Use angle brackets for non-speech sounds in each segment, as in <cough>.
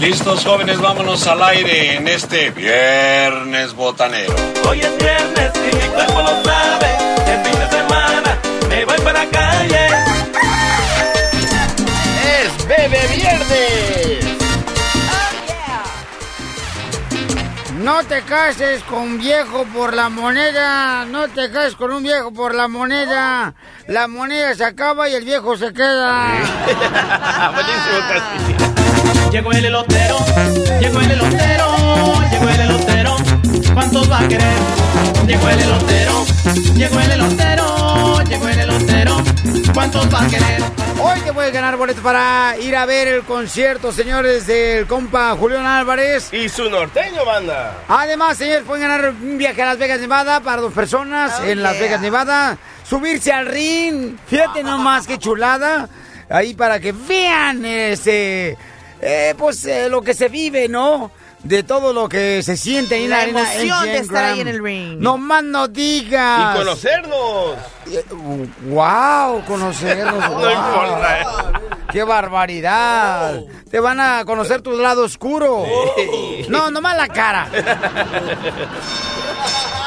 Listos jóvenes, vámonos al aire en este viernes botanero. Hoy es viernes y mi cuerpo lo sabe. El fin de semana me voy para la calle. ¡Es Bebe Viernes! No te cases con viejo por la moneda, no te cases con un viejo por la moneda. La moneda se acaba y el viejo se queda. <laughs> Buenísimo, Castillo. Llegó el elotero, llegó el elotero, llegó el elotero. ¿Cuántos va a querer? Llegó el elotero, llegó el elotero, llegó el elotero. ¿Cuántos va a querer? Hoy te puedes ganar boletos para ir a ver el concierto, señores, del compa Julián Álvarez. Y su norteño, banda. Además, señores, pueden ganar un viaje a Las Vegas, Nevada para dos personas en Las Vegas, Nevada. Subirse al ring. Fíjate nomás qué chulada. Ahí para que vean ese, eh, pues eh, lo que se vive, ¿no? De todo lo que se siente ahí en la, La arena emoción de estar ahí en el ring. No más no digas. Y conocernos. Wow, conocernos. <laughs> No wow. importa. ¡Qué barbaridad! Te van a conocer tu lado oscuro. No, nomás la cara. <laughs>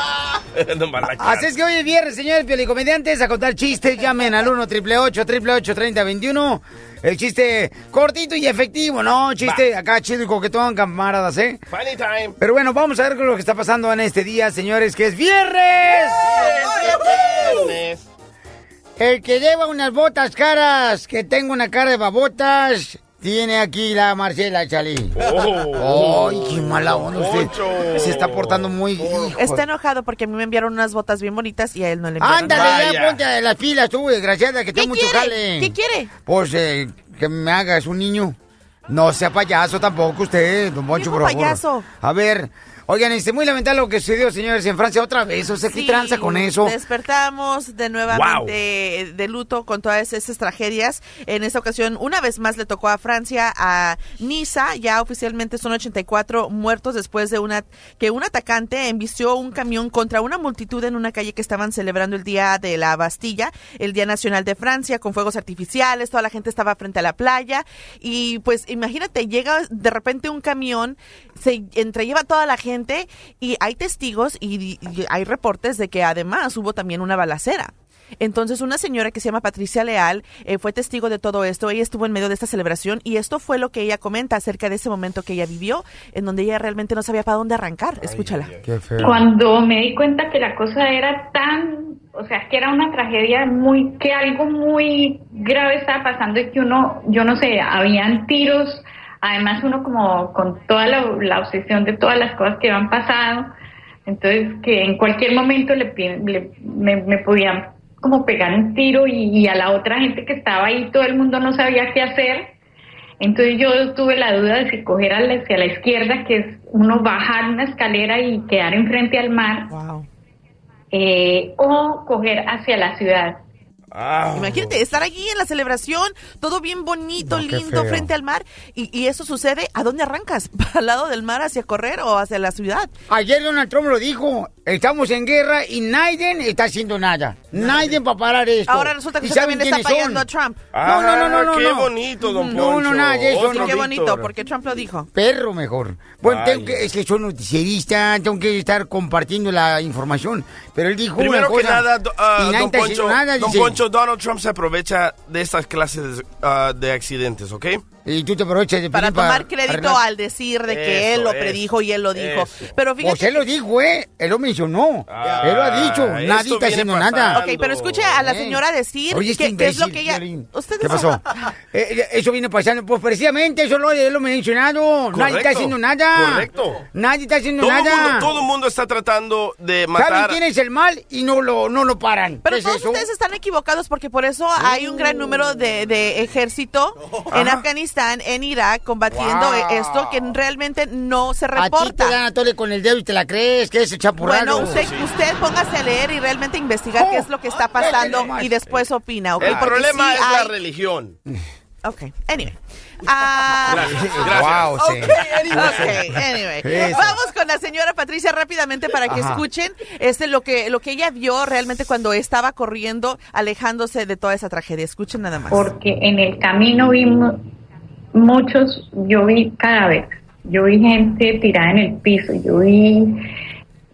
<laughs> no cara. Así es que hoy es viernes, señores piolicomediantes, a contar chistes. Llamen al 1 888 3021 El chiste cortito y efectivo, ¿no? Chiste acá chido y coquetón, camaradas, ¿eh? Funny time. Pero bueno, vamos a ver lo que está pasando en este día, señores, que es viernes. Viernes. El que lleva unas botas caras, que tenga una cara de babotas, tiene aquí la Marcela Chalí. Oh. Ay, qué mala onda usted. Ocho. Se está portando muy... hijo. Está enojado porque a mí me enviaron unas botas bien bonitas y a él no le enviaron. Ándale, Vaya. ya ponte las pilas tú, desgraciada, que ¿Qué tengo mucho quiere? jale. ¿Qué quiere? Pues eh, que me hagas un niño. No sea payaso tampoco usted, don Poncho, Dijo por favor. payaso. A ver, oigan, este muy lamentable lo que sucedió, señores, en Francia otra vez. O sea, ¿qué Sí, tranza con eso? Despertamos de nuevamente de luto con todas esas tragedias. En esta ocasión, una vez más le tocó a Francia, a Niza. Ya oficialmente son 84 muertos después de una que un atacante embistió un camión contra una multitud en una calle que estaban celebrando el Día de la Bastilla, el Día Nacional de Francia, con fuegos artificiales. Toda la gente estaba frente a la playa. Y pues imagínate, llega de repente un camión, se entrelleva toda la gente y hay testigos y, y hay reportes de que además hubo también una balacera. Entonces, una señora que se llama Patricia Leal eh, fue testigo de todo esto. Ella estuvo en medio de esta celebración y esto fue lo que ella comenta acerca de ese momento que ella vivió, en donde ella realmente no sabía para dónde arrancar. Escúchala. Qué feo. Cuando me di cuenta que la cosa era tan, o sea, que era una tragedia muy, que algo muy grave estaba pasando y que uno, yo no sé, habían tiros, además uno como con toda la, la obsesión de todas las cosas que han pasado, entonces que en cualquier momento le, le- me, me podían como pegar un tiro y, y a la otra gente que estaba ahí todo el mundo no sabía qué hacer. Entonces yo tuve la duda de si coger hacia la izquierda, que es uno bajar una escalera y quedar enfrente al mar, Wow. eh, o coger hacia la ciudad. Ah. Imagínate, estar allí en la celebración, todo bien bonito, No, lindo, frente al mar, y, y eso sucede, ¿a dónde arrancas? <laughs> ¿Para el lado del mar hacia correr o hacia la ciudad? Ayer Donald Trump lo dijo, Estamos en guerra y Naiden está haciendo nada. Naiden para parar esto. Ahora resulta que ¿Y usted también está apoyando a Trump. No, no, no, no, no. Ah, Qué no. bonito, don No, no, Poncho. nada eso, no. Qué bonito, porque Trump lo dijo. Perro mejor. Bueno, tengo que, es que soy noticierista, tengo que estar compartiendo la información. Pero él dijo Primero una que cosa. nada, do- ah, y don, Poncho, nada, don. Poncho, Donald Trump se aprovecha de estas clases ah, de accidentes, ¿ok? Y tú te aprovechas de Para tomar crédito arreglar. al decir de que Eso, él lo eso, predijo y él lo dijo. eso. Pero Pues fíjate. él lo dijo, ¿eh? Él lo mencionó. él lo ha dicho. Ah, Nadie está haciendo pasando. nada. Ok, pero escuche a la Eh. señora decir Oye, que, que es lo imbécil, que ella. ¿Qué pasó? <laughs> Eh, eso viene pasando. Pues precisamente eso lo, lo mencionado. Nadie está Correcto. haciendo nada. Correcto. Nadie está haciendo Todo el nada. mundo, todo el mundo está tratando de ¿Saben matar. quién es el mal? Y no lo, no lo paran. Pero ¿Qué es todos eso? ustedes están equivocados porque por eso hay un gran número de, de ejército en Ajá. Afganistán, en Irak, combatiendo Wow. esto que realmente no se A ti te reporta. dan a tole con el dedo y te la crees, que es chapurrado. Bueno, usted, usted póngase a leer y realmente investigar qué es lo que está pasando y después opina, ¿ok? El Porque problema sí es la religión. Ok, anyway. Ah, Gracias, gracias. Wow, sí. Ok, anyway. Eso. Vamos con la señora Patricia rápidamente para que Ajá. escuchen este lo que lo que ella vio realmente cuando estaba corriendo, alejándose de toda esa tragedia. Escuchen nada más. porque en el camino vimos muchos, yo vi cadáveres, yo vi gente tirada en el piso, yo vi,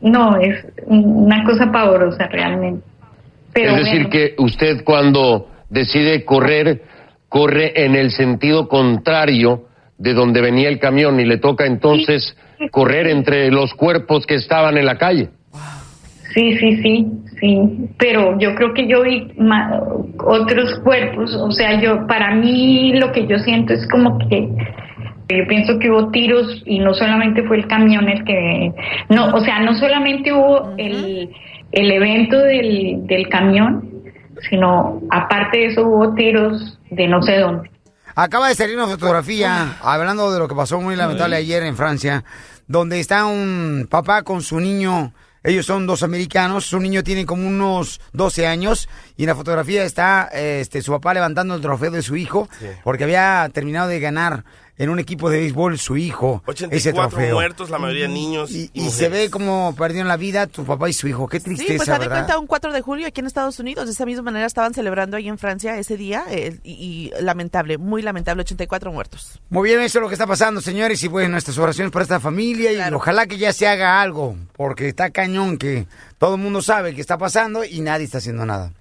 no, es una cosa pavorosa realmente. Pero es decir, bueno, que usted cuando decide correr, corre en el sentido contrario de donde venía el camión y le toca entonces correr entre los cuerpos que estaban en la calle. Sí, sí, sí, sí, pero yo creo que yo vi otros cuerpos, o sea, yo, para mí lo que yo siento es como que yo pienso que hubo tiros y no solamente fue el camión el que, no, o sea, no solamente hubo el, el evento del, del camión, sino aparte de eso hubo tiros de no sé dónde. Acaba de salir una fotografía hablando de lo que pasó muy lamentable ayer en Francia, donde está un papá con su niño. Ellos son dos americanos, su niño tiene como unos 12 años y en la fotografía está este su papá levantando el trofeo de su hijo porque había terminado de ganar en un equipo de béisbol su hijo ese 84 trofeo. muertos, la mayoría niños y, Y se ve como perdieron la vida tu papá y su hijo. Qué Sí, tristeza, pues se de ¿verdad? cuenta un 4 de julio aquí en Estados Unidos. De esa misma manera estaban celebrando ahí en Francia ese día eh, y, y lamentable, muy lamentable, 84 muertos. Muy bien, eso es lo que está pasando, señores, y pues nuestras oraciones para esta familia y ojalá que ya se haga algo, porque está cañón que todo el mundo sabe que está pasando y nadie está haciendo nada.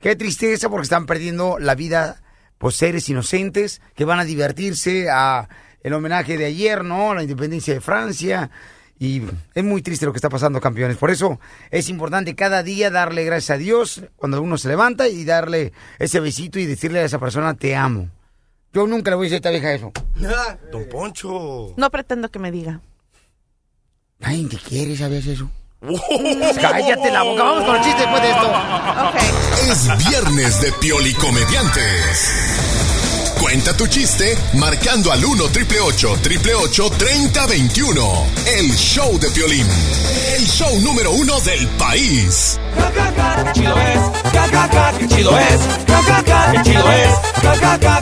Qué tristeza porque están perdiendo la vida, pues seres inocentes que van a divertirse a el homenaje de ayer, ¿no? A la independencia de Francia. Y es muy triste lo que está pasando, campeones. Por eso es importante cada día darle gracias a Dios cuando uno se levanta y darle ese besito y decirle a esa persona, te amo. Yo nunca le voy a decir a esta vieja eso. Don Poncho. No pretendo que me diga. Nadie te quiere, ¿sabías eso? Cállate la boca, vamos con los chistes después de esto. Es viernes de Piolicomediantes. Cuenta tu chiste marcando al 1 triple 888 3021. El show de Piolín. El show número uno del país. ¡Qué chido es! ¡Qué chido es! ¡Qué chido es!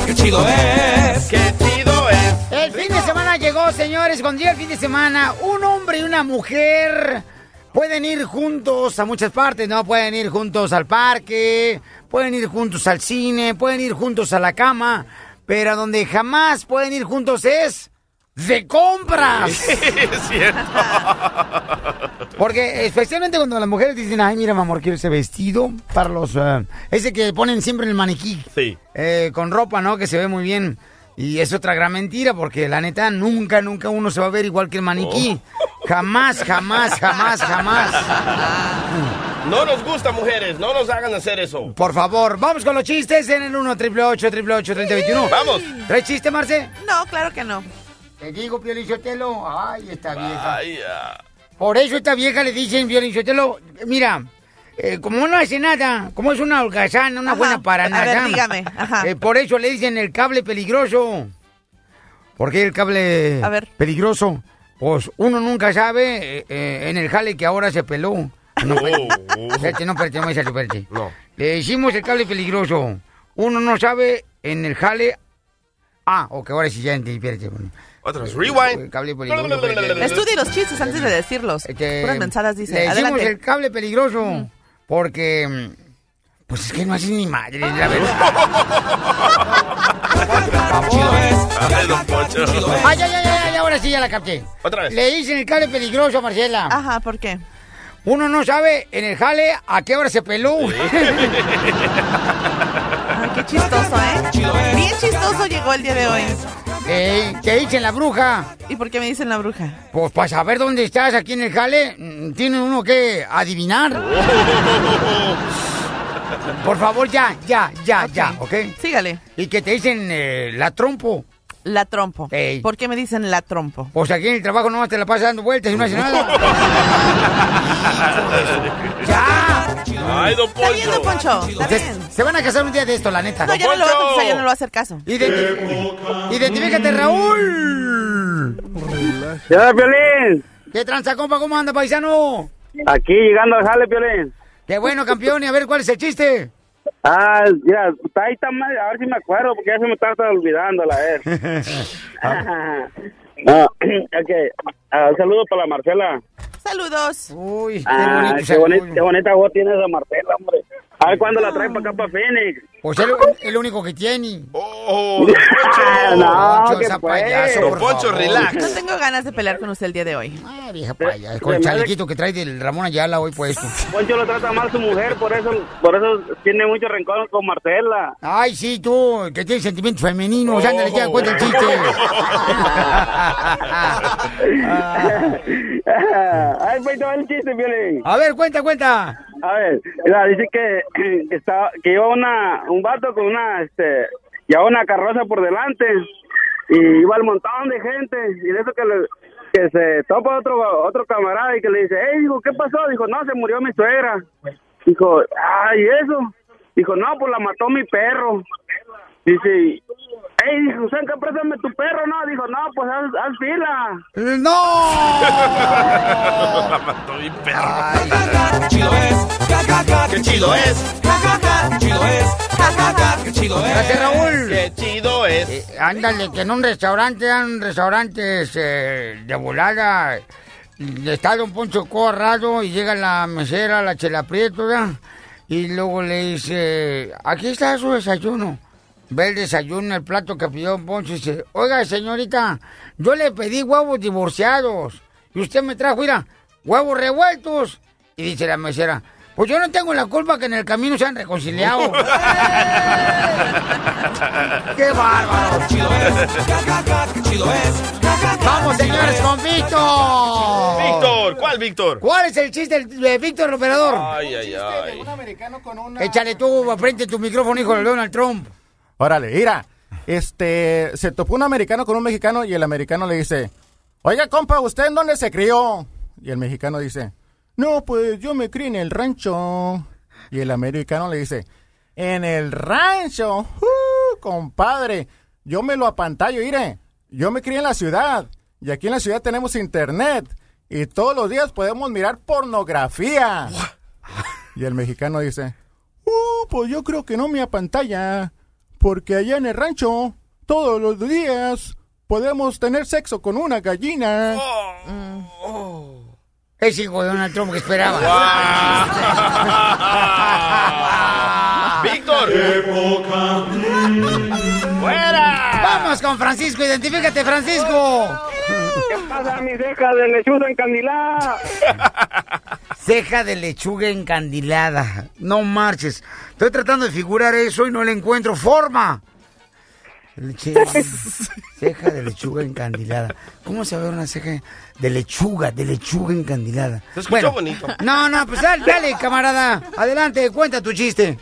¡Qué chido es! ¡Qué chido es! El fin de semana llegó, señores. Cuando llega el fin de semana, un hombre y una mujer pueden ir juntos a muchas partes, ¿no? Pueden ir juntos al parque, pueden ir juntos al cine, pueden ir juntos a la cama, pero a donde jamás pueden ir juntos es de compras. <laughs> es cierto. <laughs> Porque especialmente cuando las mujeres dicen, ay, mira, mi amor, quiero ese vestido para los... eh, ese que ponen siempre en el maniquí. Sí. eh, con ropa, ¿no? Que se ve muy bien. Y es otra gran mentira, porque la neta, nunca, nunca uno se va a ver igual que el maniquí. Jamás, jamás, jamás, jamás. No nos gusta, mujeres. No nos hagan hacer eso. Por favor, vamos con los chistes en el 1 triple 8 triple 8 3021. Vamos. ¿Traes chiste, Marce? No, claro que no. Te digo, Piolichotelo. Ay, esta vieja. Vaya. Por eso esta vieja le dicen, Piolichotelo, mira, eh, como no hace nada, como es una holgazana, una Ajá. buena para A nada. ver, dígame, ajá. Eh, por eso le dicen el cable peligroso. ¿Por qué el cable A ver. peligroso? Pues uno nunca sabe eh, eh, en el jale que ahora se peló. No, espérate, no, espérate, no, espérate. No. Le decimos el cable peligroso. Uno no sabe en el jale. Ah, ok, ahora sí ya entendí, espérate. bueno. Otra vez, rewind. Cable peligroso. Estudie los chistes antes de decirlos. que Puras mensadas dice. Le decimos Adelante. el cable peligroso porque... mm, Pues es que no haces ni madre, la verdad. Ay, don Poncho. Ay, ay, ay, ay, ahora sí ya la capté. Otra vez. Le dicen el cable peligroso a Marcela. Ajá, ¿por qué? Uno no sabe en el jale a qué hora se peló. <laughs> Ay, qué chistoso, ¿eh? Bien chistoso llegó el día de hoy. Ey, te dicen la bruja. ¿Y por qué me dicen la bruja? Pues para saber dónde estás aquí en el jale, mm, tiene uno que adivinar. <laughs> Por favor, ya, ya, ya, ya, ¿ok? Sígale. Y que te dicen eh, la trompo. La trompo. Ey. ¿Por qué me dicen la trompo? Pues aquí en el trabajo nomás te la pasas dando vueltas y no haces nada. <laughs> ¡Ya! Ay, don Está bien, don Poncho. Poncho. Está Ustedes bien. se van a casar un día de esto, la neta. No, ya no lo va a contestar, ya no lo va a hacer caso. Identi- Identifícate, Raúl. Ya, Piolín. ¿Qué tranza, compa? ¿Cómo anda, paisano? Aquí llegando al jale, Piolín. Qué bueno, campeón. Y a ver, ¿cuál es el chiste? Ah, ya, está ahí tan mal, a ver si me acuerdo, porque ya se me está olvidando la vez. no, <laughs> <laughs> ok. Ah, un saludo para la Marcela. Saludos. Uy, qué Ah, bonito. qué, bonita, qué bonita voz tiene esa Marcela, hombre. A ver cuándo la trae para acá, para Phoenix. Pues es el único que tiene. Oh, <laughs> don Poncho. no, Poncho, que esa pues. payaso, por Poncho, favor. relax. No tengo ganas de pelear con usted el día de hoy. Ah, vieja payaso. Con el chalequito que trae del Ramón Ayala hoy puesto. Poncho lo trata mal su mujer, por eso, por eso tiene mucho rencor con Marcela. Ay, sí, tú, que tienes sentimientos femeninos. Ándale, ya, cuenta el chiste. <laughs> Ay, pues el chiste, Piolín. A ver, cuenta, cuenta. A ver, mira, dice que estaba, que iba una, un vato con una, este, llevaba una carroza por delante y iba al montón de gente y de eso que le, que se topa otro, otro camarada y que le dice, hey, dijo, ¿qué pasó? Dijo, no, se murió mi suegra. Dijo, ay, ¿y eso? Dijo, no, pues la mató mi perro. Dice, hey, dijo, Sanca, préstame tu perro, ¿no? Dijo, no, pues haz, haz fila. ¡No! La <laughs> mató mi perro. Chido es, ja, ja, ja, ¡Qué chido es! ja, ja, ja, chido es, ja, ja, ja, qué chido es. Gracias, Raúl. ¡Qué chido es! Eh, ándale, que en un restaurante, en un restaurante eh, de volada, está Don Poncho Corrado y llega la mesera, la chela Prieto, ¿verdad? Y luego le dice, aquí está su desayuno. Ve el desayuno, el plato que pidió Don Poncho y dice, oiga, señorita, yo le pedí huevos divorciados y usted me trajo, mira, huevos revueltos. Y dice la mesera, pues yo no tengo la culpa que en el camino se han reconciliado. <laughs> <laughs> ¡Qué bárbaro! Chido es, qué chido es, Vamos, señores, es. con Víctor. Víctor, ¿cuál Víctor? ¿Cuál es el chiste de Víctor el operador? Ay, ay, ay. Échale tú, frente tu micrófono, hijo de Donald Trump. Órale, mira, este, se topó un americano con un mexicano y el americano le dice, oiga, compa, ¿usted en dónde se crió? Y el mexicano dice, no, pues yo me crié en el rancho. Y el americano le dice, en el rancho, ¡Uh, compadre, yo me lo apantallo, mire, yo me crié en la ciudad y aquí en la ciudad tenemos internet y todos los días podemos mirar pornografía. Y el mexicano dice, Uh, pues yo creo que no me apantalla. Porque allá en el rancho, todos los días, podemos tener sexo con una gallina. Es hijo de Donald Trump que esperaba. <laughs> ¡Víctor! ¡Fuera! Con Francisco, identifícate, Francisco. ¿Qué pasa, mi ceja de lechuza encandilada? <laughs> Ceja de lechuga encandilada. No marches. Estoy tratando de figurar eso y no le encuentro forma. <laughs> Ceja de lechuga encandilada. ¿Cómo se ve una ceja de lechuga, de lechuga encandilada? Se escuchó bonito. No, no, pues dale, dale, camarada. Adelante, cuenta tu chiste.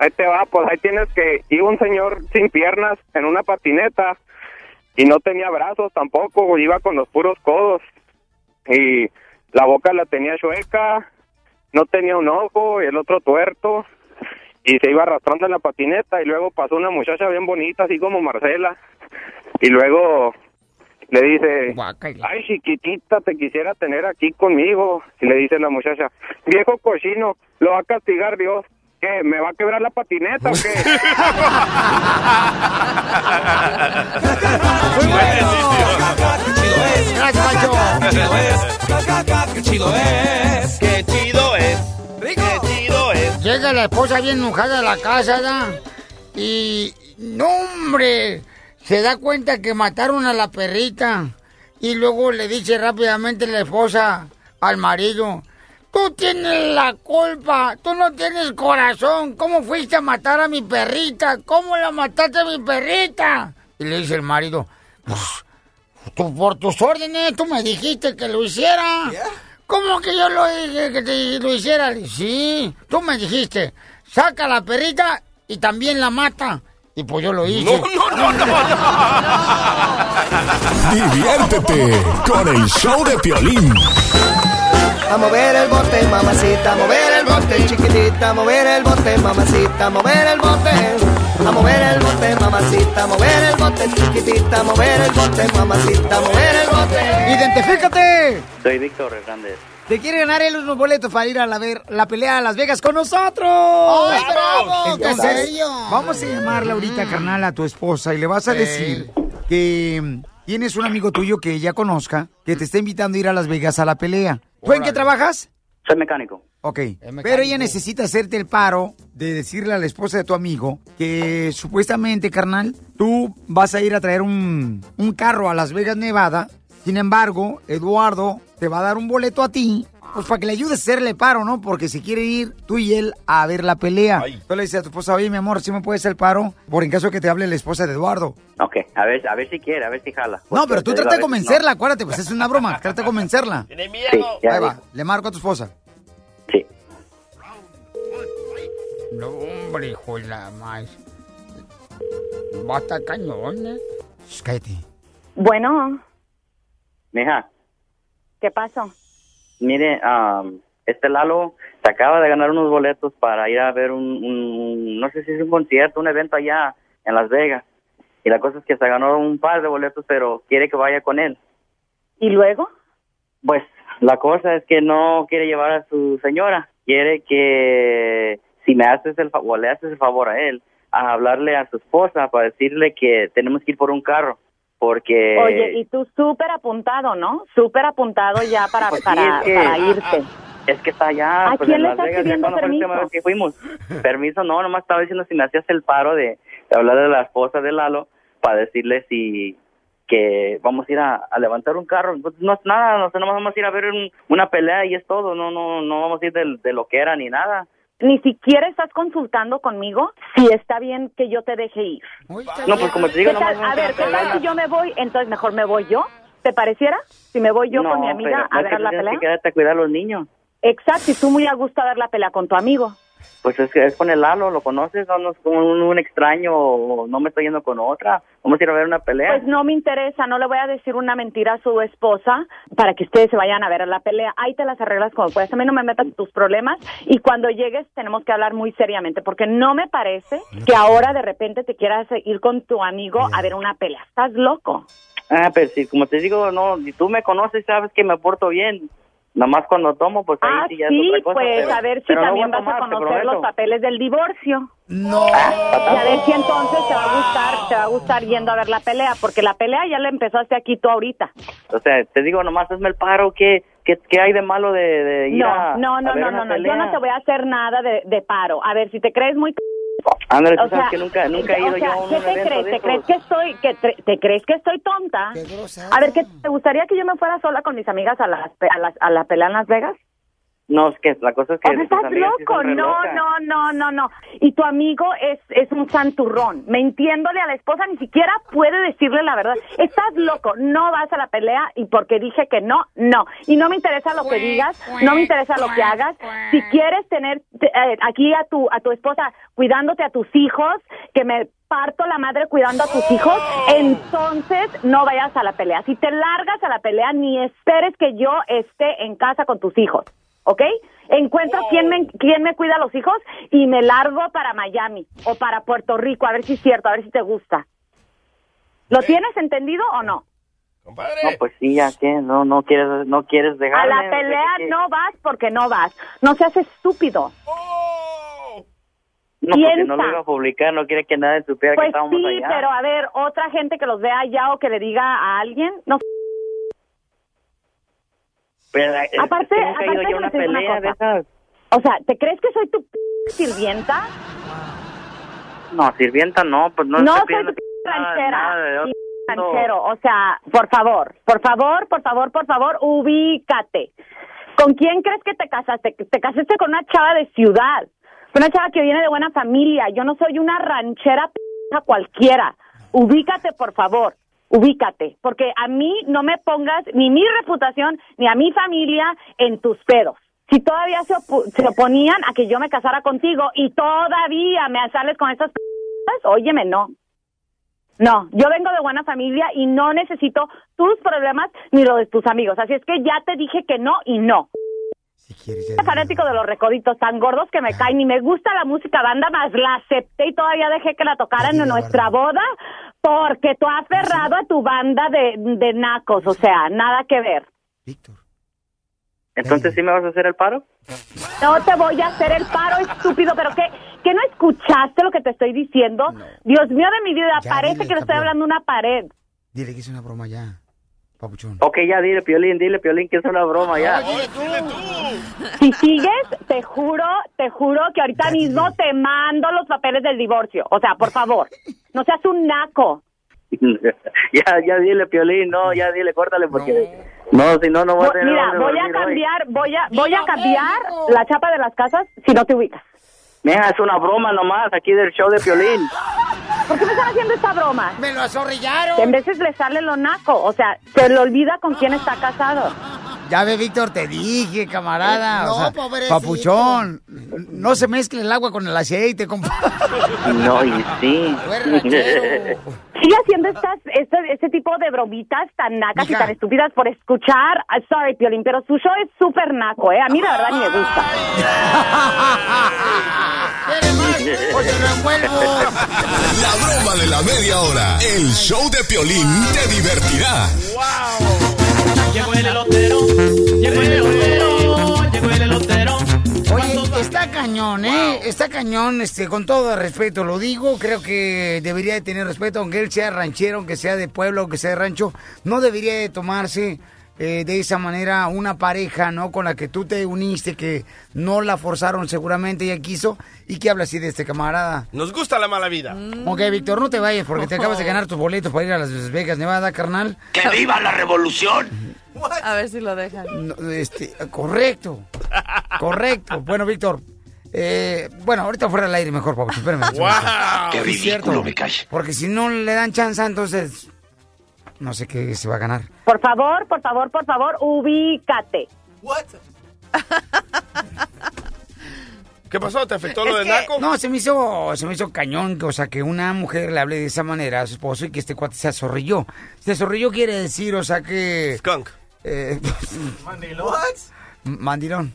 Ahí te va, pues ahí tienes que iba un señor sin piernas en una patineta y no tenía brazos tampoco, iba con los puros codos. Y la boca la tenía chueca, no tenía un ojo y el otro tuerto y se iba arrastrando en la patineta y luego pasó una muchacha bien bonita así como Marcela y luego le dice, ay chiquitita, te quisiera tener aquí conmigo y le dice la muchacha, viejo cochino, lo va a castigar Dios. ¿Qué? ¿Me va a quebrar la patineta o qué? <laughs> Muy buen ¡Qué chido es! ¡Qué chido es! ¡Qué chido es! Llega la esposa bien enojada a la casa, ¿da? Y... ¡No, hombre! Se da cuenta que mataron a la perrita. Y luego le dice rápidamente la esposa al marido tú tienes la culpa, tú no tienes corazón, ¿cómo fuiste a matar a mi perrita? ¿Cómo la mataste a mi perrita? Y le dice el marido, pues, tú, por tus órdenes, tú me dijiste que lo hiciera. ¿Cómo que yo lo dije que te- lo hiciera? Le dice, Sí, tú me dijiste, saca la perrita y también la mata. Y pues yo lo hice. No, no, no, no, Diviértete con el show de Piolín. A mover el bote, mamacita, a mover el bote, chiquitita, a mover el bote, mamacita, a mover el bote. A mover el bote, mamacita, a mover el bote, chiquitita, a mover el bote, mamacita, a mover el bote. ¡Identifícate! Soy Víctor Hernández. Te quiere ganar él unos boletos para ir a la, ver, la pelea a Las Vegas con nosotros. ¡Ay, bravo! ¿En Entonces, serio? vamos a llamarle ahorita, carnal, a tu esposa y le vas a decir que mm, tienes un amigo tuyo que ella conozca que te está invitando a ir a Las Vegas a la pelea. ¿Tú en qué trabajas? Soy mecánico. Ok, pero ella necesita hacerte el paro de decirle a la esposa de tu amigo que supuestamente, carnal, tú vas a ir a traer un, un carro a Las Vegas, Nevada. Sin embargo, Eduardo te va a dar un boleto a ti, pues para que le ayudes a hacerle paro, ¿no? Porque si quiere ir tú y él a ver la pelea. Tú le dices a tu esposa, oye, mi amor, ¿sí me puedes hacer el paro? Por en caso de que te hable la esposa de Eduardo. Ok, a ver, a ver si quiere, a ver si jala. No, pero tú trata de convencerla, acuérdate, pues es una broma. <laughs> Trata de convencerla. Sí, ya Ahí va, dijo. le marco a tu esposa. Sí. No, hombre, hijo de la más. Basta cañón, ¿eh? Shh, cállate. Bueno, Mija, ¿qué pasó? Mire, am, este Lalo se acaba de ganar unos boletos para ir a ver un, un- no sé si es un concierto, un evento allá en Las Vegas. Y la cosa es que se ganó un par de boletos, pero quiere que vaya con él. ¿Y luego? Pues la cosa es que no quiere llevar a su señora. Quiere que si me haces el favor, le haces el favor a él, a hablarle a su esposa para decirle que tenemos que ir por un carro. Porque... Oye, y tú súper apuntado, ¿no? Súper apuntado ya para, Pues sí, para, es que- para irte. Es que está allá. ¿A pues, quién en le Las estás Vegas, pidiendo permiso? vez que fuimos. Permiso, no, nomás estaba diciendo si me hacías el paro de, de hablarle a la esposa de Lalo para decirle si que vamos a ir a, a levantar un carro. Pues, no es nada, no sé, nomás vamos a ir a ver un- una pelea y es todo. No, no, no vamos a ir de, lo que era ni nada. Ni siquiera estás consultando conmigo si está bien que yo te deje ir. No, pues como te digo, vamos A ver, ¿qué tal si yo me voy? Entonces mejor me voy yo. ¿Te pareciera? Si me voy yo no, con mi amiga pero a no ver la pelea. que quedarte a cuidar a los niños. Exacto, y tú muy a gusto a ver la pelea con tu amigo. Pues es que es con el Lalo, ¿lo conoces? No, no es como un, un extraño o no me estoy yendo con otra. Vamos a ir a ver una pelea. Pues no me interesa, no le voy a decir una mentira a su esposa para que ustedes se vayan a ver la pelea. Ahí te las arreglas como puedes. A mí no me metas en tus problemas y cuando llegues tenemos que hablar muy seriamente porque no me parece que ahora de repente te quieras ir con tu amigo a ver una pelea. Estás loco. Ah, pero si, como te digo, no, si tú me conoces, sabes que me porto bien. Nada más cuando tomo, pues ahí Ah, sí ya es sí, otra cosa. pues pero- a ver si no también voy vas a tomar, te conocer los papeles del divorcio. No. Y a ver si entonces te va a gustar, te va a gustar yendo a ver la pelea, porque la pelea ya la empezaste aquí tú ahorita. O sea, te digo, nomás hazme el paro. ¿Qué, qué, qué hay de malo de, de ir No, a no, no, a ver no, una no, no, yo no te voy a hacer nada de, de paro. A ver, si te crees muy... Ándale, tú o sabes sea, que nunca, nunca he o ido sea, yo a un ¿qué te evento crees? ¿Te crees que estoy, que te, te crees que estoy tonta? A ver, ¿qué, ¿te gustaría que yo me fuera sola con mis amigas a, las, a, las, a la pelea en Las Vegas? No, es que la cosa es que O sea, tus estás sí loco, no, no, no, no, no. Y tu amigo es, es un santurrón, mintiéndole a la esposa, ni siquiera puede decirle la verdad. Estás loco, no vas a la pelea y porque dije que no, no. Y no me interesa lo que digas, no me interesa lo que hagas. Si quieres tener te- eh, aquí a tu, a tu esposa cuidándote a tus hijos, que me parto la madre cuidando a tus hijos, entonces no vayas a la pelea. Si te largas a la pelea, ni esperes que yo esté en casa con tus hijos. ¿Ok? Encuentro quién me, quién me cuida a los hijos y me largo para Miami o para Puerto Rico, a ver si es cierto, a ver si te gusta. ¿Lo tienes entendido o no? No, pues sí, ya que no, no quieres, no quieres A dejarme. la no sé pelea qué- no vas porque no vas. No seas estúpido. No, porque no lo iba a publicar, no quiere que nadie supiera que Pues estábamos sí, allá. pero a ver, otra gente que los vea allá o que le diga a alguien, no Pero, eh, Aparte, aparte yo una pelea de esas. O sea, ¿te crees que soy tu p- sirvienta? No, sirvienta no, pues no, No, soy tu p- ranchera. nada de ranchero. O sea, por favor, por favor, por favor, por favor, ubícate. ¿Con quién crees que te casaste? Te casaste con una chava de ciudad. Una chava que viene de buena familia. Yo no soy una ranchera p- cualquiera. Ubícate, por favor. Ubícate. Porque a mí no me pongas ni mi reputación ni a mi familia en tus pedos. Si todavía se, opu- se oponían a que yo me casara contigo y todavía me sales con estas p***, óyeme, no. No, yo vengo de buena familia y no necesito tus problemas ni los de tus amigos. Así es que ya te dije que no y no. Soy fanático de los recoditos tan gordos que me caen y me gusta la música banda, más la acepté y todavía dejé que la tocaran en nuestra boda porque tú has aferrado a tu banda de, de nacos, o sea, nada que ver. Entonces, ¿sí me vas a hacer el paro? No te voy a hacer el paro, estúpido, pero ¿qué, ¿qué no escuchaste lo que te estoy diciendo? Dios mío de mi vida, Ya, parece dile, que le estoy hablando a una pared. Dile que es una broma ya, papuchón. Ok, ya dile, Piolín, dile, Piolín, que es una broma, ya. Si sigues, te juro, te juro que ahorita mismo te mando los papeles del divorcio. O sea, por favor, no seas un naco. <laughs> ya, ya dile, Piolín, no, ya dile, córtale, porque... No, si no, no voy a tener mira, voy a hoy. cambiar, voy a, voy a cambiar la chapa de las casas si no te ubicas. Mira, es una broma nomás aquí del show de Piolín. ¿Por qué me están haciendo esta broma? Me lo azorrillaron. En veces le sale lo naco, o sea, se le olvida con quién está casado. Ya ve, Víctor, te dije, camarada. No, o sea, pobrecito. Papuchón, no se mezcle el agua con el aceite, compa. No, y sí. <laughs> Sigue haciendo estas, este, este tipo de bromitas tan nacas y tan estúpidas por escuchar. ah, sorry, Piolín, pero su show es súper naco, ¿eh? A mí la verdad ni me gusta. La broma de la media hora. El show de Piolín te divertirá. Llegó el elotero, llegó el elotero, llegó el elotero. Oye, está cañón, ¿eh? Está cañón, este, con todo respeto lo digo. Creo que debería de tener respeto, aunque él sea ranchero, aunque sea de pueblo, aunque sea de rancho. No debería de tomarse eh, de esa manera una pareja, ¿no? Con la que tú te uniste, que no la forzaron seguramente, ella quiso. ¿Y que habla así de este camarada? Nos gusta la mala vida. Ok, Víctor, no te vayas porque te acabas de ganar tus boletos para ir a Las Vegas, Nevada, carnal. ¡Que viva la revolución! <laughs> A ver si lo dejan. No, este, correcto. Correcto. Bueno, Víctor. eh, bueno, ahorita fuera del aire mejor, Pablo. Espérame. Sí, ¡Qué ridículo me cae! Porque si no le dan chance, entonces no sé qué se va a ganar. Por favor, por favor, por favor, ubícate. <laughs> ¿Qué pasó? ¿Te afectó lo Es de que- Naco? No, se me hizo, se me hizo cañón, que, o sea, que una mujer le hable de esa manera a su esposo y que este cuate se azorrilló. Se azorrilló quiere decir, o sea, que... Skunk. Eh, <laughs> mandilón. Cor-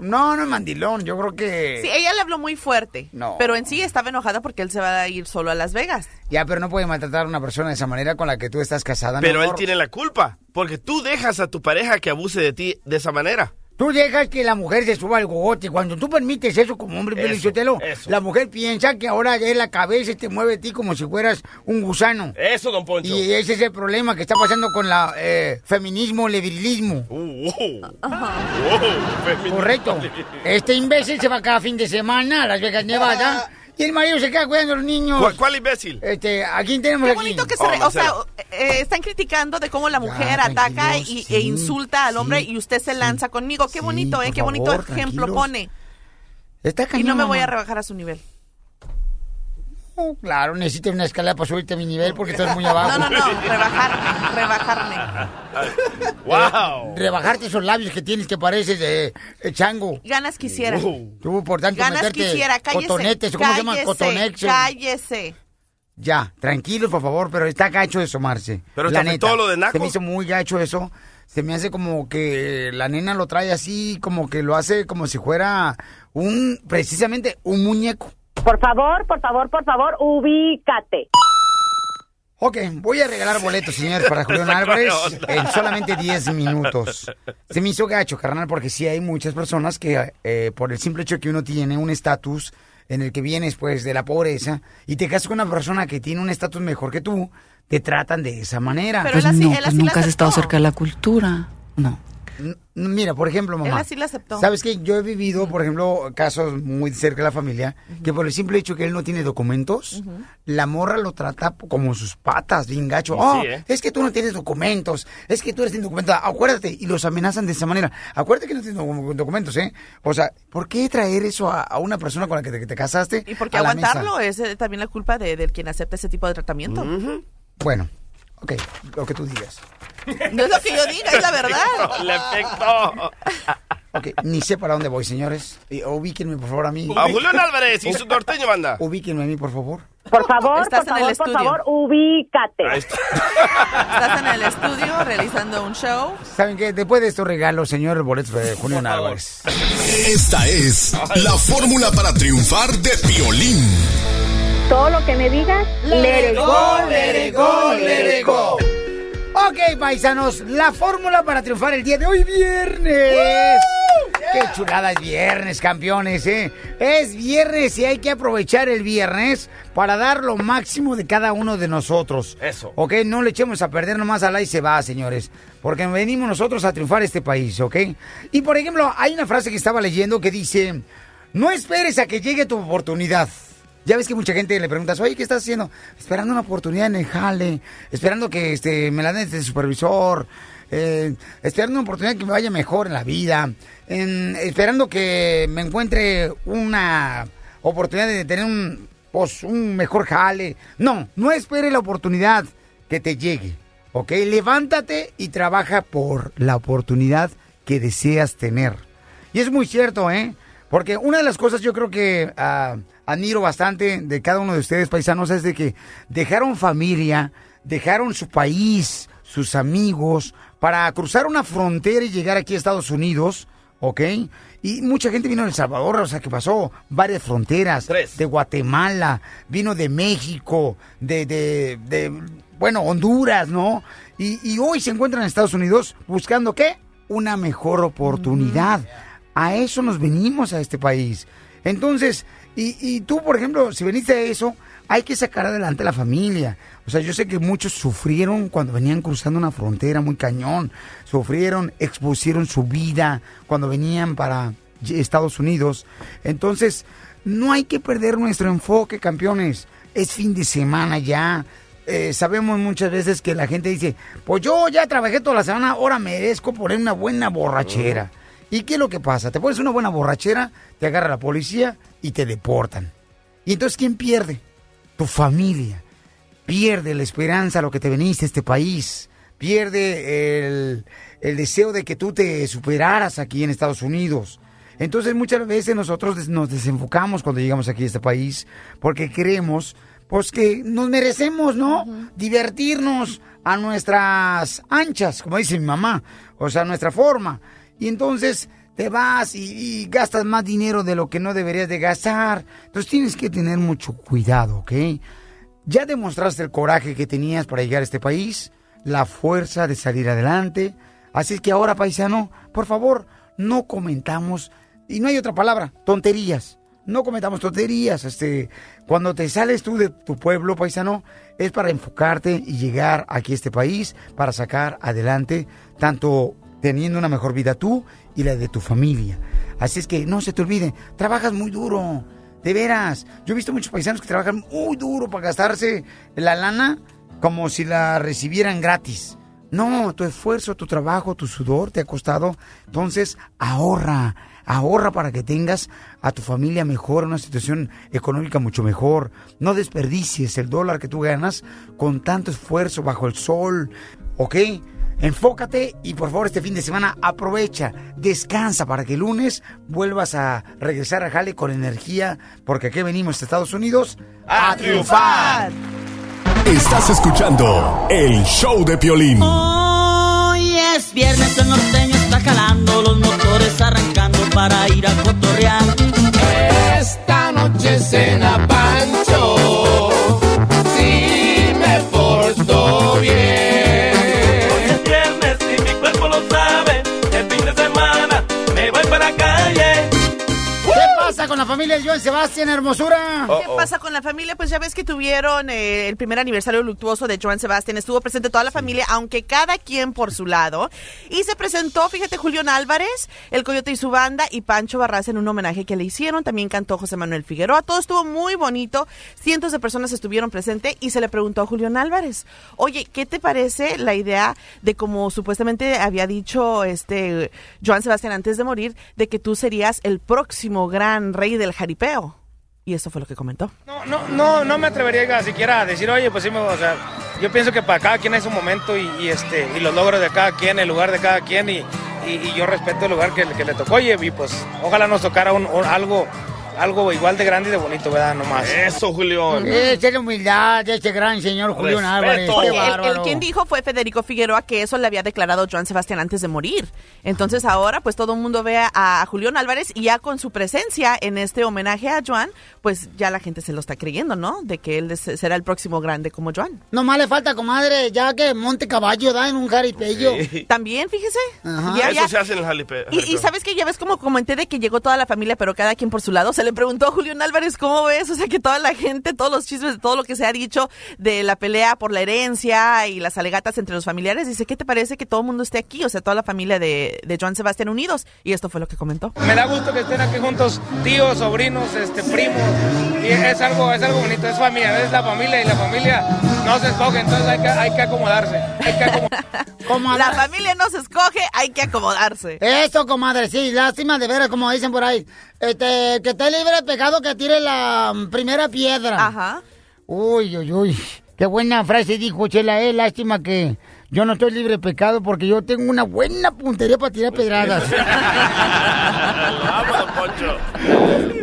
No, no es mandilón, yo creo que... Sí, ella le habló muy fuerte. No. Pero en sí estaba enojada porque él se va a ir solo a Las Vegas. Ya, pero no puede maltratar a una persona de esa manera con la que tú estás casada. mi Pero él tiene la culpa, porque tú dejas a tu pareja que abuse de ti de esa manera. Tú dejas que la mujer se suba al gogote. Cuando tú permites eso como hombre, Eso, la mujer piensa que ahora es la cabeza y te mueve a ti como si fueras un gusano. Eso, don Poncho. Y ese es el problema que está pasando con la eh, feminismo, el virilismo. Uh, wow. Correcto. Este imbécil se va cada fin de semana a Las Vegas, Nevada. Y el marido se queda cuidando a los niños. ¿Cuál, cuál imbécil? Este, ¿a quién tenemos Qué aquí? bonito que se... re- o sea, eh, están criticando de cómo la mujer ataca y, e insulta al hombre y usted se lanza conmigo. Qué bonito, ¿eh? por Qué bonito favor, ejemplo tranquilos. pone. Está Y no me voy a rebajar a su nivel. Oh, claro, necesito una escalera para subirte a mi nivel porque estás muy <laughs> abajo. No, no, no, rebajarme, <laughs> rebajarme. ¡Wow! Rebajarte esos labios que tienes que pareces de eh, chango. Ganas quisiera. Tú, por tanto, Ganas meterte quisiera, cállese. cotonetes, ¿cómo se llaman? Cállese, Cotonexes. Cállese. Ya, tranquilos, por favor, pero está gacho eso, Marce. ¿Pero la neta. lo de Naco? Se me hizo muy gacho eso. Se me hace como que la nena lo trae así, como que lo hace como si fuera un, precisamente, un muñeco. Por favor, por favor, por favor, ubícate. Ok, voy a regalar boletos, señores, para <laughs> Julián Álvarez en solamente 10 minutos. Se me hizo gacho, carnal, porque sí hay muchas personas que eh, por el simple hecho que uno tiene un estatus en el que vienes pues de la pobreza y te casas con una persona que tiene un estatus mejor que tú, te tratan de esa manera. Pero él así- no, él pues nunca has estado cerca de la cultura. No. Mira, por ejemplo, mamá. Él así lo aceptó. ¿Sabes qué? Yo he vivido, por ejemplo, casos muy cerca de la familia, que por el simple hecho que él no tiene documentos, la morra lo trata como sus patas, bien gacho. Y Oh, sí, ¿eh? es que tú no tienes documentos, es que tú eres indocumentado. Acuérdate, y los amenazan de esa manera. Acuérdate que no tienes docu- documentos, ¿eh? O sea, ¿por qué traer eso a, a una persona con la que te, que te casaste? Y porque la aguantarlo es eh, también la culpa de, del quien acepta ese tipo de tratamiento. Bueno, ok, lo que tú digas. No es lo que yo diga, es la verdad. El efecto. Ok, ni sé para dónde voy, señores. Y ubíquenme, por favor, a mí. A Julián Álvarez y su norteño banda. Ubíquenme a mí, por favor. Por favor, Estás por en el favor, por estudio. favor, ubícate. Estás en el estudio realizando un show. ¿Saben qué? Después de estos regalos, señor, el boleto de Julián Álvarez. Esta es la fórmula para triunfar de Piolín. Todo lo que me digas, let it go, let it go, let it go. Ok, paisanos, la fórmula para triunfar el día de hoy, viernes. Qué chulada es viernes, campeones, ¿eh? Es viernes y hay que aprovechar el viernes para dar lo máximo de cada uno de nosotros. Eso. Ok, no le echemos a perder nomás a la y se va, señores. Porque venimos nosotros a triunfar este país, ¿ok? Y por ejemplo, hay una frase que estaba leyendo que dice: No esperes a que llegue tu oportunidad. Ya ves que mucha gente le preguntas, oye, ¿qué estás haciendo? Esperando una oportunidad en el jale, esperando que este, me la den este supervisor, eh, esperando una oportunidad que me vaya mejor en la vida, esperando que me encuentre una oportunidad de tener un, pues, un mejor jale. No, no espere la oportunidad que te llegue, ¿ok? Levántate y trabaja por la oportunidad que deseas tener. Y es muy cierto, ¿eh? Porque una de las cosas yo creo que ah, admiro bastante de cada uno de ustedes, paisanos, es de que dejaron familia, dejaron su país, sus amigos, para cruzar una frontera y llegar aquí a Estados Unidos, ¿ok? Y mucha gente vino de El Salvador, o sea, que pasó varias fronteras. De Guatemala, vino de México, de, de, de, bueno, Honduras, ¿no? Y, y hoy se encuentran en Estados Unidos buscando, ¿qué? Una mejor oportunidad. A eso nos venimos a este país. Entonces, y, y tú, por ejemplo, si veniste a eso, hay que sacar adelante la familia. O sea, yo sé que muchos sufrieron cuando venían cruzando una frontera muy cañón. Sufrieron, expusieron su vida cuando venían para Estados Unidos. Entonces, no hay que perder nuestro enfoque, campeones. Es fin de semana ya. Eh, sabemos muchas veces que la gente dice, pues yo ya trabajé toda la semana, ahora merezco poner una buena borrachera. ¿Y qué es lo que pasa? Te pones una buena borrachera, te agarra la policía y te deportan. ¿Y entonces quién pierde? Tu familia. Pierde la esperanza a lo que te veniste a este país. Pierde el, el deseo de que tú te superaras aquí en Estados Unidos. Entonces muchas veces nosotros nos desenfocamos cuando llegamos aquí a este país porque creemos pues que nos merecemos, ¿no? Divertirnos a nuestras anchas, como dice mi mamá, o sea, a nuestra forma. Y entonces te vas y, gastas más dinero de lo que no deberías de gastar. Entonces tienes que tener mucho cuidado, ¿ok? Ya demostraste el coraje que tenías para llegar a este país, la fuerza de salir adelante. Así es que ahora, paisano, por favor, no comentamos, y no hay otra palabra, tonterías. No cometamos tonterías. Este, cuando te sales tú de tu pueblo, paisano, es para enfocarte y llegar aquí a este país para sacar adelante tanto teniendo una mejor vida tú y la de tu familia. Así es que no se te olvide, trabajas muy duro, de veras. Yo he visto muchos paisanos que trabajan muy duro para gastarse la lana como si la recibieran gratis. No, tu esfuerzo, tu trabajo, tu sudor te ha costado. Entonces, ahorra, ahorra para que tengas a tu familia mejor, una situación económica mucho mejor. No desperdicies el dólar que tú ganas con tanto esfuerzo bajo el sol, ¿ok? Enfócate y por favor este fin de semana aprovecha, descansa para que el lunes vuelvas a regresar a Jale con energía, porque aquí venimos a Estados Unidos a, triunfar. Estás escuchando el show de Piolín. Hoy es viernes, el norteño está jalando, los motores arrancando para ir a cotorrear. Esta noche cena Pancho, familia Joan Sebastián, hermosura? ¿Qué pasa con la familia? Pues ya ves que tuvieron eh, el primer aniversario luctuoso de Joan Sebastián. Estuvo presente toda la familia, aunque cada quien por su lado. Y se presentó, fíjate, Julián Álvarez, el Coyote y su banda, y Pancho Barras en un homenaje que le hicieron. También cantó José Manuel Figueroa. Todo estuvo muy bonito. Cientos de personas estuvieron presentes y se le preguntó a Julián Álvarez, oye, ¿qué te parece la idea de como supuestamente había dicho este Joan Sebastián antes de morir, de que tú serías el próximo gran rey del jaripeo? Y eso fue lo que comentó. No, no, no, no me atrevería siquiera a decir, oye, pues sí, me, o sea, yo pienso que para cada quien es un momento y, este, y los logros de cada quien, el lugar de cada quien y, y, yo respeto el lugar que, le tocó, oye, y pues ojalá nos tocara un, algo algo igual de grande y de bonito, ¿verdad? Nomás. Eso, Julián. Esa es la humildad de este gran señor Julián Respeto. Álvarez. El, quien dijo fue Federico Figueroa que eso le había declarado Joan Sebastián antes de morir. Entonces ahora pues todo el mundo ve a, a Julián Álvarez y ya con su presencia en este homenaje a Joan, pues ya la gente se lo está creyendo, ¿no? De que él será el próximo grande como Joan. Nomás le falta, comadre, ya que monte caballo, da en un jaripello. También, fíjese. Ajá. Ya, Eso ya. se hace en el jalipe. Y, y sabes que ya ves como comenté de que llegó toda la familia, pero cada quien por su lado. Se le preguntó a Julián Álvarez, ¿cómo ves? O sea, que toda la gente, todos los chismes, todo lo que se ha dicho de la pelea por la herencia y las alegatas entre los familiares. Dice, ¿qué te parece que todo el mundo esté aquí? O sea, toda la familia de, de Joan Sebastián unidos. Y esto fue lo que comentó. Me da gusto que estén aquí juntos tíos, sobrinos, este, primos. Y es algo, es algo bonito, es familia, es la familia y la familia no se escoge, entonces hay que, hay que acomodarse. Hay que acomod- <laughs> La familia no se escoge, hay que acomodarse. Eso, comadre, sí, lástima de veras, como dicen por ahí. Este, que esté libre de pecado que tire la mm, primera piedra. Ajá. Uy, uy, uy. Qué buena frase dijo Chela, eh. Lástima que yo no estoy libre de pecado porque yo tengo una buena puntería para tirar pedradas. <laughs> Vamos, Poncho.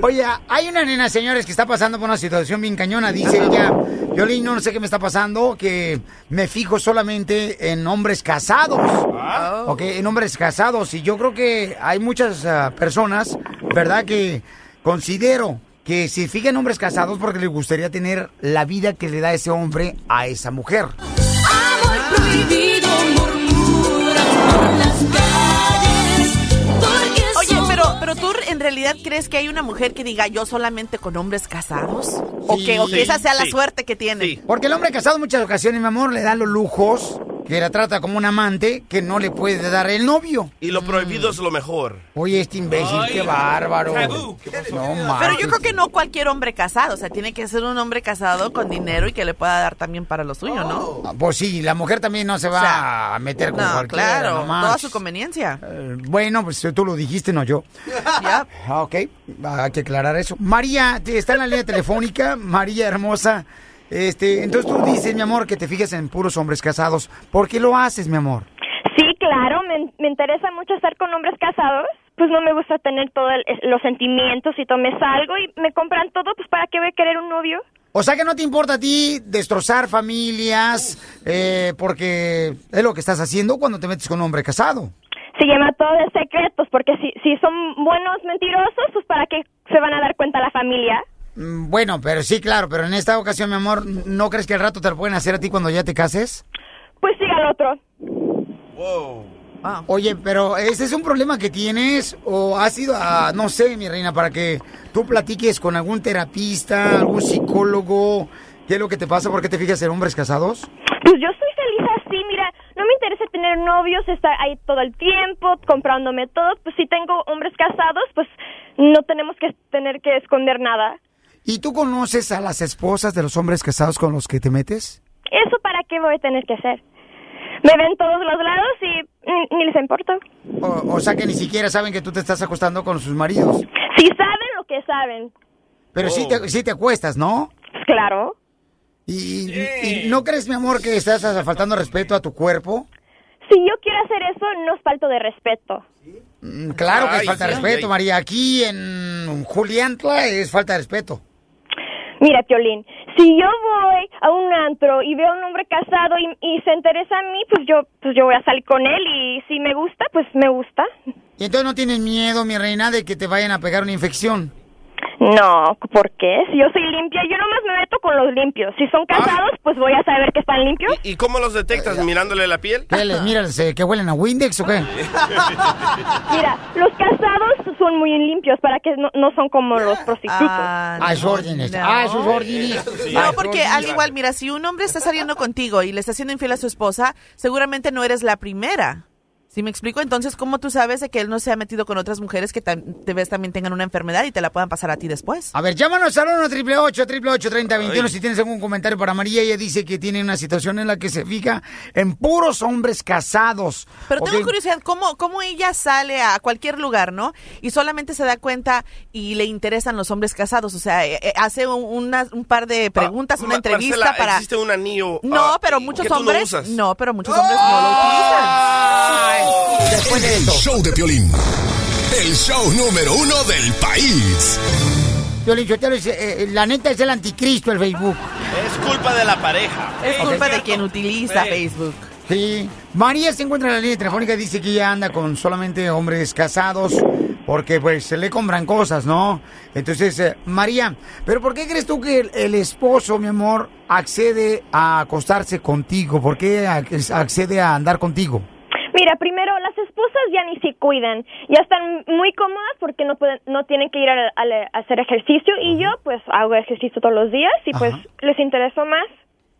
Oye, hay una nena, señores, que está pasando por una situación bien cañona. Dice ella, yo no sé qué me está pasando, que me fijo solamente en hombres casados. Ok, en hombres casados. Y yo creo que hay muchas ah, personas, ¿verdad? Que considero que se fijan en hombres casados porque les gustaría tener la vida que le da ese hombre a esa mujer. prohibido murmuran por las calles porque Oye, pero, pero tú en realidad crees que hay una mujer que diga yo solamente con hombres casados? ¿O, Sí. que, o que esa sea la Sí. suerte que tiene? Porque el hombre casado en muchas ocasiones, mi amor, le da los lujos, que la trata como un amante, que no le puede dar el novio. Y lo prohibido es lo mejor. Oye, este imbécil, Ay, qué bárbaro. No, Pero yo creo que no cualquier hombre casado, o sea, tiene que ser un hombre casado con dinero y que le pueda dar también para lo suyo, ¿no? Ah, Pues sí, la mujer también no se va O sea, a meter con No, cualquiera, claro, no más. toda su conveniencia. Eh, bueno, pues tú lo dijiste, no yo. <laughs> Ah, ok, hay que aclarar eso. María, está en la línea telefónica. María hermosa. Este, entonces tú dices, mi amor, que te fijas en puros hombres casados. ¿Por qué lo haces, mi amor? Sí, claro, me, me interesa mucho estar con hombres casados. Pues no me gusta tener todos los sentimientos y todo. Me salgo y me compran todo, pues ¿para qué voy a querer un novio? O sea que no te importa a ti destrozar familias, eh, porque es lo que estás haciendo cuando te metes con un hombre casado. Se llama todo de secretos, porque si, si son buenos mentirosos, pues ¿para qué se van a dar cuenta la familia? Mm, Bueno, pero sí, claro, pero en esta ocasión, mi amor, ¿no crees que al rato te lo pueden hacer a ti cuando ya te cases? Pues siga al otro. Wow. Oye, pero ¿ese es un problema que tienes o has ido a, no sé, mi reina, para que tú platiques con algún terapista, algún psicólogo? ¿Qué es lo que te pasa? ¿Por qué te fijas en hombres casados? Pues yo soy feliz así, mira, no me interesa tener novios, estar ahí todo el tiempo, comprándome todo. Pues si tengo hombres casados, pues no tenemos que tener que esconder nada. ¿Y tú conoces a las esposas de los hombres casados con los que te metes? ¿Eso para qué voy a tener que hacer? Me ven todos los lados y ni, ni les importa. O, o sea que ni siquiera saben que tú te estás acostando con sus maridos. Si saben lo que saben, Pero sí, te, sí te acuestas, ¿no? claro. Y, y no crees, mi amor, que estás faltando respeto a tu cuerpo? Si yo quiero hacer eso, no es falta de respeto. Mm, Claro que es falta de ay, respeto, ay. María. Aquí en Juliantla es falta de respeto. Mira, Piolín, si yo voy a un antro y veo a un hombre casado y, se interesa a mí, pues yo, pues yo voy a salir con él y si me gusta, pues me gusta. Y entonces no tienes miedo, mi reina, de que te vayan a pegar una infección. No, ¿por qué? Si yo soy limpia, yo nomás me meto con los limpios. Si son casados, pues voy a saber que están limpios. ¿Y cómo los detectas? ¿Mirándole la piel? ¿Qué les miras? eh, ¿Que huelen a Windex o qué? <laughs> Mira, los casados son muy limpios, para que no, no son como los prostitutos. A sus órdenes. no. A sus órdenes. No, porque al igual, mira, si un hombre está saliendo contigo y le está haciendo infiel a su esposa, seguramente no eres la primera. ¿Sí me explico? Entonces, ¿cómo tú sabes de que él no se ha metido con otras mujeres que te ves también tengan una enfermedad y te la puedan pasar a ti después? A ver, llámanos al 1 888 3021 si tienes algún comentario para María. Ella dice que tiene una situación en la que se fija en puros hombres casados. Pero tengo curiosidad, ¿cómo, ¿cómo ella sale a cualquier lugar, no? Y solamente se da cuenta y le interesan los hombres casados. O sea, eh, eh, hace un, una- un par de preguntas, una entrevista Marcela, para... existe un anillo. No, ah, pero muchos no hombres... No, pero muchos hombres no lo utilizan. Después de El esto. show de Piolín. El show número uno del país. Piolín eh, la neta es el anticristo el Facebook. Es culpa de la pareja. Es culpa de quien utiliza Facebook. Sí. María se encuentra en la línea telefónica y dice que ella anda con solamente hombres casados porque pues se le compran cosas, ¿no? Entonces, eh, María, ¿pero por qué crees tú que el, el esposo, mi amor, accede a acostarse contigo? ¿Por qué ac- accede a andar contigo? Mira, primero, las esposas ya ni se cuidan, ya están muy cómodas porque no pueden, no tienen que ir a, a- a hacer ejercicio. Y yo pues hago ejercicio todos los días y pues les intereso más,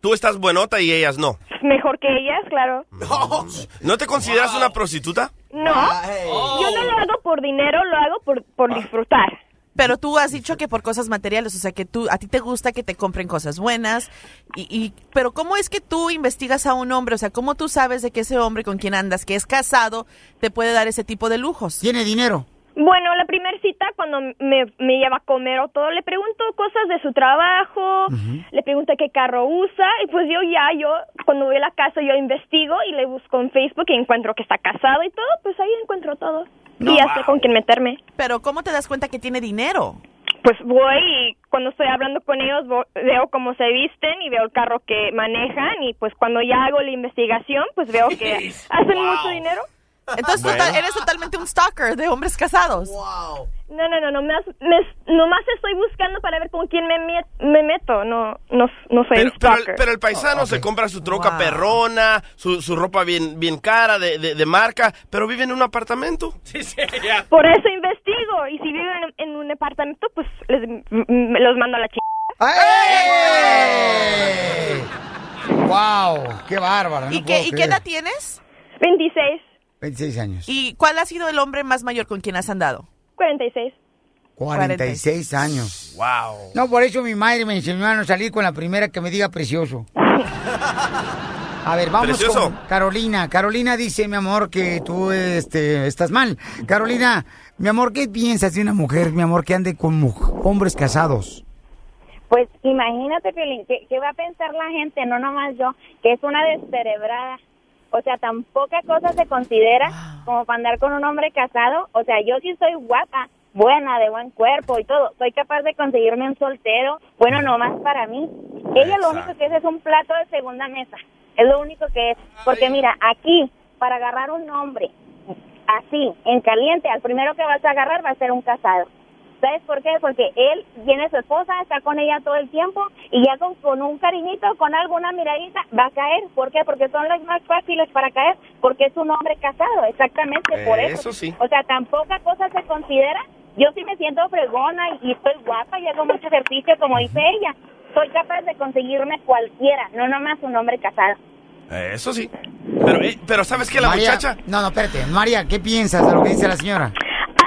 Tú estás buenota y ellas no. mejor que ellas, claro. ¿No. <laughs> Te consideras una prostituta? No, yo no lo hago por dinero, lo hago por, por disfrutar. Pero tú has dicho que por cosas materiales, o sea, que tú a ti te gusta que te compren cosas buenas y, y pero cómo es que tú investigas a un hombre, o sea, cómo tú sabes de que ese hombre con quien andas, que es casado, te puede dar ese tipo de lujos? Tiene dinero. Bueno, la primera cita cuando me, me lleva a comer o todo, le pregunto cosas de su trabajo, le pregunto qué carro usa y pues yo ya, yo cuando voy a la casa yo investigo y le busco en Facebook y encuentro que está casado y todo, pues ahí encuentro todo. Y ya sé con quién meterme. Pero ¿cómo te das cuenta que tiene dinero? Pues voy y cuando estoy hablando con ellos vo- veo cómo se visten y veo el carro que manejan y pues cuando ya hago la investigación pues veo que <laughs> hacen mucho dinero. Entonces Bueno. total- eres totalmente un stalker de hombres casados. No, no, no, no, más, me- nomás estoy buscando para ver con quién me, met- me meto, no, no, no soy Pero, un pero el, stalker. pero el paisano se compra su troca perrona, su, su ropa bien, bien cara, de, de- de marca, pero vive en un apartamento. Sí, sí. Por eso investigo, y si viven en, en un departamento, pues les, los mando a la chica. ¡Wow! ¡Qué bárbaro! no ¿Y, qué, ¿Y qué edad tienes? 26. 26 años. ¿Y cuál ha sido el hombre más mayor con quien has andado? 46. 46 años. ¡Wow! No, por eso mi madre me enseñó a no salir con la primera que me diga precioso. <laughs> A ver, vamos Precioso. con Carolina. Carolina dice, mi amor, que tú este, estás mal. Carolina, mi amor, ¿qué piensas de una mujer, mi amor, que ande con hombres casados? Pues imagínate, Piolín, ¿qué, qué va a pensar la gente? No nomás yo, que es una descerebrada. O sea, tan poca cosa se considera como para andar con un hombre casado. O sea, yo sí soy guapa, buena, de buen cuerpo y todo. Soy capaz de conseguirme un soltero, bueno, nomás para mí. Ella lo único que es es un plato de segunda mesa. Es lo único que es. Porque mira, aquí, para agarrar un hombre así, en caliente, al primero que vas a agarrar va a ser un casado. ¿Sabes por qué? Porque él tiene su esposa, está con ella todo el tiempo y ya con, con un cariñito, con alguna miradita, va a caer. ¿Por qué? Porque son los más fáciles para caer, porque es un hombre casado, exactamente por eso. Eso sí. O sea, tan poca cosa se considera. Yo sí me siento fregona y, y estoy guapa y hago mucho ejercicio, como dice ella. Soy capaz de conseguirme cualquiera, no nomás un hombre casado. Eso sí. Pero, eh, pero ¿sabes qué? La María- muchacha... No, no, espérate. María, ¿qué piensas de lo que dice la señora?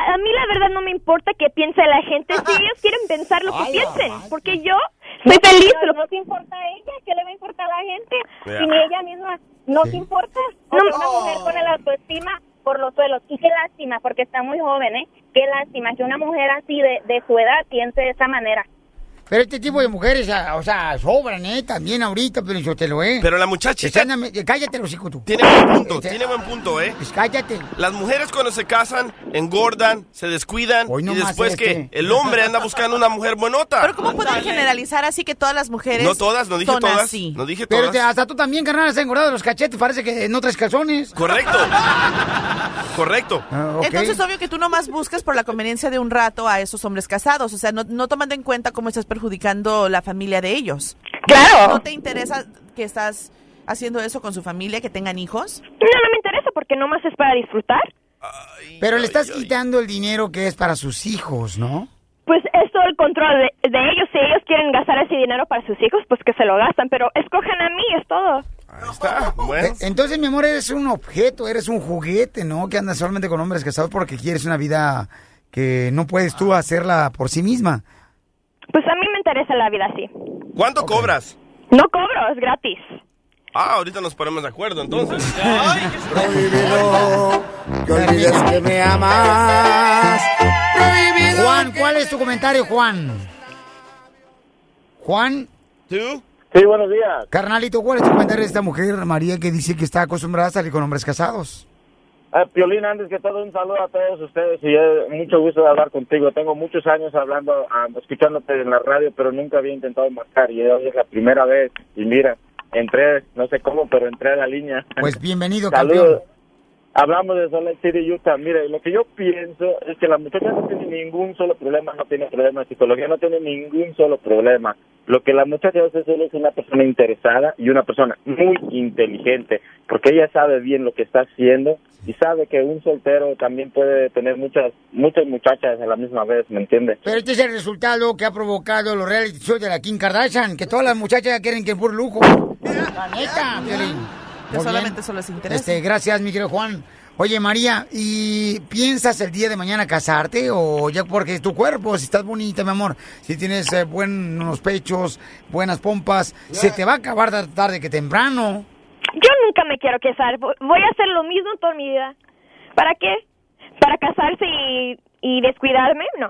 A, mí la verdad no me importa qué piense la gente, si ellos quieren pensar lo que Ay, piensen, porque yo soy feliz. No, no te importa a ella, ¿qué le va a importar a la gente? Si ni ella misma no te importa. O sea, una mujer con el autoestima por los suelos. Y qué lástima, porque está muy joven, ¿eh? Qué lástima que una mujer así de, de su edad piense de esa manera. Pero este tipo de mujeres, o sea, sobran, ¿eh? También ahorita, pero yo te lo eh. Pero la muchacha... Me- Cállate, los hijos tú. Tiene buen punto, tiene buen punto, ¿eh? Pues cállate. Las mujeres cuando se casan, engordan, se descuidan y nomás después este. que el hombre anda buscando una mujer buenota. Pero ¿cómo pueden generalizar así que todas las mujeres No todas, no dije son todas, así? no dije Pero todas. te- hasta tú también, carnal, has engordado los cachetes. Parece que no traes calzones. Correcto. <laughs> Correcto. Ah, Entonces, obvio que tú nomás buscas por la conveniencia de un rato a esos hombres casados, o sea, no, no tomando en cuenta cómo estás perjudicando la familia de ellos. Claro. ¿No te interesa que estás haciendo eso con su familia, que tengan hijos? No, no me interesa porque nomás es para disfrutar. Pero le estás quitando el dinero que es para sus hijos, ¿no? Pues es todo el control de, de ellos. Si ellos quieren gastar ese dinero para sus hijos, pues que se lo gastan. Pero escogen a mí, es todo. Ahí está. Bueno. Eh, Entonces, mi amor, eres un objeto, eres un juguete, ¿no? Que andas solamente con hombres casados porque quieres una vida que no puedes tú hacerla por sí misma. Pues a mí me interesa la vida así. ¿Cuánto cobras? No cobro, es gratis. Ah, ahorita nos ponemos de acuerdo, entonces. <laughs> Prohibido que olvides que me amas. Juan, ¿cuál es tu comentario, Juan? Juan. ¿Tú? Sí, buenos días. Carnalito, ¿cuál es tu comentario de esta mujer, María, que dice que está acostumbrada a salir con hombres casados? Ah, Piolín, antes que todo, un saludo a todos ustedes y eh, mucho gusto de hablar contigo. Tengo muchos años hablando, ah, escuchándote en la radio, pero nunca había intentado marcar y hoy es la primera vez. Y mira, entré, no sé cómo, pero entré a la línea. Pues bienvenido, <laughs> Saludos. campeón. Hablamos de Salt Lake City, Utah. Mire, lo que yo pienso es que la muchacha no tiene ningún solo problema, no tiene problema de psicología, no tiene ningún solo problema. Lo que la muchacha hace solo es una persona interesada y una persona muy inteligente, porque ella sabe bien lo que está haciendo y sabe que un soltero también puede tener muchas muchas muchachas a la misma vez, ¿me entiende? Pero este es el resultado que ha provocado los reality shows de la Kim Kardashian, que todas las muchachas quieren que por lujo. La neta. Que Muy solamente bien. eso les interesa. Este, gracias, mi querido Juan. Oye, María, ¿y piensas el día de mañana casarte o ya porque tu cuerpo, si estás bonita, mi amor, si tienes eh, buenos pechos, buenas pompas, se te va a acabar tar- tarde que temprano? Yo nunca me quiero casar. Vo- Voy a hacer lo mismo toda mi vida. ¿Para qué? ¿Para casarse y, y descuidarme? No.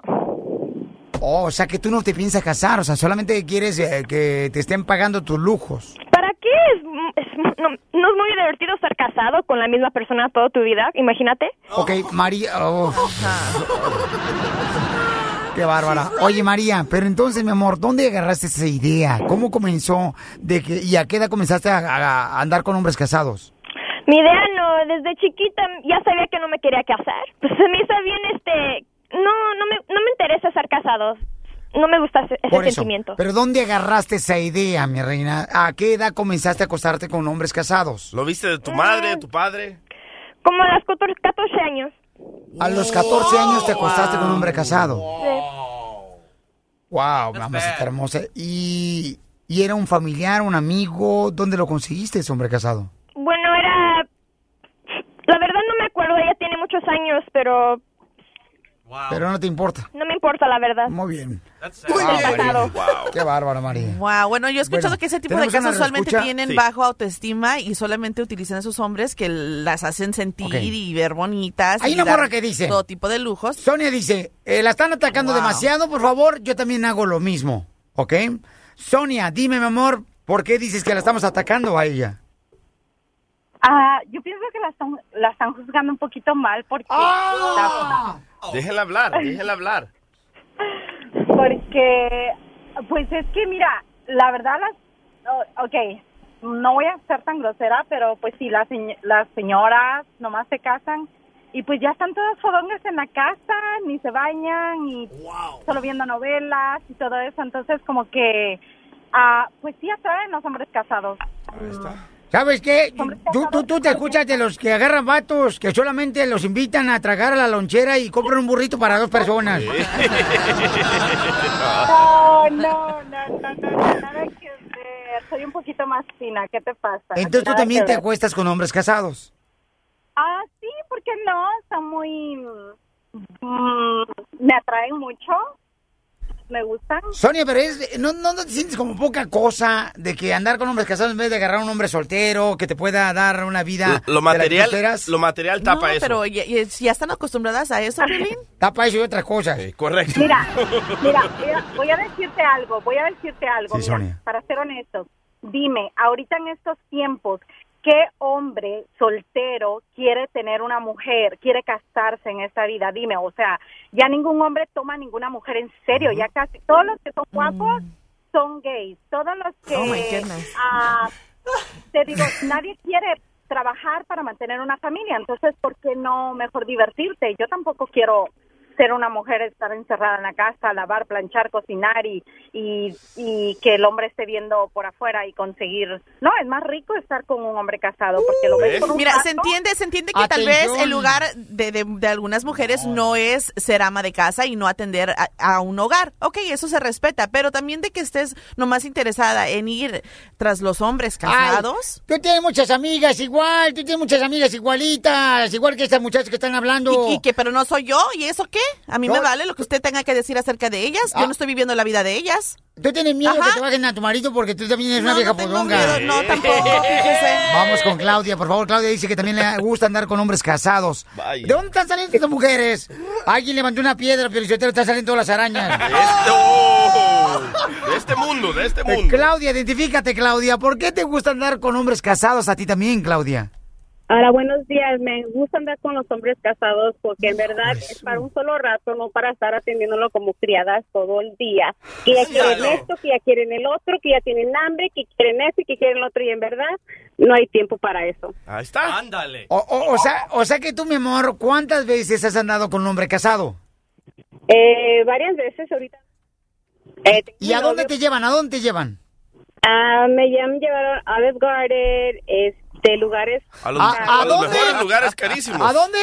Oh, o sea que tú no te piensas casar, o sea, solamente quieres eh, que te estén pagando tus lujos. ¿Para? Es, es- no, no es muy divertido estar casado con la misma persona toda tu vida, imagínate. Ok, María. oh. Qué bárbara. Oye, María, pero entonces, mi amor, ¿dónde agarraste esa idea? ¿Cómo comenzó de que y a qué edad comenzaste a, a- a andar con hombres casados? Mi idea no, desde chiquita ya sabía que no me quería casar. Pues se me hizo bien este... No, no me, no me interesa estar casado. No me gusta ese, ese Por eso. sentimiento. Pero ¿dónde agarraste esa idea, mi reina? ¿A qué edad comenzaste a acostarte con hombres casados? ¿Lo viste de tu madre, de tu padre? Como a los 14 14 años. A los 14 años te acostaste con un hombre casado. Wow, mamacita hermosa. ¿Y, ¿Y era un familiar, un amigo? ¿Dónde lo conseguiste ese hombre casado? Bueno, era... La verdad no me acuerdo, ya tiene muchos años, pero Pero no te importa. no me importa la verdad. Muy bien. Muy Wow, bien. María. Qué bárbara, María. Wow, bueno, yo he escuchado Bueno, que ese tipo de ¿tenemos una casos solamente reescucha? tienen Sí. bajo autoestima y solamente utilizan a esos hombres que las hacen sentir Ok. y ver bonitas. Hay y una morra que dice. Todo tipo de lujos. Sonia dice, eh, la están atacando Wow. demasiado, por favor, yo también hago lo mismo, ¿ok? Sonia, dime, mi amor, ¿por qué dices que la estamos atacando a ella? Ah, yo pienso que la están, la están juzgando un poquito mal porque... ¡Ah! Déjenla hablar, <laughs> déjenla hablar. Porque, pues es que, mira, la verdad, las, oh, ok, no voy a ser tan grosera, pero pues sí, las, las señoras nomás se casan y pues ya están todas fodongas en la casa, ni se bañan, y solo viendo novelas y todo eso, entonces como que, ah, pues sí atraen los hombres casados. ¿Sabes qué? Tú, tú, tú te escuchas de los que agarran vatos, que solamente los invitan a tragar a la lonchera y compran un burrito para dos personas. <laughs> No, no, no, no, no, no, nada que ver. Soy un poquito más fina. ¿Qué te pasa? Entonces tú Nada también te ver. acuestas con hombres casados. Ah, sí, ¿por qué no? Son muy... mm, me atraen mucho. Me gustan. Sonia, pero es, ¿no, no, no te sientes como poca cosa de que andar con hombres casados en vez de agarrar a un hombre soltero que te pueda dar una vida Lo material, lo material tapa no, eso. pero ya, ya- están acostumbradas a eso. <laughs> Tapa eso y otras cosas. correcto. Mira, <laughs> mira, mira, voy a decirte algo, voy a decirte algo, Sí, mira, Sonia. para ser honestos. Dime, ahorita en estos tiempos, ¿qué hombre soltero quiere tener una mujer, quiere casarse en esta vida? Dime, o sea, ya ningún hombre toma ninguna mujer en serio, ya casi todos los que son guapos son gays, todos los que... Oh, my goodness. ah, te digo, nadie quiere trabajar para mantener una familia, entonces, ¿por qué no mejor divertirte? Yo tampoco quiero ser una mujer estar encerrada en la casa, lavar, planchar, cocinar y, y, y que el hombre esté viendo por afuera y conseguir. No, es más rico estar con un hombre casado porque lo ves con un Mira, gato. se entiende, se entiende que tal vez el lugar de, de- de algunas mujeres no es ser ama de casa y no atender a, a un hogar. Ok, eso se respeta, pero también de que estés nomás interesada en ir tras los hombres casados. Tú tienes muchas amigas igual, tú tienes muchas amigas igualitas, igual que estas muchachas que están hablando. ¿Y, y que, pero no soy yo? ¿Y eso qué? A mí me vale lo que usted tenga que decir acerca de ellas. Yo no estoy viviendo la vida de ellas. ¿Tú tienes miedo Ajá. que te bajen a tu marido porque tú también eres una vieja no podonga? miedo, no, tampoco, fíjese. Vamos con Claudia, por favor. Claudia dice que también le gusta andar con hombres casados. ¿De dónde están saliendo estas mujeres? Alguien levantó una piedra, pero yo te están saliendo todas las arañas. Este, oh, de este mundo, de este Eh, mundo. Claudia, identifícate, Claudia. ¿Por qué te gusta andar con hombres casados a ti también, Claudia? Ahora, buenos días. Me gusta andar con los hombres casados porque en verdad es para un solo rato, no para estar atendiéndolo como criadas todo el día. Que ya quieren esto, que ya quieren el otro, que ya tienen hambre, que quieren esto y que quieren lo otro. Y en verdad no hay tiempo para eso. Ahí está. Ándale. O, o- o sea, o sea que tú, mi amor, ¿cuántas veces has andado con un hombre casado? Eh, varias veces ahorita. Eh, ¿Y a un dónde novio- te llevan? ¿A dónde te llevan? Ah, me llaman llevaron a Olive Garden, este, lugares. A los, ¿A- a a los dónde? mejores lugares carísimos. ¿A dónde?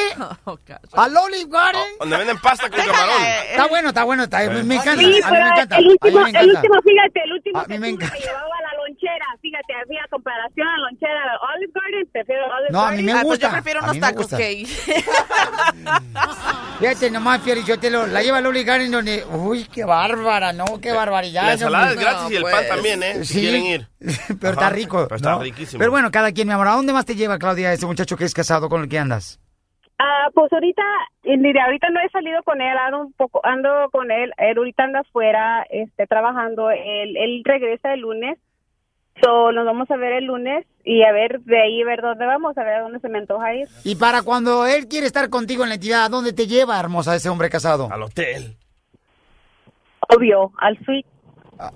¿Al Olive Garden? Donde venden pasta con camarón. Está bueno, está bueno, está, me, me encanta. Sí, a mí pero me encanta. el a último, mí me el último, fíjate, el último A que mí me tuve encanta. me llevaba la lonchera, fíjate, así a comparación a lonchera de Olive Garden, prefiero Olive No, a Garden. mí me Ah, pues gusta. yo prefiero a unos mí me tacos gusta. que... <laughs> Fíjate nomás, Fiorichotelo, la lleva al Olive Garden donde... Uy, qué bárbara, ¿no? Qué barbaridad. La ensalada es gratis y el pan también, ¿eh? Si Sí. quieren ir. <laughs> Pero está Ajá, rico. pero está ¿no? riquísimo. Pero bueno, cada quien, mi amor. ¿A dónde más te lleva, Claudia, ese muchacho que es casado con el que andas? Ah, pues ahorita, y mire, ahorita no he salido con él, ando un poco, ando con él, él ahorita anda afuera, este, trabajando, él, él regresa el lunes, so, nos vamos a ver el lunes y a ver de ahí, a ver dónde vamos, a ver a dónde se me antoja ir. Y para cuando él quiere estar contigo en la entidad, ¿a dónde te lleva, hermosa, ese hombre casado? Al hotel. Obvio, al suite.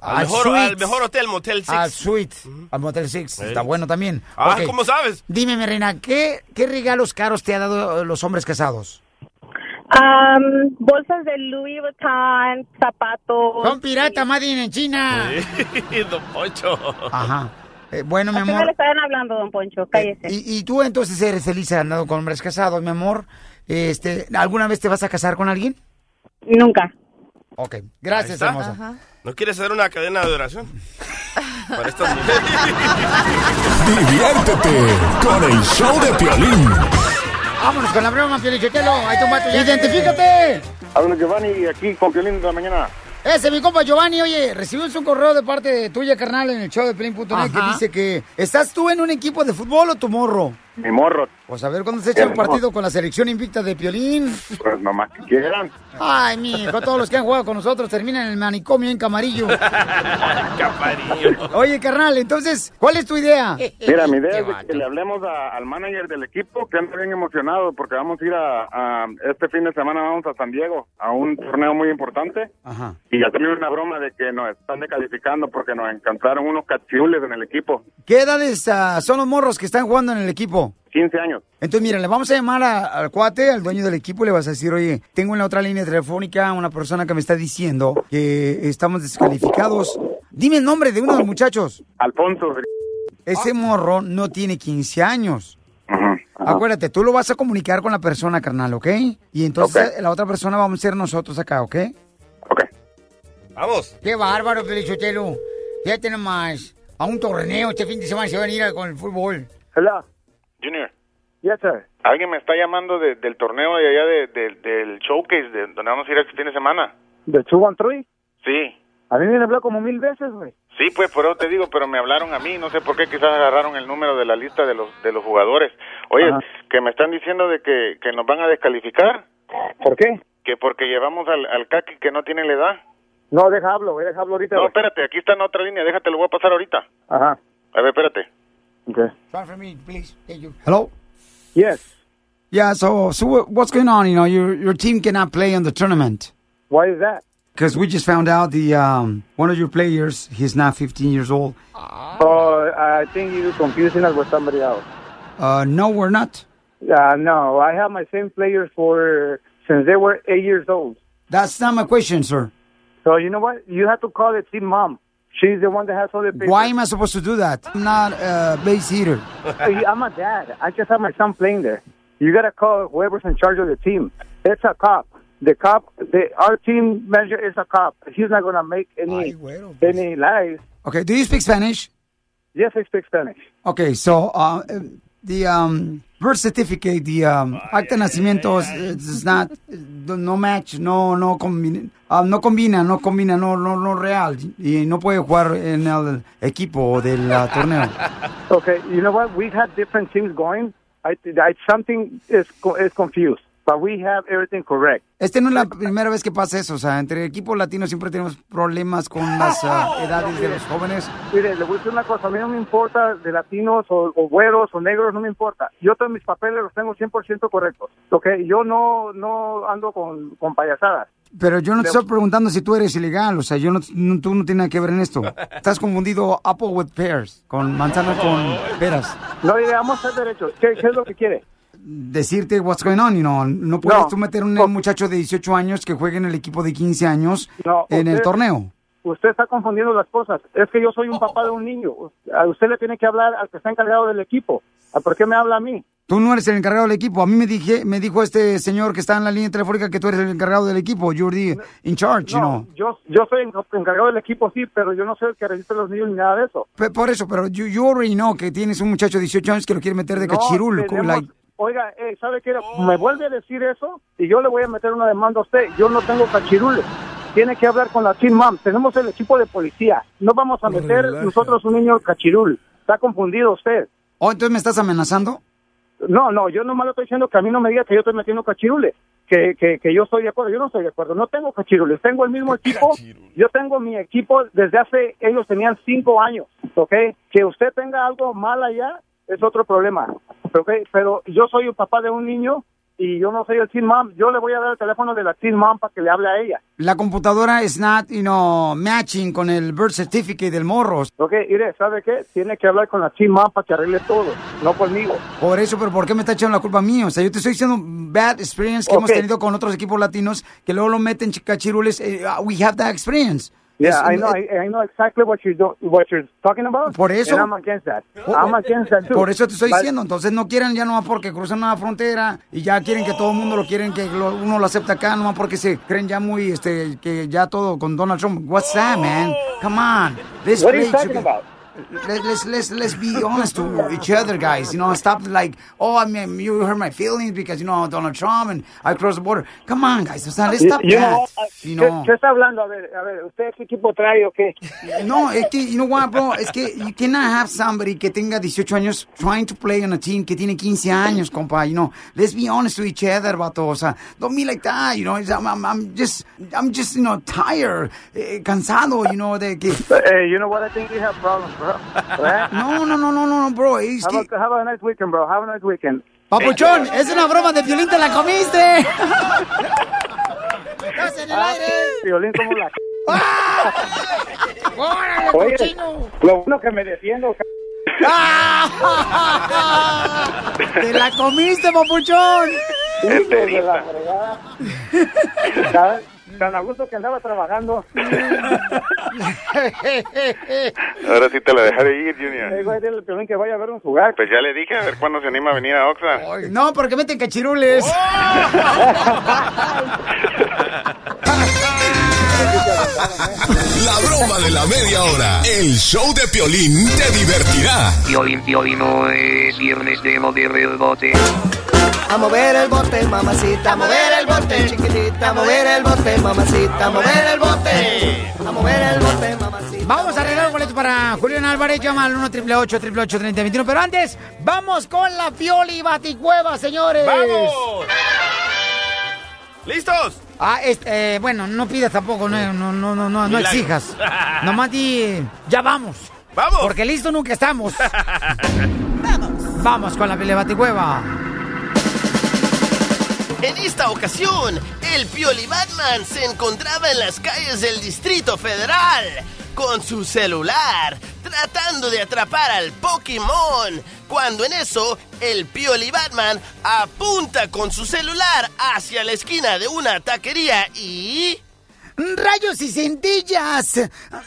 Al mejor, suite. al mejor hotel, Motel Six. Al suite, al Motel Six. Está bueno también. Ah. ¿cómo sabes? Dime, mi reina, ¿qué, ¿qué regalos caros te ha dado los hombres casados? Am, bolsas de Louis Vuitton, zapatos. Son pirata, Madrid en China. Sí, <laughs> Don Poncho. Ajá. Eh, bueno, mi amor. le estaban hablando, don Poncho, cállese. Y, y tú entonces eres feliz andando con hombres casados, mi amor. Este, ¿Alguna vez te vas a casar con alguien? Nunca. Ok, gracias, hermosa. ¿No quieres hacer una cadena de oración? <laughs> Para estas mujeres. Diviértete con el show de Piolín. Vámonos con la broma, Piolichotelo. Ahí tu vato ya. ¡Identifícate! Habla Giovanni aquí con Piolín de la mañana. Ese, mi compa Giovanni, oye, recibimos un correo de parte tuya, carnal, en el show de Pelín.net que dice que ¿estás tú en un equipo de fútbol o tu morro? Mi morro. Pues a ver cuándo se echa un partido con la selección invicta de Piolín. Pues nomás que quieran. Ay, mi hijo, todos los que han jugado con nosotros terminan en el manicomio en Camarillo. <laughs> Oye, carnal, entonces, ¿cuál es tu idea? Mira, mi idea es que le hablemos a- al manager del equipo que anda bien emocionado porque vamos a ir a, a- este fin de semana vamos a San Diego a un torneo muy importante Ajá. y ya tenía una broma de que nos están descalificando porque nos encantaron unos cachiules en el equipo. ¿Qué edades ah, son los morros que están jugando en el equipo? 15 años. Entonces, mira, le vamos a llamar a- al cuate, al dueño del equipo, y le vas a decir, oye, tengo en la otra línea telefónica una persona que me está diciendo que estamos descalificados. Dime el nombre de uno de los muchachos. Alfonso. Ese morro no tiene 15 años. Acuérdate, tú lo vas a comunicar con la persona, carnal, ¿ok? Y entonces la otra persona vamos a ser nosotros acá, ¿ok? Vamos. Qué bárbaro, Pelichotelo. Fíjate nomás. A un torneo este fin de semana se van a ir con el fútbol. Hello. Junior. Yes, sir. Alguien me está llamando de- del torneo de allá de- de- del showcase de donde vamos a ir este fin de semana. ¿De 213? Sí. A mí me han hablado como mil veces, güey. Sí, pues por eso te digo, pero me hablaron a mí, no sé por qué, quizás agarraron el número de la lista de los de los jugadores. Oye, Ajá. que me están diciendo de que, que nos van a descalificar, ¿Por qué? que porque llevamos al, al Kaki que no tiene la edad. No, deja hablo, güey, deja hablo ahorita. No, espérate, aquí está en otra línea, déjate, lo voy a pasar ahorita. Ajá. A ver, espérate. Okay. Try for me, please. Thank you. Hello? Yes. Yeah, so, so what- what's going on? You know, your, your team cannot play in the tournament. Why is that? Because we just found out the um, one of your players, he's now 15 years old. Oh, I think you're confusing us with somebody else. Uh, no, we're not. Uh, no, I have my same players for since they were eight years old. That's not my question, sir. So you know what? You have to call the team mom. She's the one that has all the papers. Why am I supposed to do that? I'm not a base hitter. I'm a dad. I just have my son playing there. You gotta call whoever's in charge of the team. It's a cop. The cop, the our team manager is a cop. He's not gonna make any any lies. Okay, do you speak Spanish? Yes, I speak Spanish. Okay, so uh, the um, birth certificate, the um, acta de nacimiento is, is not no match, no no combina, ah, no combina, no combina, no no no real y no puede jugar en el equipo del ah, torneo. <laughs> Okay, you know what? We've had different teams going. I, I something is co- is confused, but we have everything correct. Este no es la primera vez que pasa eso, o sea, entre equipos latinos siempre tenemos problemas con las ah, <laughs> edades de los jóvenes. Mire, le voy a decir una cosa, a mí no me importa de latinos o, o güeros o negros, no me importa. Yo todos mis papeles los tengo 100% correctos, ¿ok? Yo no, no ando con, con payasadas. Pero yo no te estoy preguntando si tú eres ilegal, o sea, yo no, no- tú no tienes nada que ver en esto. <laughs> Estás confundido apple with pears, con manzana con peras. No, vamos a hacer derechos. ¿Qué, qué es lo que quiere? Decirte what's going on, you know, no puedes No. tú meter un muchacho de 18 años que juegue en el equipo de 15 años No, en el torneo. Usted está confundiendo las cosas. Es que yo soy un papá de un niño. A usted le tiene que hablar al que está encargado del equipo. ¿A ¿Por qué me habla a mí? Tú no eres el encargado del equipo. A mí me dije, me dijo este señor que está en la línea telefónica que tú eres el encargado del equipo. You're the in charge, you know. No, yo, yo soy en- encargado del equipo, sí, pero yo no soy el que registra los niños ni nada de eso. Pe- Por eso, pero you, you already know que tienes un muchacho de 18 años que lo quiere meter de No, cachirul. tenemos- like- Oiga, eh, ¿sabe qué? Me vuelve a decir eso y yo le voy a meter una demanda a usted. Yo no tengo cachirules. Tiene que hablar con la Team Mom. Tenemos el equipo de policía. No vamos a meter Relaja. nosotros un niño cachirul. Está confundido usted. ¿O entonces me estás amenazando? No, no, yo nomás le estoy diciendo que a mí no me diga que yo estoy metiendo cachirules. Que, que, que yo estoy de acuerdo. Yo no estoy de acuerdo. No tengo cachirules. Tengo el mismo equipo. Yo tengo mi equipo desde hace, ellos tenían cinco años. ¿Ok? Que usted tenga algo mal allá es otro problema. ¿Ok? Pero yo soy el papá de un niño y yo no soy el Teen Mom. Yo le voy a dar el teléfono de la Teen Mom para que le hable a ella. La computadora is not, you know, matching con el birth certificate del morro. ¿Ok? Mire, ¿sabe qué? Tiene que hablar con la Teen Mom para que arregle todo. No conmigo. Por eso, pero ¿por qué me está echando la culpa a mí? O sea, yo te estoy diciendo bad experience que Ok. hemos tenido con otros equipos latinos que luego lo meten ch- cachirules. uh, we have that experience. Yeah, I know. I, I know exactly what you're do, what you're talking about. Por eso- And I'm against that. I'm against that too. Por eso te estoy But- diciendo, entonces no quieren ya nomás porque cruzan una frontera y ya quieren que todo el mundo lo quieren, que lo- uno lo acepte acá, nomás porque se creen ya muy, este, que ya todo con Donald Trump. What's that, man? Come on. This What are you talking can- about? Let, let's let's let's be honest to each other, guys. You know, stop like, oh, I mean, you hurt my feelings because you know Donald Trump and I crossed the border. Come on, guys. O sea, let's stop you that. know, uh, You ¿qué, know. qué está hablando? A ver, a ver, ¿usted qué equipo trae o qué? No, es que, you know what, bro, es que you cannot have somebody que tenga 18 años trying to play on a team que tiene 15 años, compa, you know. Let's be honest to each other, vato, o sea, don't be like that, you know. I'm, I'm, I'm just, I'm just, you know, tired, eh, cansado, you know, de que... Hey, you know what? I think you have problems, bro. Right? No, no, no, no, no, bro, es Have, a, have a nice weekend, bro. Have a nice weekend. Papuchón, es una broma de violín, te la comiste. <laughs> Ah, Violín como la... <laughs> ¡Órale, Oye, cochino! lo bueno que me defiendo. ca- ¡Te la comiste, papuchón! Hijo de la fregada. <laughs> Tan- a gusto que andaba trabajando. <laughs> Ahora sí te la dejaré ir, Junior. Eh, güey, dile al Piolín que vaya a ver un jugar. Pues ya le dije, a ver cuándo se anima a venir a Oxnard. No, porque meten cachirules. <laughs> La broma de la media hora. El show de Piolín te divertirá. Violín, violín, no es viernes de mover el bote. A mover el bote, mamacita, a mover el bote, chiquitita, a mover el bote, mamacita, a mover el bote, a mover el bote, mamacita. Vamos a arreglar boletos para Julián Álvarez. Llama al 1 888 3021 Pero antes, vamos con la Pioli Baticueva, señores. ¡Vamos! ¿Listos? Ah, este, eh, bueno, no pidas tampoco, no, no, no, no, no, no Milagro. exijas. <laughs> Nomás di, ya vamos. ¡Vamos! Porque listo nunca estamos. vamos. <laughs> Vamos con la Pioli Baticueva. En esta ocasión, el Pioli Batman se encontraba en las calles del Distrito Federal con su celular, tratando de atrapar al Pokémon. Cuando en eso, el Pioli Batman apunta con su celular hacia la esquina de una taquería y... ¡Rayos y centellas!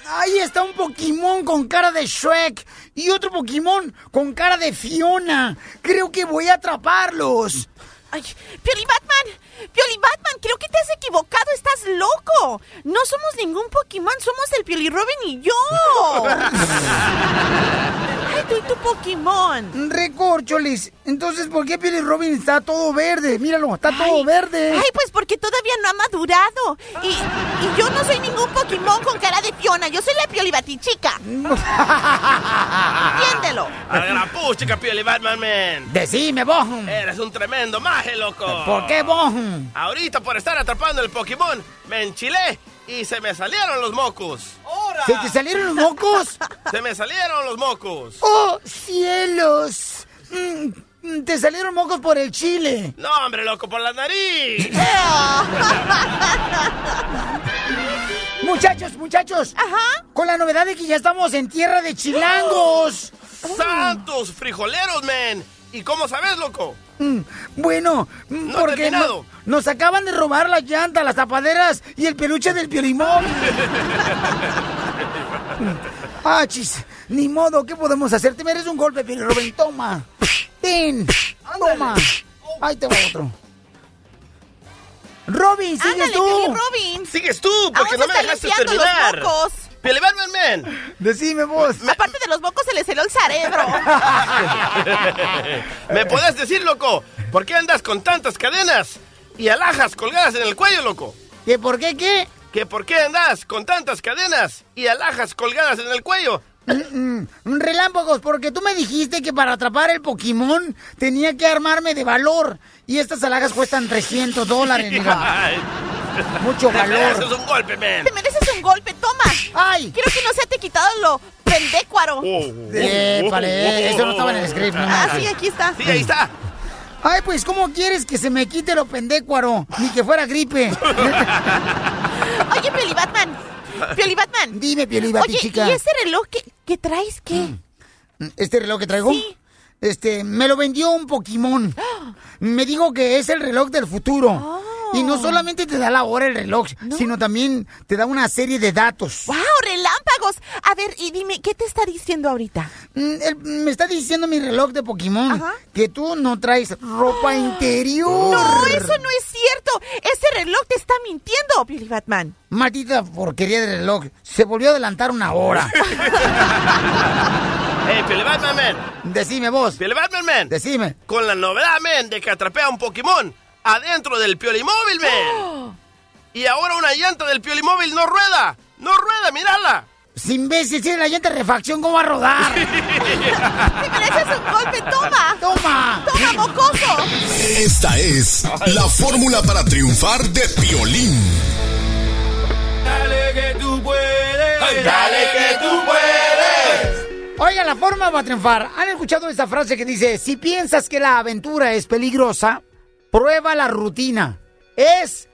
Ahí está un Pokémon con cara de Shrek y otro Pokémon con cara de Fiona. Creo que voy a atraparlos. Ay, Pioli Batman, Pioli Batman, creo que te has equivocado, estás loco. No somos ningún Pokémon, somos el Pioli Robin y yo. <laughs> Tú y tu Pokémon. Recorcholis, entonces, ¿por qué Billy Robin está todo verde? Míralo, está todo verde. Ay, pues porque todavía no ha madurado. Y, y yo no soy ningún Pokémon con cara de Fiona, yo soy la Pioli Batichica. <laughs> Entiéndelo. A la puchica, Pioli Batman Man. Decime, vos. Eres un tremendo maje, loco. ¿Por qué vos? Ahorita por estar atrapando el Pokémon, me enchilé y se me salieron los mocos. ¿Se te salieron los mocos? Se me salieron los mocos. ¡Oh, cielos! Mm, Te salieron mocos por el chile. No, hombre, loco, por la nariz. <laughs> Muchachos, muchachos. Ajá. Con la novedad de que ya estamos en tierra de chilangos. <gasps> ¡Santos frijoleros, men! ¿Y cómo sabes, loco? Mm, Bueno, mm, No porque no- nos acaban de robar las llantas, las tapaderas y el peluche del piolimón. <laughs> ah, chis, ni modo, ¿qué podemos hacer? Te mereces un golpe, Piolín Robin, toma. Ten, toma. Ahí te va otro. Robin, sigues Ándale, tú. Robin. Sigues tú, porque Aún no me está dejaste limpiando los terminar. mocos. Pioli Batman Man. Decime vos. Aparte de los mocos se le celó el cerebro. <laughs> ¿Me puedes decir, loco? ¿Por qué andas con tantas cadenas y alhajas colgadas en el cuello, loco? ¿Que por qué qué? ¿Que por qué andas con tantas cadenas y alhajas colgadas en el cuello? Mm, mm, Relámpagos, porque tú me dijiste que para atrapar el Pokémon tenía que armarme de valor. Y estas alhajas cuestan 300 dólares, <laughs> mira. Mucho Te valor. mereces un golpe, man. Te mereces un golpe, toma. ¡Ay! Quiero que no se te quitado lo pendécuaro. Épale, eso no estaba en el script, no Ah, sí, aquí está. Sí, ahí está. Ay, pues, ¿cómo quieres que se me quite lo pendécuaro? Ni que fuera gripe. <laughs> Oye, Pioli Batman. Pioli Batman. Dime, Pioli Oye, Batichica. ¿y ese reloj que, que traes qué? ¿Este reloj que traigo? Sí. Este, me lo vendió un Pokémon. <gasps> Me dijo que es el reloj del futuro. Y no solamente te da la hora el reloj, sino también te da una serie de datos. ¡Wow! ¡Relámpagos! A ver, y dime, ¿qué te está diciendo ahorita? Mm, me está diciendo mi reloj de Pokémon que tú no traes ropa interior. No, eso no es cierto. Ese reloj te está mintiendo, Pioli Batman. Maldita porquería de reloj. Se volvió a adelantar una hora. <laughs> Hey, Pioli Batman Man. Decime vos. Pioli Batman Man. Decime. Con la novedad, man, de que atrapé a un Pokémon adentro del Piolimóvil, man. Y ahora una llanta del Piolimóvil no rueda. No rueda, mírala. Sin imbécil, si la llanta de refacción, ¿cómo va a rodar? <laughs> ¡Te mereces un golpe! ¡Toma! ¡Toma! ¡Toma, mocoso! Esta es la fórmula para triunfar de Piolín. Dale que tú puedes. Dale que tú puedes. Oiga, la forma para triunfar. ¿Han escuchado esta frase que dice, si piensas que la aventura es peligrosa, prueba la rutina. Es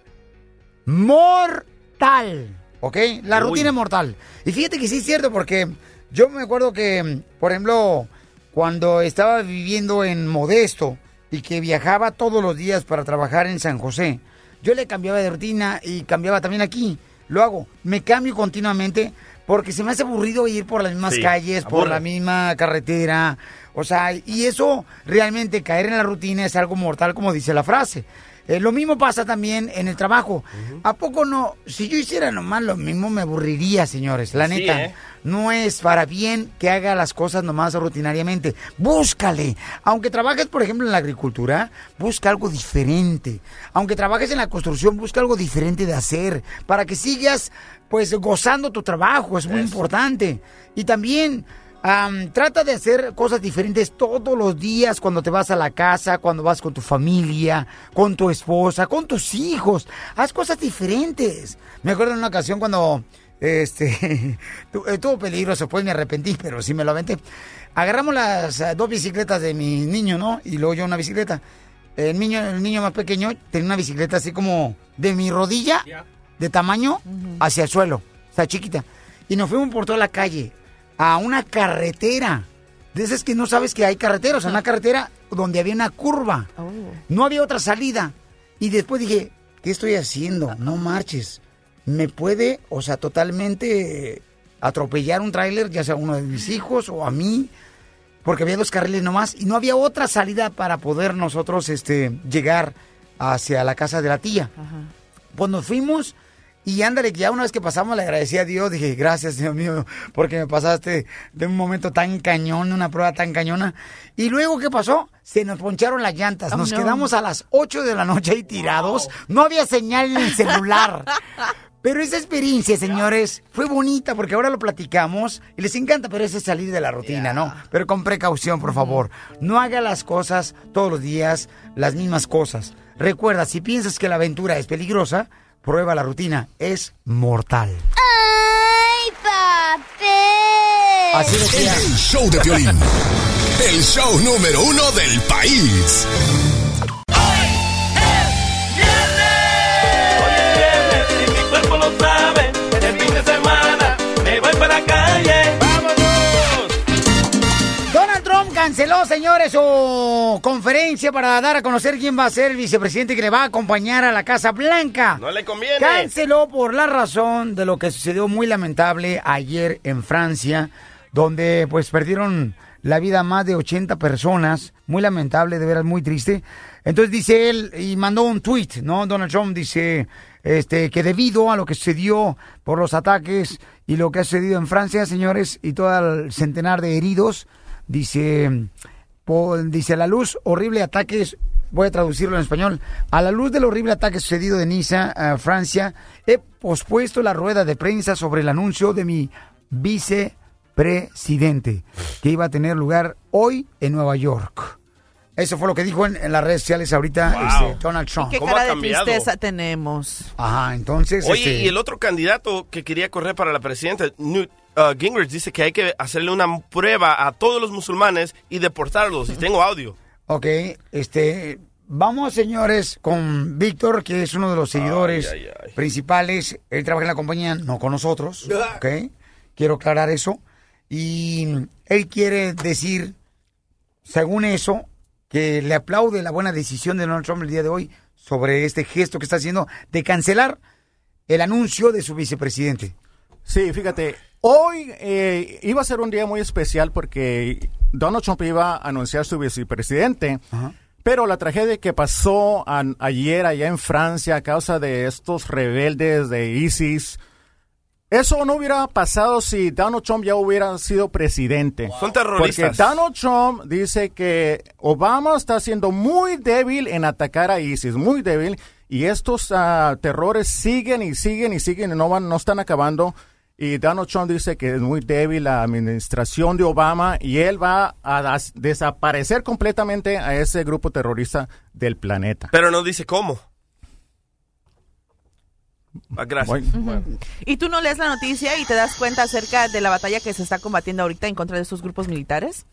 mortal. ¿Ok? La Uy. rutina es mortal. Y fíjate que sí es cierto porque yo me acuerdo que, por ejemplo, cuando estaba viviendo en Modesto y que viajaba todos los días para trabajar en San José, yo le cambiaba de rutina y cambiaba también aquí. Lo hago, me cambio continuamente porque se me hace aburrido ir por las mismas Sí, calles, por la misma carretera. O sea, y eso realmente caer en la rutina es algo mortal, como dice la frase. Eh, lo mismo pasa también en el trabajo. ¿A poco no? Si yo hiciera nomás lo mismo, me aburriría, señores. La Sí, neta. ¿eh? No es para bien que haga las cosas nomás rutinariamente. Búscale. Aunque trabajes, por ejemplo, en la agricultura, busca algo diferente. Aunque trabajes en la construcción, busca algo diferente de hacer. Para que sigas, pues, gozando tu trabajo. Es muy importante. Y también... am, trata de hacer cosas diferentes todos los días cuando te vas a la casa, cuando vas con tu familia, con tu esposa, con tus hijos. Haz cosas diferentes. Me acuerdo en una ocasión cuando este <laughs> tu- eh, peligroso, pues me arrepentí, pero sí me lo aventé. Agarramos las eh, dos bicicletas de mi niño, ¿no? Y luego yo una bicicleta. El niño, el niño más pequeño tenía una bicicleta así como de mi rodilla, de tamaño, hacia el suelo. Está chiquita. Y nos fuimos por toda la calle. a una carretera. De esas que no sabes que hay carreteras, o sea, una carretera donde había una curva. No había otra salida. Y después dije, ¿qué estoy haciendo? No marches. Me puede, o sea, totalmente atropellar un tráiler, ya sea uno de mis hijos o a mí, porque había dos carriles nomás y no había otra salida para poder nosotros este, llegar hacia la casa de la tía. Pues nos fuimos y ándale, que ya una vez que pasamos le agradecí a Dios, dije, gracias Dios mío, porque me pasaste de un momento tan cañón, una prueba tan cañona. Y luego, ¿qué pasó? Se nos poncharon las llantas, Oh, nos no. quedamos a las 8 de la noche ahí tirados, no había señal en el celular. <laughs> Pero esa experiencia, señores, fue bonita porque ahora lo platicamos y les encanta, pero ese es salir de la rutina, ¿no? Pero con precaución, por favor. No haga las cosas todos los días, las mismas cosas. Recuerda, si piensas que la aventura es peligrosa, prueba la rutina, es mortal. ¡Ay, papel! Así decía. El show de violín. El show número uno del país. Canceló, señores, su conferencia para dar a conocer quién va a ser el vicepresidente que le va a acompañar a la Casa Blanca. No le conviene. Canceló por la razón de lo que sucedió muy lamentable ayer en Francia, donde pues perdieron la vida más de 80 personas. Muy lamentable, de veras muy triste. Entonces dice él, y mandó un tweet, ¿no? Donald Trump dice este, que debido a lo que sucedió por los ataques y lo que ha sucedido en Francia, señores, y todo el centenar de heridos, dice, po- dice a la luz, horrible ataques, voy a traducirlo en español, a la luz del horrible ataque sucedido en Niza, eh, Francia, he pospuesto la rueda de prensa sobre el anuncio de mi vicepresidente, que iba a tener lugar hoy en Nueva York. Eso fue lo que dijo en, en las redes sociales ahorita Wow. este, Donald Trump. ¿Qué ¿Cómo cara ha de tristeza tenemos? Ajá, entonces... Oye, este, y el otro candidato que quería correr para la presidenta, Newt uh, Gingrich, dice que hay que hacerle una prueba a todos los musulmanes y deportarlos. Y tengo audio. Ok, este, vamos señores con Víctor, que es uno de los seguidores Ay, ay, principales. Él trabaja en la compañía, no con nosotros, ok. Quiero aclarar eso. Y él quiere decir, según eso, que le aplaude la buena decisión de Donald Trump el día de hoy sobre este gesto que está haciendo de cancelar el anuncio de su vicepresidente. Sí, fíjate, hoy eh, iba a ser un día muy especial porque Donald Trump iba a anunciar su vicepresidente, pero la tragedia que pasó ayer allá en Francia a causa de estos rebeldes de ISIS, eso no hubiera pasado si Donald Trump ya hubiera sido presidente. Son terroristas. Porque Donald Trump dice que Obama está siendo muy débil en atacar a ISIS, muy débil, y estos ah, terrores siguen y siguen y siguen y no, van, no están acabando. Y Donald Trump dice que es muy débil la administración de Obama y él va a desaparecer completamente a ese grupo terrorista del planeta. Pero no dice cómo. Ah, gracias. Bueno. ¿Y tú no lees la noticia y te das cuenta acerca de la batalla que se está combatiendo ahorita en contra de estos grupos militares?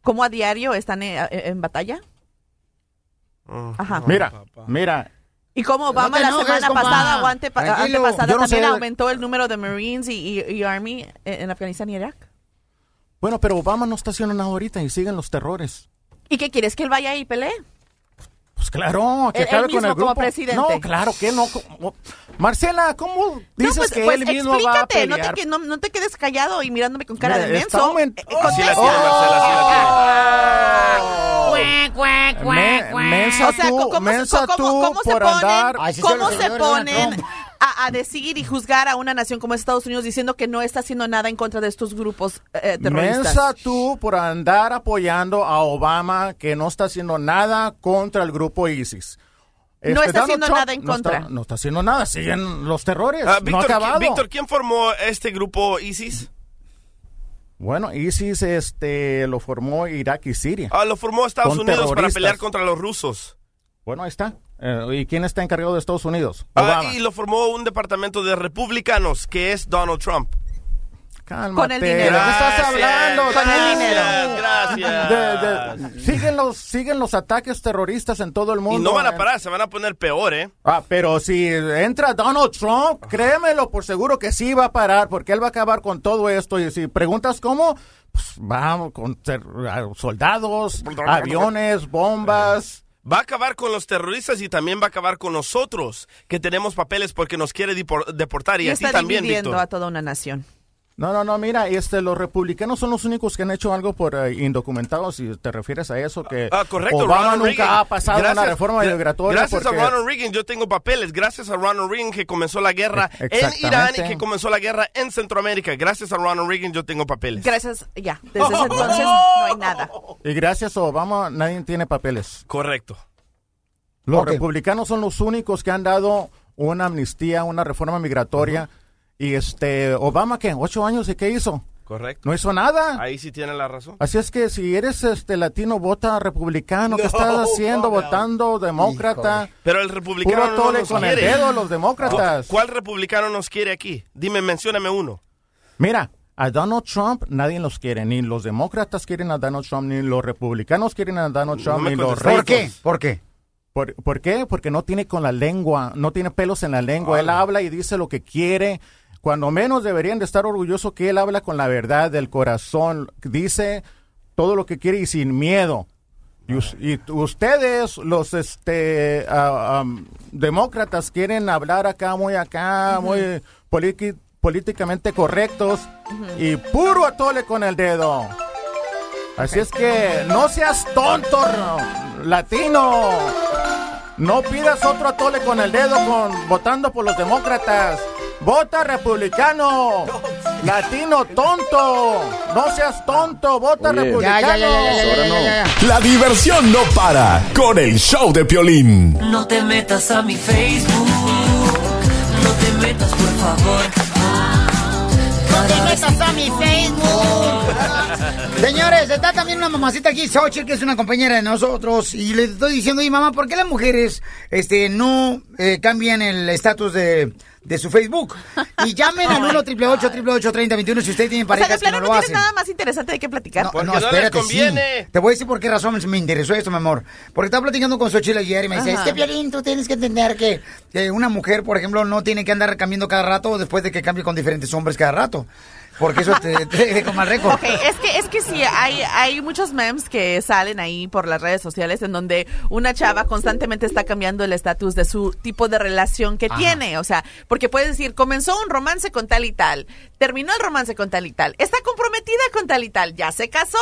¿Cómo a diario están eh, eh, en, batalla? Ajá. Mira, mira, Y cómo Obama la semana compa. pasada o ante- antepasada no también sé- aumentó el número de Marines y, y- y Army en en Afganistán y Irak. bueno, pero Obama no está haciendo nada ahorita y siguen los terrores. ¿Y qué quieres? ¿Que él vaya y pelee? Pues claro, que Él- acabe él con el mismo como grupo. presidente. No, claro que no. ¿Cómo? Marcela, ¿cómo dices no, pues, que pues él mismo va a explícate, no te, pelear? no, no te quedes callado y mirándome con cara Mira, de menso. aument- Eh, Oh. Sí la tiene, Marcela, sí la tiene. Me- mensa tú, ¿cómo, cómo- mensa tú cómo se por ponen, andar- cómo se ponen. A, a decidir y juzgar a una nación como Estados Unidos diciendo que no está haciendo nada en contra de estos grupos eh, terroristas? Mensa tú por andar apoyando a Obama que no está haciendo nada contra el grupo ISIS. No Este, está haciendo Trump nada en no contra. está- no está haciendo nada, siguen los terrores. Ah, no ha Víctor, acabado. ¿qui- Víctor, ¿quién formó este grupo ISIS? Bueno, ISIS este, lo formó Irak y Siria. Ah, lo formó Estados Unidos para pelear contra los rusos. Bueno, ahí está. Eh, ¿Y quién está encargado de Estados Unidos? Ah, Obama. y lo formó un departamento de republicanos que es Donald Trump. Cálmate. Con el dinero. ¿De qué estás hablando? Con el dinero. Gracias. De- de- siguen, los, siguen los ataques terroristas en todo el mundo. Y no van a eh. parar, se van a poner peor, ¿eh? Ah, pero si entra Donald Trump, créemelo por seguro que sí va a parar, porque él va a acabar con todo esto. Y si preguntas cómo, pues vamos con ah, soldados, aviones, bombas. Va a acabar con los terroristas y también va a acabar con nosotros, que tenemos papeles porque nos quiere depor- deportar y, Y a ti está también, dividiendo Víctor. a toda una nación. No, no, no, mira, este, los republicanos son los únicos que han hecho algo por eh, indocumentados, si te refieres a eso, que Ah, correcto, Obama Ronald nunca Reagan. ha pasado una reforma gra- migratoria. Gracias porque- a Ronald Reagan yo tengo papeles. Gracias a Ronald Reagan que comenzó la guerra E- en. Irán y que comenzó la guerra en Centroamérica. Gracias a Ronald Reagan yo tengo papeles. Gracias, ya. Desde ese entonces no hay <laughs> nada. Y gracias a Obama nadie tiene papeles. Correcto. Los republicanos son los únicos que han dado una amnistía, una reforma migratoria. Y este, Obama, ¿qué? ¿Ocho años y qué hizo? Correcto. No hizo nada. Ahí sí tiene la razón. Así es que si eres este latino, vota republicano. ¿Qué No, estás haciendo? no, no. Votando demócrata. Pero el republicano no nos con el quiere. dedo, los demócratas. ¿Cuál republicano nos quiere aquí? Dime, mencióname uno. Mira, a Donald Trump nadie los quiere. Ni los demócratas quieren a Donald Trump, ni los republicanos quieren a Donald Trump, ni los. ¿Por qué? ¿Por qué? ¿Por, por qué? Porque no tiene con la lengua, no tiene pelos en la lengua. Él habla y dice lo que quiere. Cuando menos deberían de estar orgullosos que él habla con la verdad del corazón. Dice todo lo que quiere y sin miedo. Y, us- y ustedes, los este ah, am, demócratas, quieren hablar acá muy acá, muy políticamente correctos y puro atole con el dedo. Así es que no seas tonto, latino. No pidas otro atole con el dedo con votando por los demócratas. Vota republicano. Latino tonto. No seas tonto. Vota republicano. Ya, ya, ya, La diversión no para con el show de Piolín. No te metas a mi Facebook. No te metas, por favor. no te metas A mi Facebook. Señores, está también una mamacita aquí, Xochitl, que es una compañera de nosotros. Y le estoy diciendo, y mamá, ¿por qué las mujeres este, no eh, cambian el estatus de de su Facebook? Y llamen al 1 888 3021 si ustedes tienen O sea, parejas de que plano no no lo tienes hacen. nada más interesante de qué platicar. Porque no les conviene. sí. Te voy a decir por qué razón me interesó esto, mi amor. Porque estaba platicando con Xochitl ayer y me dice, Ajá. es que Piolín, tú tienes que entender que, que una mujer, por ejemplo, no tiene que andar cambiando cada rato después de que cambie con diferentes hombres cada rato. Porque eso te, te deja con mal récord. Ok, es que, es que sí, hay, hay muchos memes que salen ahí por las redes sociales en donde una chava constantemente está cambiando el estatus de su tipo de relación que Ajá. tiene. O sea, porque puedes decir, comenzó un romance con tal y tal, terminó el romance con tal y tal, está comprometida con tal y tal, ya se casó.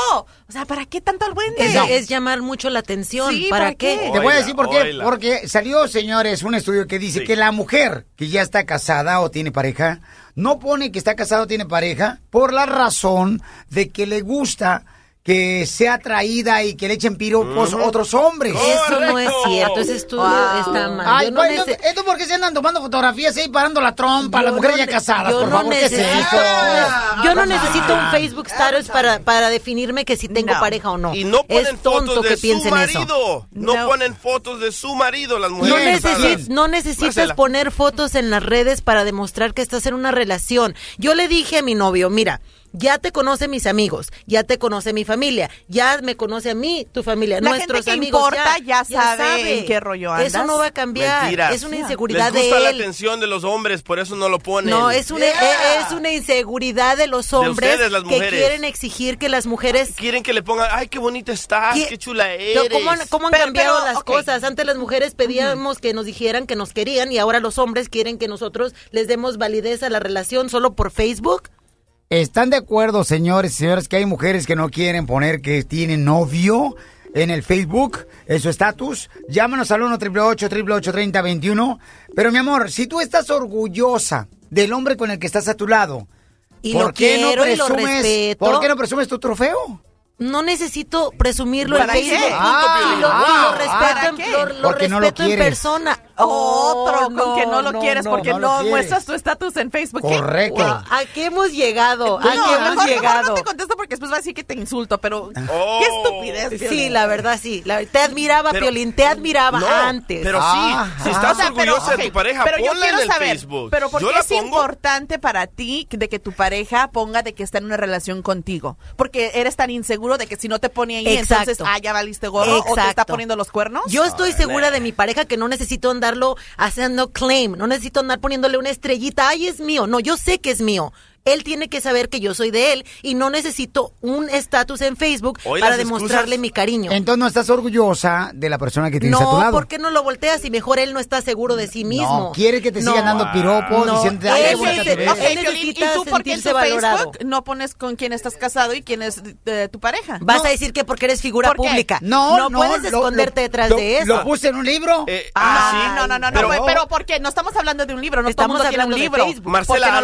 O sea, ¿para qué tanto al buen Es, es llamar mucho la atención. Sí, ¿Para, ¿para qué? qué? Te voy a decir por qué. Oila. Porque salió, señores, un estudio que dice Sí. que la mujer que ya está casada o tiene pareja, no pone que está casada o tiene pareja por la razón de que le gusta que sea atraída y que le echen piropos otros hombres. Eso no es cierto. Ese estudio Wow. está mal. Ay, Yo no pues, nece- esto, esto porque se andan tomando fotografías ahí parando la trompa, Yo las mujeres no ya casadas, yo por no favor, ¿qué es necesito- eso? Yo no necesito un Facebook status para, para definirme que si tengo No. pareja o no. Y no ponen es tonto fotos de que su piensen eso. marido. No, No. ponen fotos de su marido las No, mujeres. necesi- casadas. no necesitas poner fotos en las redes para demostrar que estás en una relación. Yo le dije a mi novio, mira, ya te conoce mis amigos, ya te conoce mi familia, ya me conoce a mí, tu familia, La nuestros gente que amigos. importa ya sabe en qué rollo Eso andas. no va a cambiar. Mentiras. Es una inseguridad Les gusta de la él. atención de los hombres, por eso no lo ponen. No, es una, e- es una inseguridad de los hombres ustedes, las que quieren exigir que las mujeres Quieren que le pongan, ay, qué bonita estás, ¿Qué- qué chula eres. ¿Cómo han, cómo han Pero- cambiado pero, las cosas? Antes las mujeres pedíamos que nos dijeran que nos querían y ahora los hombres quieren que nosotros les demos validez a la relación solo por Facebook. ¿Están de acuerdo, señores y señores, que hay mujeres que no quieren poner que tienen novio en el Facebook, en su estatus? Llámanos al 1 888 3021 Pero, mi amor, si tú estás orgullosa del hombre con el que estás a tu lado, Y ¿por qué no quiero presumes. ¿por qué no presumes tu trofeo? No necesito presumirlo en. Facebook. Y lo, lo ah, respeto, ¿para en, lo- lo Porque no lo respeto en quieres. persona. Otro con no, que no lo no, quieres no, porque no no, lo quieres. muestras tu estatus en Facebook. ¿Qué? Correcto. Wow, ¿A qué hemos llegado? ¿A No, qué mejor, hemos mejor llegado? no te contesto porque después va a decir que te insulto, pero Oh. qué estupidez. Sí, Piolín. la verdad sí. La- te admiraba, Pero- Piolín, te admiraba No, antes. Pero Ah, sí, si estás O sea, pero, orgullosa de tu pareja, pero yo ponla quiero en el saber, Facebook. Pero ¿por Yo qué es pongo. importante para ti de que tu pareja ponga de que está en una relación contigo? Porque eres tan inseguro de que si no te pone ahí, Exacto. entonces, ah, ya valiste gorro o te está Exacto. poniendo los cuernos. Yo estoy segura de mi pareja que no necesito andarlo haciendo claim, no necesito andar poniéndole una estrellita, ay, es mío. No, yo sé que es mío. Él tiene que saber que yo soy de él y no necesito un estatus en Facebook para demostrarle excusas. mi cariño. Entonces no estás orgullosa de la persona que tienes a tu No, lado. ¿por qué no lo volteas y mejor él no está seguro de sí mismo? No, quiere que te sigan No. dando piropos, No, qué él necesita ¿Y tú por qué en tu sentirse valorado. Facebook no pones con quién estás casado y quién es eh, tu pareja? Vas No. a decir que porque eres figura pública. No, no, no, puedes lo- esconderte lo- detrás lo- de eso. Lo puse en un libro. Ah, no, no, no, no, Pero- pero, pero ¿por qué? No estamos hablando de un libro, no Estamos hablando de un libro. Facebook. ¿Por qué Marcela, no a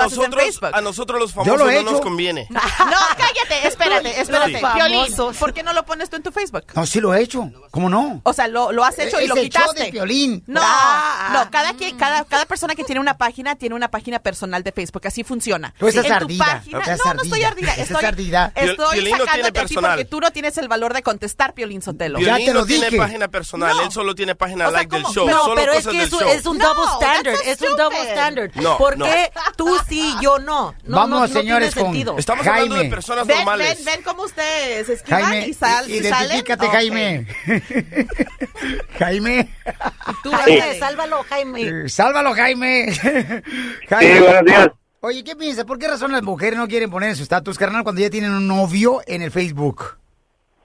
nosotros, nosotros los Yo famosos lo no he nos conviene. <laughs> No, cállate, <laughs> espérate, espérate. Piolín. ¿por qué no lo pones tú en tu Facebook? No, sí lo he hecho. ¿Cómo no? O sea, lo, lo has hecho y lo quitaste. de Piolín. No, Ah. no, cada, quien, cada, cada persona que tiene una página tiene una página personal de Facebook, así funciona. Tú estás en tu ardida, página, estás no, no estoy ardida, <laughs> estoy, ardida. Estoy Piolín no tiene sacándote a ti personal. porque tú no tienes el valor de contestar, Piolín Sotelo. Violín te lo no tiene dije. página personal, No. él solo tiene página O sea, like del show, No, solo pero es que es un double standard, es un double standard. No, ¿Por no. qué tú sí, yo no? no Vamos, no, no señores, con-. Estamos hablando de Jaime. personas Ven, normales. ven, ven cómo ustedes se esquivan Jaime, y, sal, i- y salen. identifícate, Ok. Jaime. <laughs> Jaime. Tú, Jaime, sálvalo, Jaime. Sálvalo, <laughs> Jaime. Sí, buenos días. Oye, ¿qué piensas? ¿Por qué razón las mujeres no quieren poner en su estatus, carnal, cuando ya tienen un novio en el Facebook?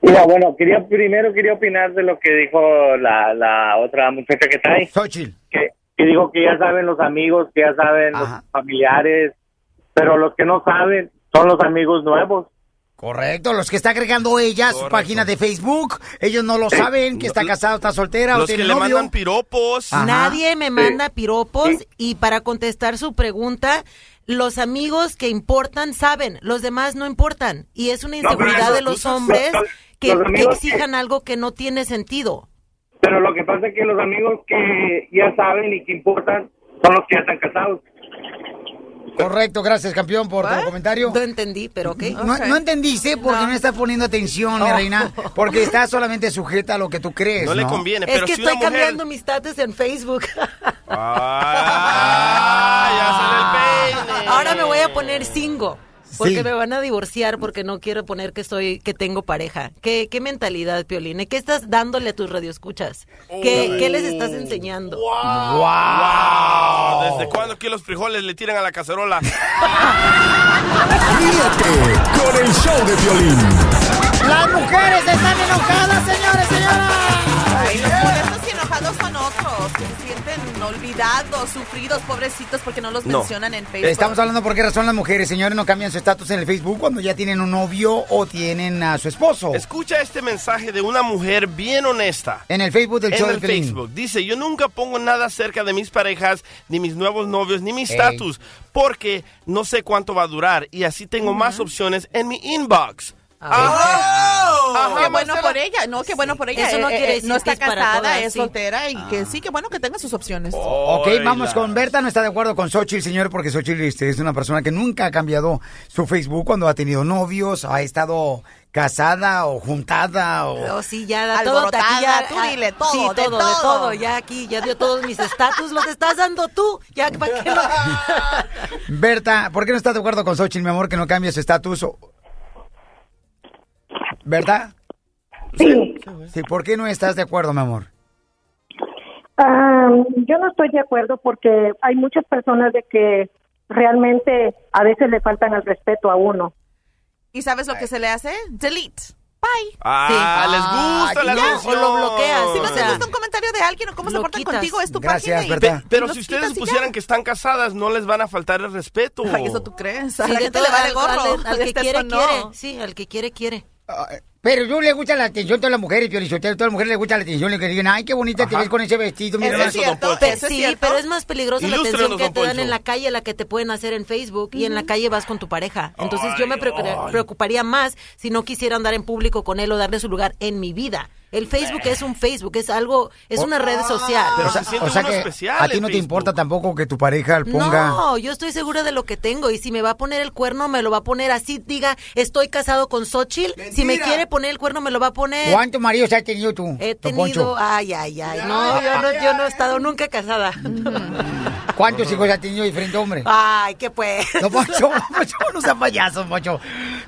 Mira, bueno, quería primero quería opinar de lo que dijo la, la otra muchacha que está ahí. Xochitl. Que, que dijo que ya saben los amigos, que ya saben los familiares, pero los que no saben son los amigos nuevos. Correcto, los que está agregando ella a su Correcto. página de Facebook, ellos no lo saben, que está casado, está soltera o Los que tiene le mandan piropos. Ajá. Nadie me manda piropos y para contestar su pregunta, los amigos que importan saben, los demás no importan. Y es una inseguridad de los hombres los- que, los que exijan algo que no tiene sentido. Pero lo que pasa es que los amigos que ya saben y que importan son los que ya están casados. Correcto, gracias, campeón, por tu comentario. No entendí, pero ok. No, no entendiste porque no. estás poniendo atención, mi Oh. reina, porque estás <laughs> solamente sujeta a lo que tú crees. No le conviene, Es pero que si estoy una mujer... cambiando mi estatus en Facebook. Ah, ya sale el peine. Ahora me voy a poner cinco. Porque Sí. me van a divorciar porque no quiero poner que soy que tengo pareja. ¿Qué, qué mentalidad, Pioline? ¿Qué estás dándole a tus radioescuchas? ¿Qué, ¿Qué les estás enseñando? Wow. ¿Desde cuándo que los frijoles le tiran a la cacerola? Ríete con el show de violín. Las mujeres están enojadas, señores, señoras. Ay, son otros, que se sienten olvidados, sufridos, pobrecitos, porque no los No. mencionan en Facebook. Estamos hablando por qué razón las mujeres, señores, no cambian su estatus en el Facebook cuando ya tienen un novio o tienen a su esposo. Escucha este mensaje de una mujer bien honesta. En el Facebook del en show el de Piolín. Facebook. Dice, yo nunca pongo nada acerca de mis parejas, ni mis nuevos novios, ni mi estatus, porque no sé cuánto va a durar y así tengo más opciones en mi inbox. Ajá, qué bueno por ella, no, qué bueno por ella. Eso no Eh, quiere eh, decir no que está casada, es soltera y que sí, que bueno que tenga sus opciones. Ok, vamos con Berta, no está de acuerdo con Xochitl, señor, porque Xochitl este, es una persona que nunca ha cambiado su Facebook cuando ha tenido novios, ha estado casada o juntada o... Oh, sí, ya da todo. Ya, tú ah, dile todo, sí, de todo, de todo. todo. Ya aquí, ya dio todos mis estatus. Los estás dando tú. Ya, ¿para qué lo- <laughs> <laughs> Berta, ¿por qué no estás de acuerdo con Xochitl, mi amor, que no cambie su estatus? ¿Berta? Sí. Sí, ¿por qué no estás de acuerdo, mi amor? Ah, yo no estoy de acuerdo porque hay muchas personas de que realmente a veces le faltan el respeto a uno. ¿Y sabes lo que se le hace? Delete. Bye. Ah, les gusta la Ya, atención. o lo bloqueas. Si no te gusta un comentario de alguien o cómo se lo portan quitas. contigo, es tu Gracias, página. y-. Pe- pero los si ustedes y pusieran que están casadas, no les van a faltar el respeto. Ay, eso tú crees. A Sí, la de gente todo, le vale al- gorro. al- al que <laughs> estés quiere, no. quiere. Sí, al que quiere, quiere. Pero yo le gusta la atención a todas las mujeres, Piolichotero, a todas las mujeres les gusta la atención, le que digan, ay, qué bonita te ves con ese vestido, mira Eso más". es cierto, Pe- eso es sí, cierto. pero es más peligrosa la atención que te dan en la calle la que te pueden hacer en Facebook y en la calle vas con tu pareja. Entonces yo me preocuparía, preocuparía más si no quisiera andar en público con él o darle su lugar en mi vida. El Facebook es un Facebook, es algo, es una red social. o sea, o sea que a ti no te importa tampoco que tu pareja ponga... No, yo estoy segura de lo que tengo y si me va a poner el cuerno me lo va a poner así, diga, estoy casado con Xochitl, si me quiere poner el cuerno me lo va a poner. ¿Cuántos maridos has tenido tú? He tenido, ay, ay, ay, no, yo no, yo no he estado nunca casada. <laughs> ¿Cuántos hijos has tenido diferente hombre? Ay, ¿qué pues? No, Poncho, <laughs> Poncho, no seas payaso, Poncho.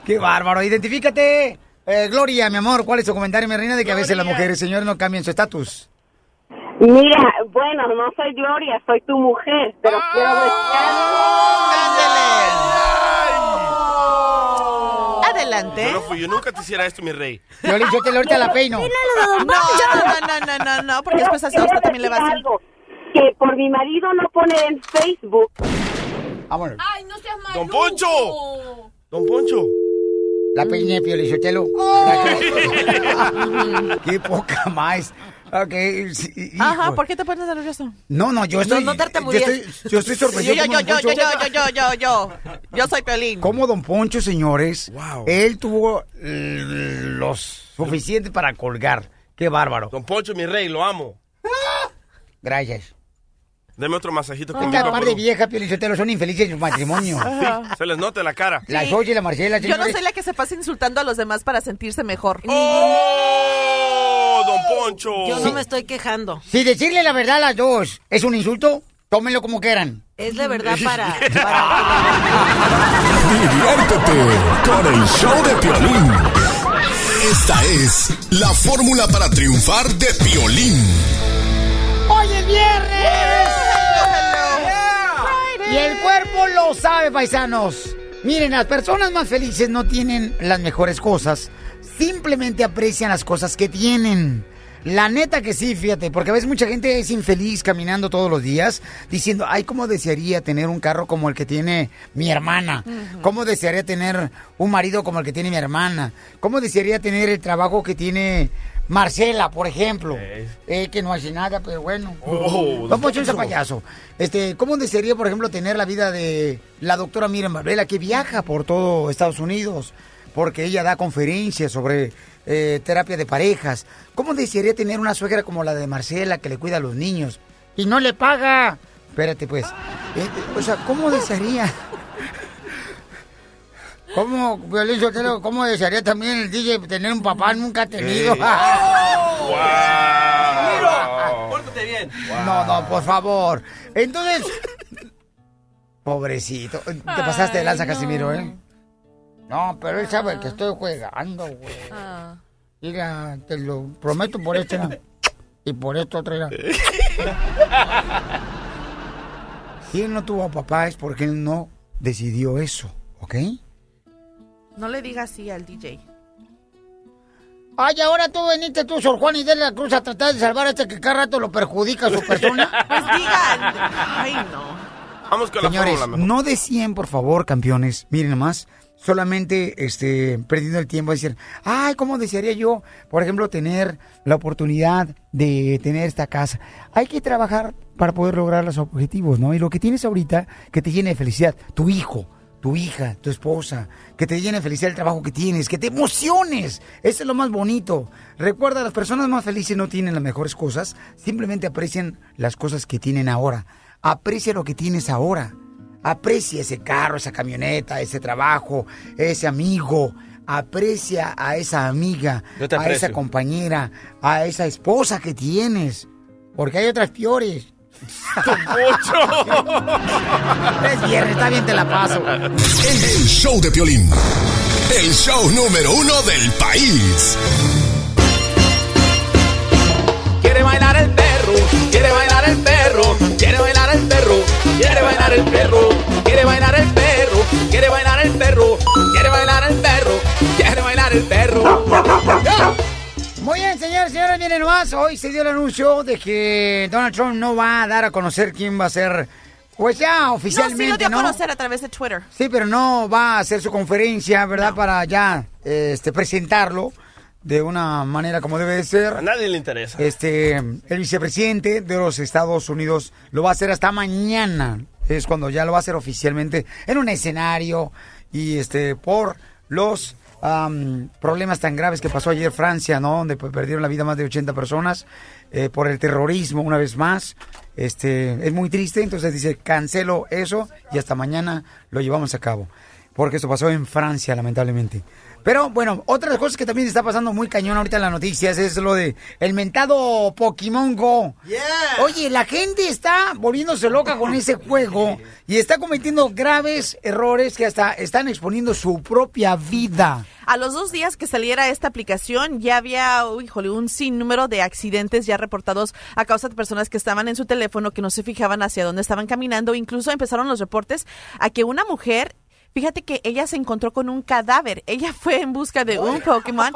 Qué bárbaro. Identifícate. Eh, Gloria, mi amor, ¿cuál es tu comentario, mi reina, de que a veces las mujeres, señores, no cambian su estatus? Mira, bueno, no soy Gloria, soy tu mujer, pero quiero Adelante. Yo no fui, yo nunca te hiciera esto, mi rey. Yo le yo te lo ahorita la peino. No, no, no, no, no, no, porque después a usted también le va a hacer. algo que por mi marido no poner en Facebook. Vámonos. Ay, no seas malo. ¡Don Poncho! ¡Don Poncho! La peiné, Piolichotelo. Qué poca más. Ok, sí. Ajá, ¿por qué te pones nervioso? No, no, yo estoy... No, no yo tartamudees. estoy, yo estoy sorprendido. Yo, yo, yo, don yo, yo, Poncho. yo, yo, yo, yo. Yo soy Piolín. Como Don Poncho, señores, él tuvo eh, lo suficiente para colgar. Qué bárbaro. Don Poncho, mi rey, lo amo. Gracias. Deme otro masajito con Esta par de viejas, Piolichotelo, son infelices en su matrimonio. <laughs> Sí, se les nota la cara. La Xochitl y la Marcela, Yo no señores. soy la que se pasa insultando a los demás para sentirse mejor. ¡Oh, don Poncho! Yo no me estoy quejando. Si decirle la verdad a las dos es un insulto, tómenlo como quieran. Es la verdad <laughs> para... Diviértete con el show de Piolín. Esta es la fórmula para triunfar de Piolín. ¡Hoy es viernes! Y el cuerpo lo sabe, paisanos. Miren, las personas más felices no tienen las mejores cosas, simplemente aprecian las cosas que tienen. La neta que sí, fíjate, porque a veces mucha gente es infeliz caminando todos los días diciendo, ay, ¿cómo desearía tener un carro como el que tiene mi hermana? ¿Cómo desearía tener un marido como el que tiene mi hermana? ¿Cómo desearía tener el trabajo que tiene Marcela, por ejemplo? Eh, que no hace nada, pero bueno. <laughs> Oh, Don Poncho es Poncho. payaso. Este, ¿Cómo desearía, por ejemplo, tener la vida de la doctora Miriam Barbela, que viaja por todo Estados Unidos? Porque ella da conferencias sobre eh, terapia de parejas. ¿Cómo desearía tener una suegra como la de Marcela, que le cuida a los niños? Y no le paga. Espérate, pues. Eh, eh, o sea, ¿cómo desearía? <laughs> ¿Cómo, Violín Sotelo, cómo desearía también el DJ tener un papá nunca ha tenido? Pórtate bien. No, no, por favor. Entonces, pobrecito. Te pasaste de lanza, Casimiro, ¿eh? No, pero él sabe que estoy jugando, güey. Mira, te lo prometo por este lado. Y por esto otro lado. <laughs> Si él no tuvo papá es porque él no decidió eso, ¿ok? No le digas así al DJ. Ay, ahora tú veniste tú, Sor Juan y de la Cruz, a tratar de salvar a este que cada rato lo perjudica a su persona. <laughs> Pues digan. Ay, no. Vamos con la Señores, no decían, por favor, campeones, miren nomás, solamente este, perdiendo el tiempo, decir, ay, ¿cómo desearía yo, por ejemplo, tener la oportunidad de tener esta casa? Hay que trabajar para poder lograr los objetivos, ¿no? Y lo que tienes ahorita, que te llene de felicidad, tu hijo, tu hija, tu esposa, que te llene felicidad el trabajo que tienes, que te emociones. Eso es lo más bonito. Recuerda, las personas más felices no tienen las mejores cosas, simplemente aprecian las cosas que tienen ahora. Aprecia lo que tienes ahora. Aprecia ese carro, esa camioneta, ese trabajo, ese amigo. Aprecia a esa amiga, a esa compañera, a esa esposa que tienes. Porque hay otras peores. Es viernes, está bien, te la paso. El show de Piolín. El show número uno del país. Quiere bailar el perro, quiere bailar el perro, quiere bailar el perro, quiere bailar el perro, quiere bailar el perro, quiere bailar el perro, quiere bailar el perro, quiere bailar el perro. Muy bien, señores, señores, miren nomás. Hoy se dio el anuncio de que Donald Trump no va a dar a conocer quién va a ser, pues ya No, oficialmente, sí lo dio a ¿no? conocer a través de Twitter. Sí, pero no va a hacer su conferencia, ¿verdad? Para ya este, presentarlo de una manera como debe de ser. A nadie le interesa. Este, el vicepresidente de los Estados Unidos lo va a hacer hasta mañana. Es cuando ya lo va a hacer oficialmente en un escenario y este por los am, problemas tan graves que pasó ayer Francia, ¿no? Donde pues, perdieron la vida más de 80 personas eh, por el terrorismo una vez más. Este, es muy triste, entonces dice, cancelo eso y hasta mañana lo llevamos a cabo. Porque esto pasó en Francia, lamentablemente. Pero bueno, otras cosas que también está pasando muy cañón ahorita en las noticias es lo de el mentado Pokémon Go. Oye, la gente está volviéndose loca con ese juego y está cometiendo graves errores que hasta están exponiendo su propia vida. A los dos días que saliera esta aplicación, ya había, híjole, un sinnúmero de accidentes ya reportados a causa de personas que estaban en su teléfono, que no se fijaban hacia dónde estaban caminando. Incluso empezaron los reportes a que una mujer Fíjate que ella se encontró con un cadáver. Ella fue en busca de un Pokémon.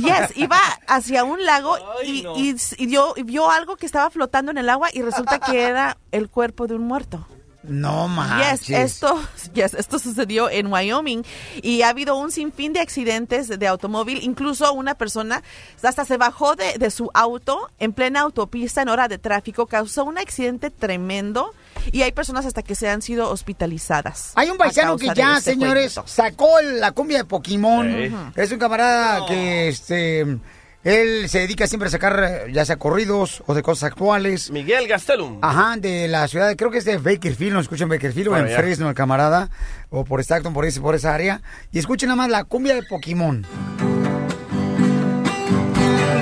Yes, iba hacia un lago y, y- y dio- y vio algo que estaba flotando en el agua y resulta que era el cuerpo de un muerto. No manches. Yes, esto, yes, esto sucedió en Wyoming y ha habido un sinfín de accidentes de, de automóvil. Incluso una persona hasta se bajó de, de su auto en plena autopista en hora de tráfico, causó un accidente tremendo y hay personas hasta que se han sido hospitalizadas. Hay un paisano que ya, este señores, jueguito. sacó la cumbia de Pokémon. Sí. Es un camarada que, este, él se dedica siempre a sacar, ya sea corridos o de cosas actuales. Miguel Gastelum. Ajá, de la ciudad, creo que es de Bakerfield, no escuchen Bakerfield o Por en. Fresno, el camarada, o por Stockton, por, ese, por esa área. Y escuchen nada más la cumbia de Pokémon.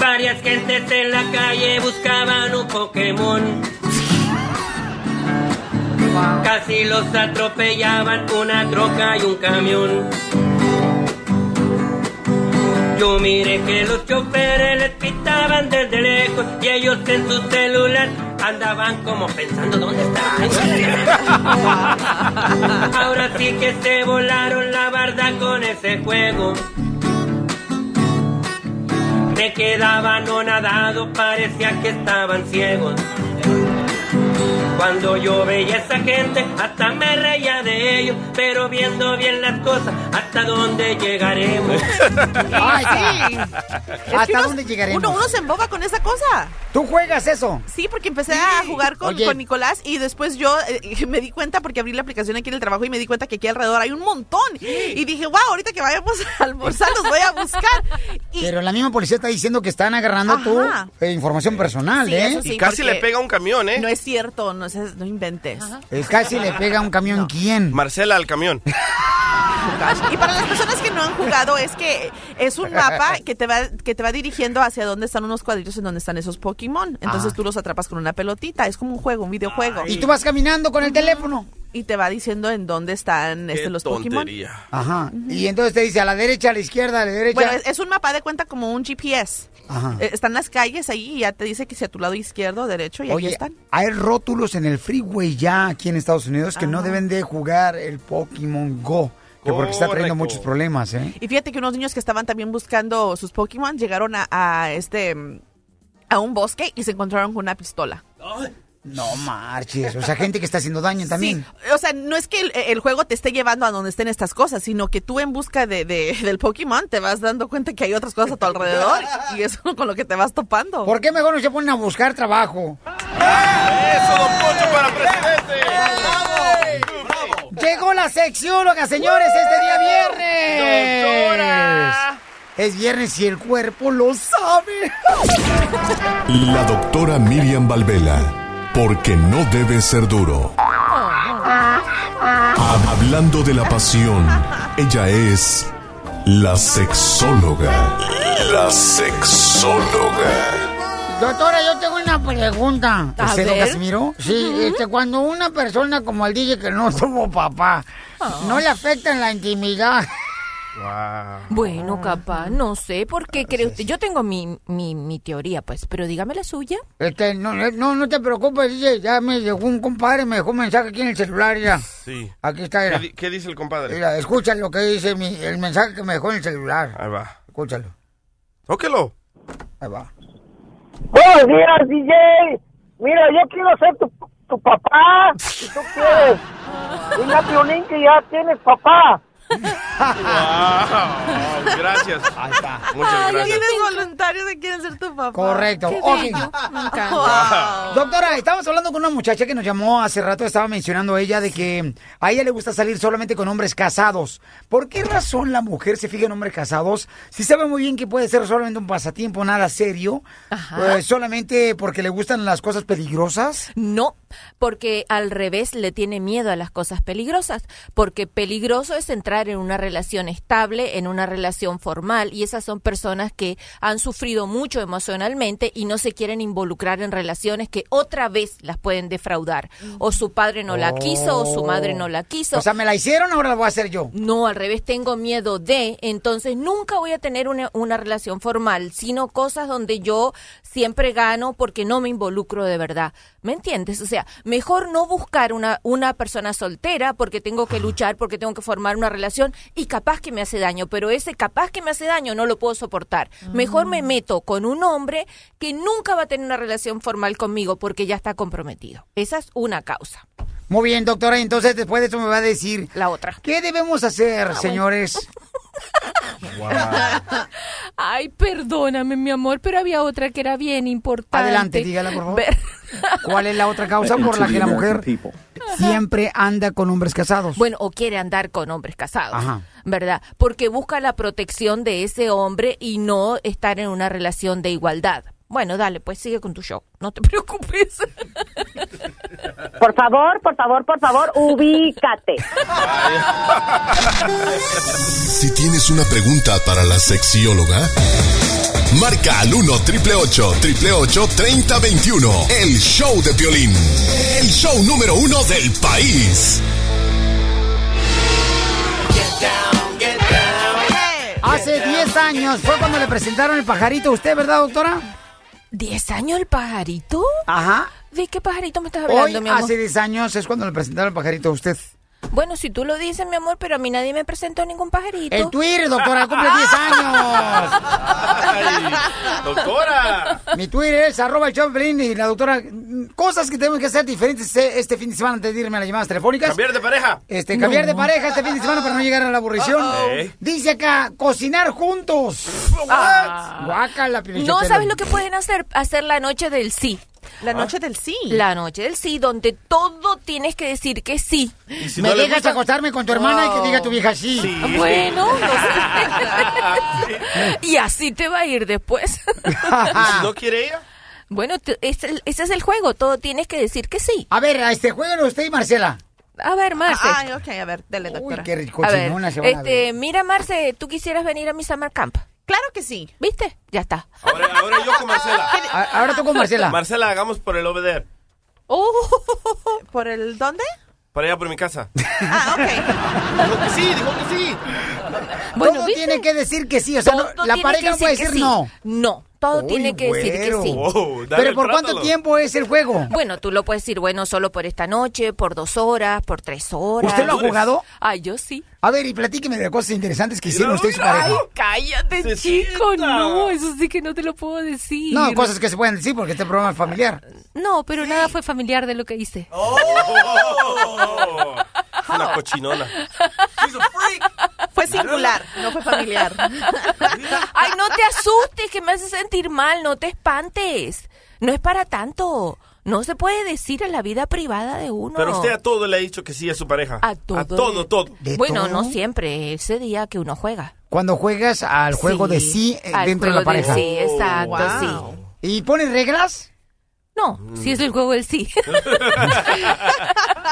Varias gentes en la calle buscaban un Pokémon. Casi los atropellaban una troca y un camión. Yo miré que los choferes les pitaban desde lejos y ellos en su celular andaban como pensando dónde está. <laughs> Ahora sí que se volaron la barda con ese juego. Me quedaba nadado, parecía que estaban ciegos. Cuando yo veía a esa gente, hasta me reía de ellos, pero viendo bien las cosas, hasta dónde llegaremos. <laughs> Ay, sí. ¿Hasta uno- dónde llegaremos? Uno, uno se emboba con esa cosa. ¿Tú juegas eso? Sí, porque empecé a jugar con, Nicolás y después yo eh, <laughs> me di cuenta, porque abrí la aplicación aquí en el trabajo y me di cuenta que aquí alrededor hay un montón. Y dije, wow, ahorita que vayamos a almorzar los voy a buscar. Pero la misma policía está diciendo que están agarrando tu Ajá. eh, información personal, Sí, ¿eh? sí, Y casi le pega un camión, ¿eh? No es cierto, no, es- no inventes. Es casi le pega un camión, ¿quién? Marcela al camión. <laughs> Y para las personas que no han jugado, es que es un mapa que te va, que te va dirigiendo hacia dónde están unos cuadritos en donde están esos Pokémon. Entonces Ah. tú los atrapas con una pelotita. Es como un juego, un videojuego. Y tú vas caminando con el teléfono. Y te va diciendo en dónde están este, los Pokémon. Ajá. Y entonces te dice a la derecha, a la izquierda, a la derecha. Bueno, es, es un mapa de cuenta como un GPS. Ajá. Eh, están las calles ahí y ya te dice que si a tu lado izquierdo o derecho y aquí Oye, están. hay rótulos en el freeway ya aquí en Estados Unidos que no deben de jugar el Pokémon Go. Que porque está trayendo Correcto. muchos problemas, ¿eh? Y fíjate que unos niños que estaban también buscando sus Pokémon llegaron a, a este a un bosque y se encontraron con una pistola. No marches. O sea, gente que está haciendo daño también. O sea, no es que el, el juego te esté llevando a donde estén estas cosas, sino que tú en busca de, de- del Pokémon te vas dando cuenta que hay otras cosas a tu alrededor y eso con lo que te vas topando. ¿Por qué mejor no se ponen a buscar trabajo? ¡Eso, don Poncho, para presidente! Llegó la sexióloga, señores, este día viernes. Doctora. Es viernes y el cuerpo lo sabe. La doctora Miriam Valvela, porque no debe ser duro. Hablando de la pasión, ella es la sexóloga. La sexóloga. Doctora, yo tengo una pregunta. ¿Usted, don. Casimiro? Sí, este, cuando una persona como el DJ que no <laughs> tuvo papá, ¿no le afecta en la intimidad? Bueno, capaz, no sé, ¿por qué cree usted? Yo tengo mi, mi, mi teoría, pues, pero dígame la suya. Este, no, no, no te preocupes, DJ, ya me llegó un compadre, me dejó un mensaje aquí en el celular ya. Sí. Aquí está, ¿Qué, mira. di- qué dice el compadre? Mira, escucha lo que dice mi, el mensaje que me dejó en el celular. Ahí va. Escúchalo. Tóquelo. Ahí va. Buenos días, DJ. Mira, yo quiero ser tu, tu papá. Si tú quieres. <laughs> Dile a Piolín que ya tienes papá. Wow, gracias. Ahí está. Muchas Ay, gracias. tienes voluntarios que quieren ser tu papá. Correcto. Qué Ok. bello. Me encanta. Wow. Doctora, estamos hablando con una muchacha que nos llamó hace rato, estaba mencionando ella de que a ella le gusta salir solamente con hombres casados. ¿Por qué razón la mujer se fija en hombres casados? Si sabe muy bien que puede ser solamente un pasatiempo, nada serio, Ajá. eh, solamente porque le gustan las cosas peligrosas. No, porque al revés le tiene miedo a las cosas peligrosas, porque peligroso es entrar en una relación estable, en una relación formal, y esas son personas que han sufrido mucho emocionalmente y no se quieren involucrar en relaciones que otra vez las pueden defraudar. O su padre no la quiso, o su madre no la quiso. O sea, me la hicieron, ahora la voy a hacer yo. No, al revés, tengo miedo de, entonces nunca voy a tener una, una relación formal, sino cosas donde yo siempre gano porque no me involucro de verdad. ¿Me entiendes? O sea, mejor no buscar una, una persona soltera porque tengo que luchar, porque tengo que formar una relación y capaz que me hace daño, pero ese capaz que me hace daño no lo puedo soportar. Mejor me meto con un hombre que nunca va a tener una relación formal conmigo porque ya está comprometido. Esa es una causa. Muy bien, doctora, entonces después de eso me va a decir... La otra. ¿Qué debemos hacer, bueno. <laughs> Ay, perdóname, mi amor, pero había otra que era bien importante. Adelante, dígala, por favor. Ver- ¿Cuál es la otra causa por la que la mujer siempre anda con hombres casados? Bueno, o quiere andar con hombres casados, Ajá. ¿verdad? Porque busca la protección de ese hombre y no estar en una relación de igualdad. Bueno, dale, pues sigue con tu show. No te <laughs> preocupes. Por favor, por favor, por favor, ubícate. Si tienes una pregunta para la sexióloga, marca al 1 888 888 3021 El show de violín. El show número uno del país. Hace 10 años fue cuando le presentaron el pajarito a usted, ¿verdad, doctora? ¿10 años el pajarito? Ajá. ¿De qué pajarito me estás Hoy, hablando, mi amor? hace 10 años es cuando le presentaron el pajarito a usted. Bueno, si tú lo dices, mi amor, pero a mí nadie me presentó ningún pajarito. El Twitter, doctora, cumple 10 años. doctora. Mi Twitter es arroba el y la doctora, cosas que tenemos que hacer diferentes eh, este fin de semana antes de irme a las llamadas telefónicas. Cambiar de pareja. Este, cambiar No. de pareja este fin de semana para no llegar a la aburrición. Uh-oh. Dice acá, cocinar juntos. Ah. Guácala, No sabes lo que pueden hacer, hacer la noche del sí. La noche del sí. La noche del sí, donde todo tienes que decir que sí. ¿Me dejas acostarme con tu hermana y que diga tu vieja sí? Bueno, y así te va a ir después. <laughs> ¿Y si no quiere ella? Bueno, ese, ese es el juego, todo tienes que decir que sí. A ver, a este juego usted y Marcela. A ver, Marce. Ay, ok, a ver, dele, doctora. qué rico a ver, se van a este, mira, Marce, ¿tú quisieras venir a mi summer camp? Claro que sí. ¿Viste? Ya está. Ahora, ahora yo con Marcela. <laughs> A- Ahora tú con Marcela. Marcela, hagamos por el obeder. Oh. ¿Por el dónde? Para allá por mi casa. Ah, ok. Dijo que sí, dijo que sí. Todo tiene que decir que sí, o sea, no- Todo la tiene pareja que no puede decir decir que sí. no. No, todo Uy, tiene que decir que sí. Wow, dale, Pero ¿por cuánto tiempo es el juego? Bueno, tú lo puedes decir, bueno, solo por esta noche, por dos horas, por tres horas. ¿Usted lo ha jugado? Ay, yo sí. A ver, y platíqueme de cosas interesantes que hicieron usted y su pareja. Ay, cállate, chico, no, eso sí que no te lo puedo decir. No, cosas que se pueden decir porque este programa es familiar. No, pero nada fue familiar de lo que hice. <laughs> Una cochinona. <laughs> Fue singular, no fue familiar. <laughs> Ay, no te asustes, que me hace sentir mal, no te espantes. No es para tanto. No se puede decir en la vida privada de uno. Pero usted a todo le ha dicho que sí a su pareja. A todo. A todo, todo. Bueno, no siempre, ese día que uno juega. Cuando juegas al juego de sí eh, al dentro de la pareja. Sí, exacto, Wow. sí. ¿Y pones reglas? No, si es el juego del sí. <laughs>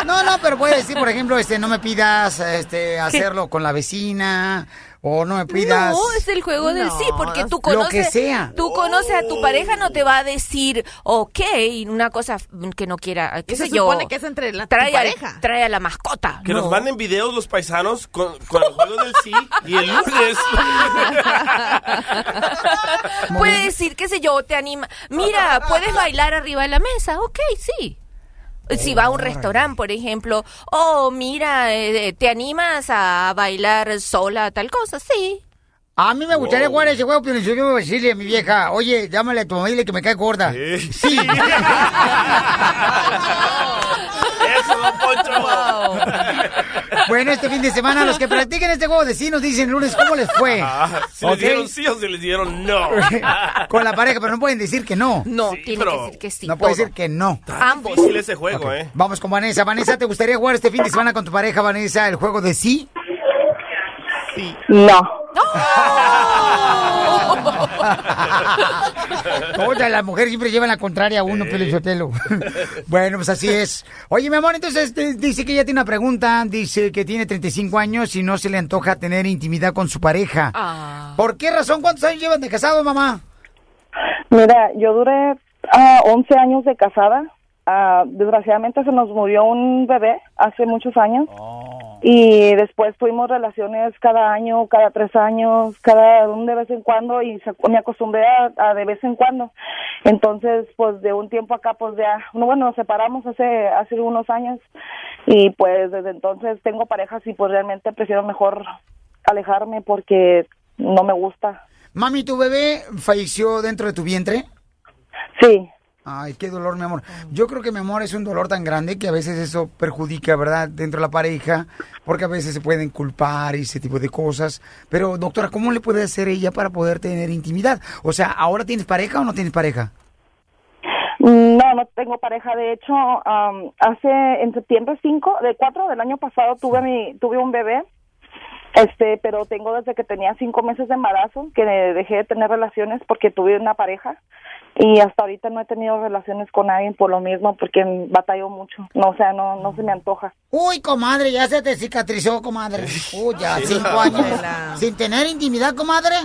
No, no, pero puede decir, por ejemplo, este, no me pidas este, hacerlo con la vecina o no me pidas... No, es el juego del sí, porque tú Lo conoces, que sea. tú conoces a tu pareja, no te va a decir, ok, una cosa que no quiera, qué se sé yo. supone que es entre la trae, pareja. trae a la mascota. Que no. nos manden videos los paisanos con, con el juego del sí y el lunes. <laughs> Puede decir, qué sé yo, te anima. Mira, puedes bailar arriba de la mesa, ok, sí. Si va a un restaurante, por ejemplo, oh, mira, eh, ¿te animas a bailar sola, tal cosa? Sí. A mí me gustaría jugar ese juego, pero yo voy a decirle a mi vieja, oye, llámale a tu mamá y dile que me cae gorda. Sí. <laughs> Eso, don Poncho. Bueno, este fin de semana, los que practiquen este juego de sí nos dicen el lunes cómo les fue. Ah, si ¿Ok? les dieron sí o si les dieron no. <laughs> Con la pareja, pero no pueden decir que no. No, Sí, tiene pero- que decir que sí. No puede todo. decir que no. Ambos. Difícil ese juego, ¿eh? Vamos con Vanessa. Vanessa, ¿te gustaría jugar este fin de semana con tu pareja, Vanessa, el juego de sí? No. <laughs> Oye, la mujer siempre lleva la contraria a uno, Pio Lichotelo. <laughs> bueno, pues así es. Oye, mi amor, entonces eh, dice que ella tiene una pregunta. Dice que tiene 35 años y no se le antoja tener intimidad con su pareja. Ah. ¿Por qué razón? ¿Cuántos años llevan de casado, mamá? Mira, yo duré ah, 11 años de casada. Ah, desgraciadamente se nos murió un bebé hace muchos años. Y después tuvimos relaciones cada año, cada tres años, cada un de vez en cuando y se- me acostumbré a, a de vez en cuando. Entonces, pues de un tiempo acá, pues ya, no, bueno, nos separamos hace, hace unos años y pues desde entonces tengo parejas y pues realmente prefiero mejor alejarme porque no me gusta. Mami, ¿tu bebé falleció dentro de tu vientre? Sí. Ay, qué dolor, mi amor. Yo creo que mi amor es un dolor tan grande que a veces eso perjudica, ¿verdad? Dentro de la pareja, porque a veces se pueden culpar y ese tipo de cosas. Pero, doctora, ¿cómo le puede hacer ella para poder tener intimidad? O sea, ¿ahora tienes pareja o no tienes pareja? No, no tengo pareja. De hecho, am, hace en septiembre 5 de 4 del año pasado tuve mi tuve un bebé. Este, pero tengo desde que tenía cinco meses de embarazo que dejé de tener relaciones porque tuve una pareja y hasta ahorita no he tenido relaciones con alguien por lo mismo porque batallo mucho. No, o sea, no no se me antoja. Uy, comadre, ya se te cicatrizó, comadre. Uy, ya, cinco años. Sin tener intimidad, comadre.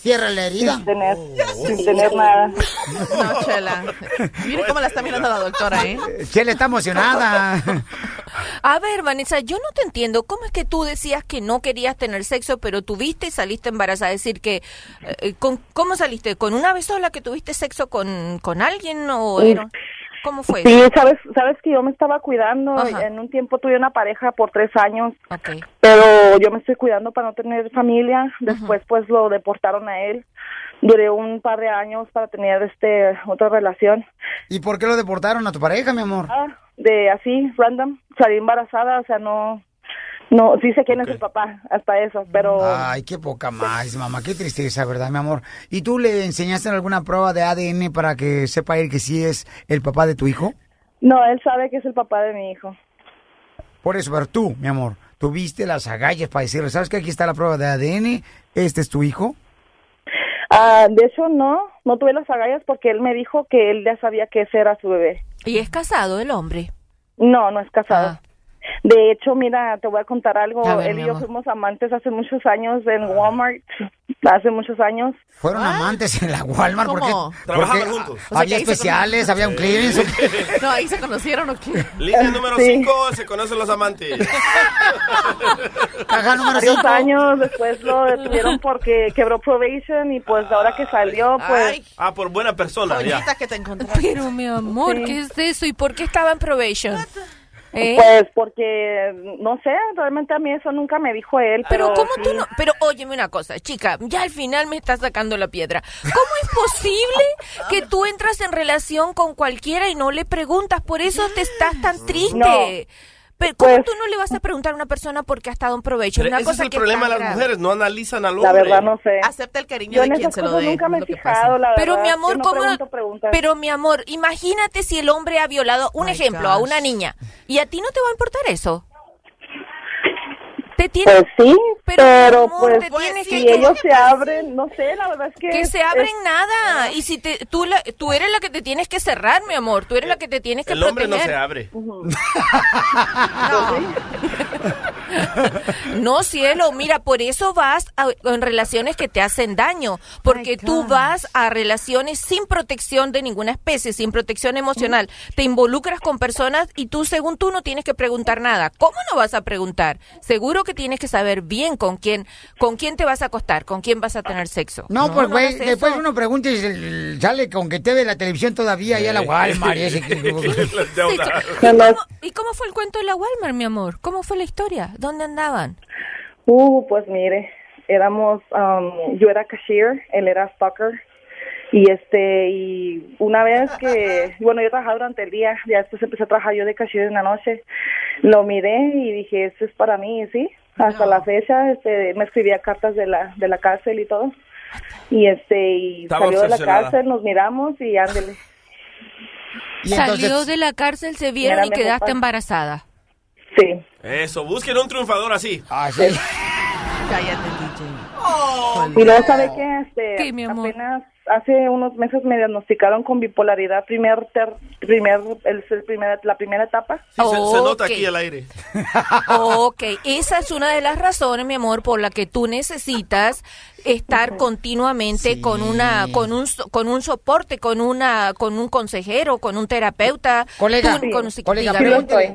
Cierra la herida. Sin tener, sin tener nada. No, Chela. Mire cómo la está mirando la doctora, ¿eh? Chela está emocionada. A ver, Vanessa, yo no te entiendo. ¿Cómo es que tú decías que no querías tener sexo, pero tuviste y saliste embarazada? Es decir, que, eh, con, ¿cómo saliste? ¿Con una vez sola que tuviste sexo con, con alguien o era- ¿Cómo fue? Sí, sabes, sabes que yo me estaba cuidando. Ajá. En un tiempo tuve una pareja por tres años, Ok. pero yo me estoy cuidando para no tener familia. Después, pues, lo deportaron a él. Duré un par de años para tener este otra relación. ¿Y por qué lo deportaron a tu pareja, mi amor? Ah, de así, random, salí embarazada, o sea, no, no, sí sé quién es el papá, hasta eso, pero Ay, qué poca más, mamá. Qué tristeza, ¿verdad, mi amor? ¿Y tú le enseñaste alguna prueba de ADN para que sepa él que sí es el papá de tu hijo? no, él sabe que es el papá de mi hijo. Por eso, pero tú, mi amor, tuviste las agallas para decirle, ¿sabes que aquí está la prueba de ADN? ¿Este es tu hijo? Ah, de hecho, no, no tuve las agallas porque él me dijo que él ya sabía que ese era su bebé. ¿Y es casado el hombre? No, no es casado. De hecho, mira, te voy a contar algo. A ver, Él mi y yo amor. fuimos amantes hace muchos años en Walmart, hace muchos años. Fueron amantes en la Walmart porque, ¿Cómo? Trabajaban porque juntos. O sea, había especiales, había un clearance. ¿o qué? <laughs> No, ahí se conocieron o qué. Línea número Sí. 5, se conocen los amantes. <laughs> Caja número Varios 5. años después lo detuvieron porque quebró probation y pues ahora que salió, pues... Ay, Ah, por buena persona, ya. que te encontraste. Pero, mi amor, Sí. ¿qué es eso? ¿Y por qué estaba en probation? ¿Eh? Pues porque, no sé, realmente a mí eso nunca me dijo él, Pero pero... ¿cómo sí. tú no? Pero óyeme una cosa, chica, ya al final me estás sacando la piedra. ¿Cómo es posible que tú entras en relación con cualquiera y no le preguntas? Por eso te estás tan triste. Pero ¿cómo Pues- tú no le vas a preguntar a una persona porque ha estado en? Pero Una ese es cosa el que problema de las grave. mujeres, no analizan al hombre. La verdad no sé. Acepta el cariño Yo de en quien se lo dé. nunca me he fijado, la Pero verdad. mi amor, no ¿cómo? Pero mi amor, imagínate si el hombre ha violado, un My ejemplo, a una niña. ¿Y a ti no te va a importar eso? Te tiene, Pues sí, Pero, pero, amor, pues te tienes si que- ellos se abren, no sé, la verdad es que... que se es- abren nada. Y si te, tú, la- tú eres la que te tienes que cerrar, mi amor. Tú eres la que te tienes que El hombre no proteger. se abre. <laughs> No, cielo, mira, por eso vas a- en relaciones que te hacen daño, porque tú vas a relaciones sin protección de ninguna especie, sin protección emocional. Te involucras con personas y tú, según tú, no tienes que preguntar nada. ¿Cómo no vas a preguntar? Seguro que tienes que saber bien con quién, con quién te vas a acostar, con quién vas a tener sexo. No, pues, güey, hagas después eso. uno pregunta y se- sale con que te ve la televisión todavía allá a la Walmart. y ese- <laughs> Sí, ¿Y, cómo, y cómo fue el cuento de la Walmart, mi amor? ¿Cómo fue la historia? ¿Dónde andaban? Uh, pues mire, éramos, um, yo era cashier, él era stalker, Y este, y una vez que, bueno, yo trabajaba durante el día, ya después empecé a trabajar yo de cashier en la noche, lo miré y dije, esto es para mí, sí. Hasta la fecha, este, me escribía cartas de la, de la cárcel y todo. Y este, y Estaba salió de la cárcel, nos miramos y ándele. Salió de la cárcel, se vieron y quedaste embarazada. Sí. Eso, busquen un triunfador así. Cállate, DJ. Y luego, ¿sabe qué? Este, ¿Qué, mi amor? Apenas hace unos meses me diagnosticaron con bipolaridad, primer, ter, primer, el, el primer, la primera etapa. Sí, se, se nota aquí al aire. Ok, esa es una de las razones, mi amor, por la que tú necesitas estar continuamente con una, con un, so- con un soporte, con una, con un consejero, con un terapeuta, Colega, tú con un colega,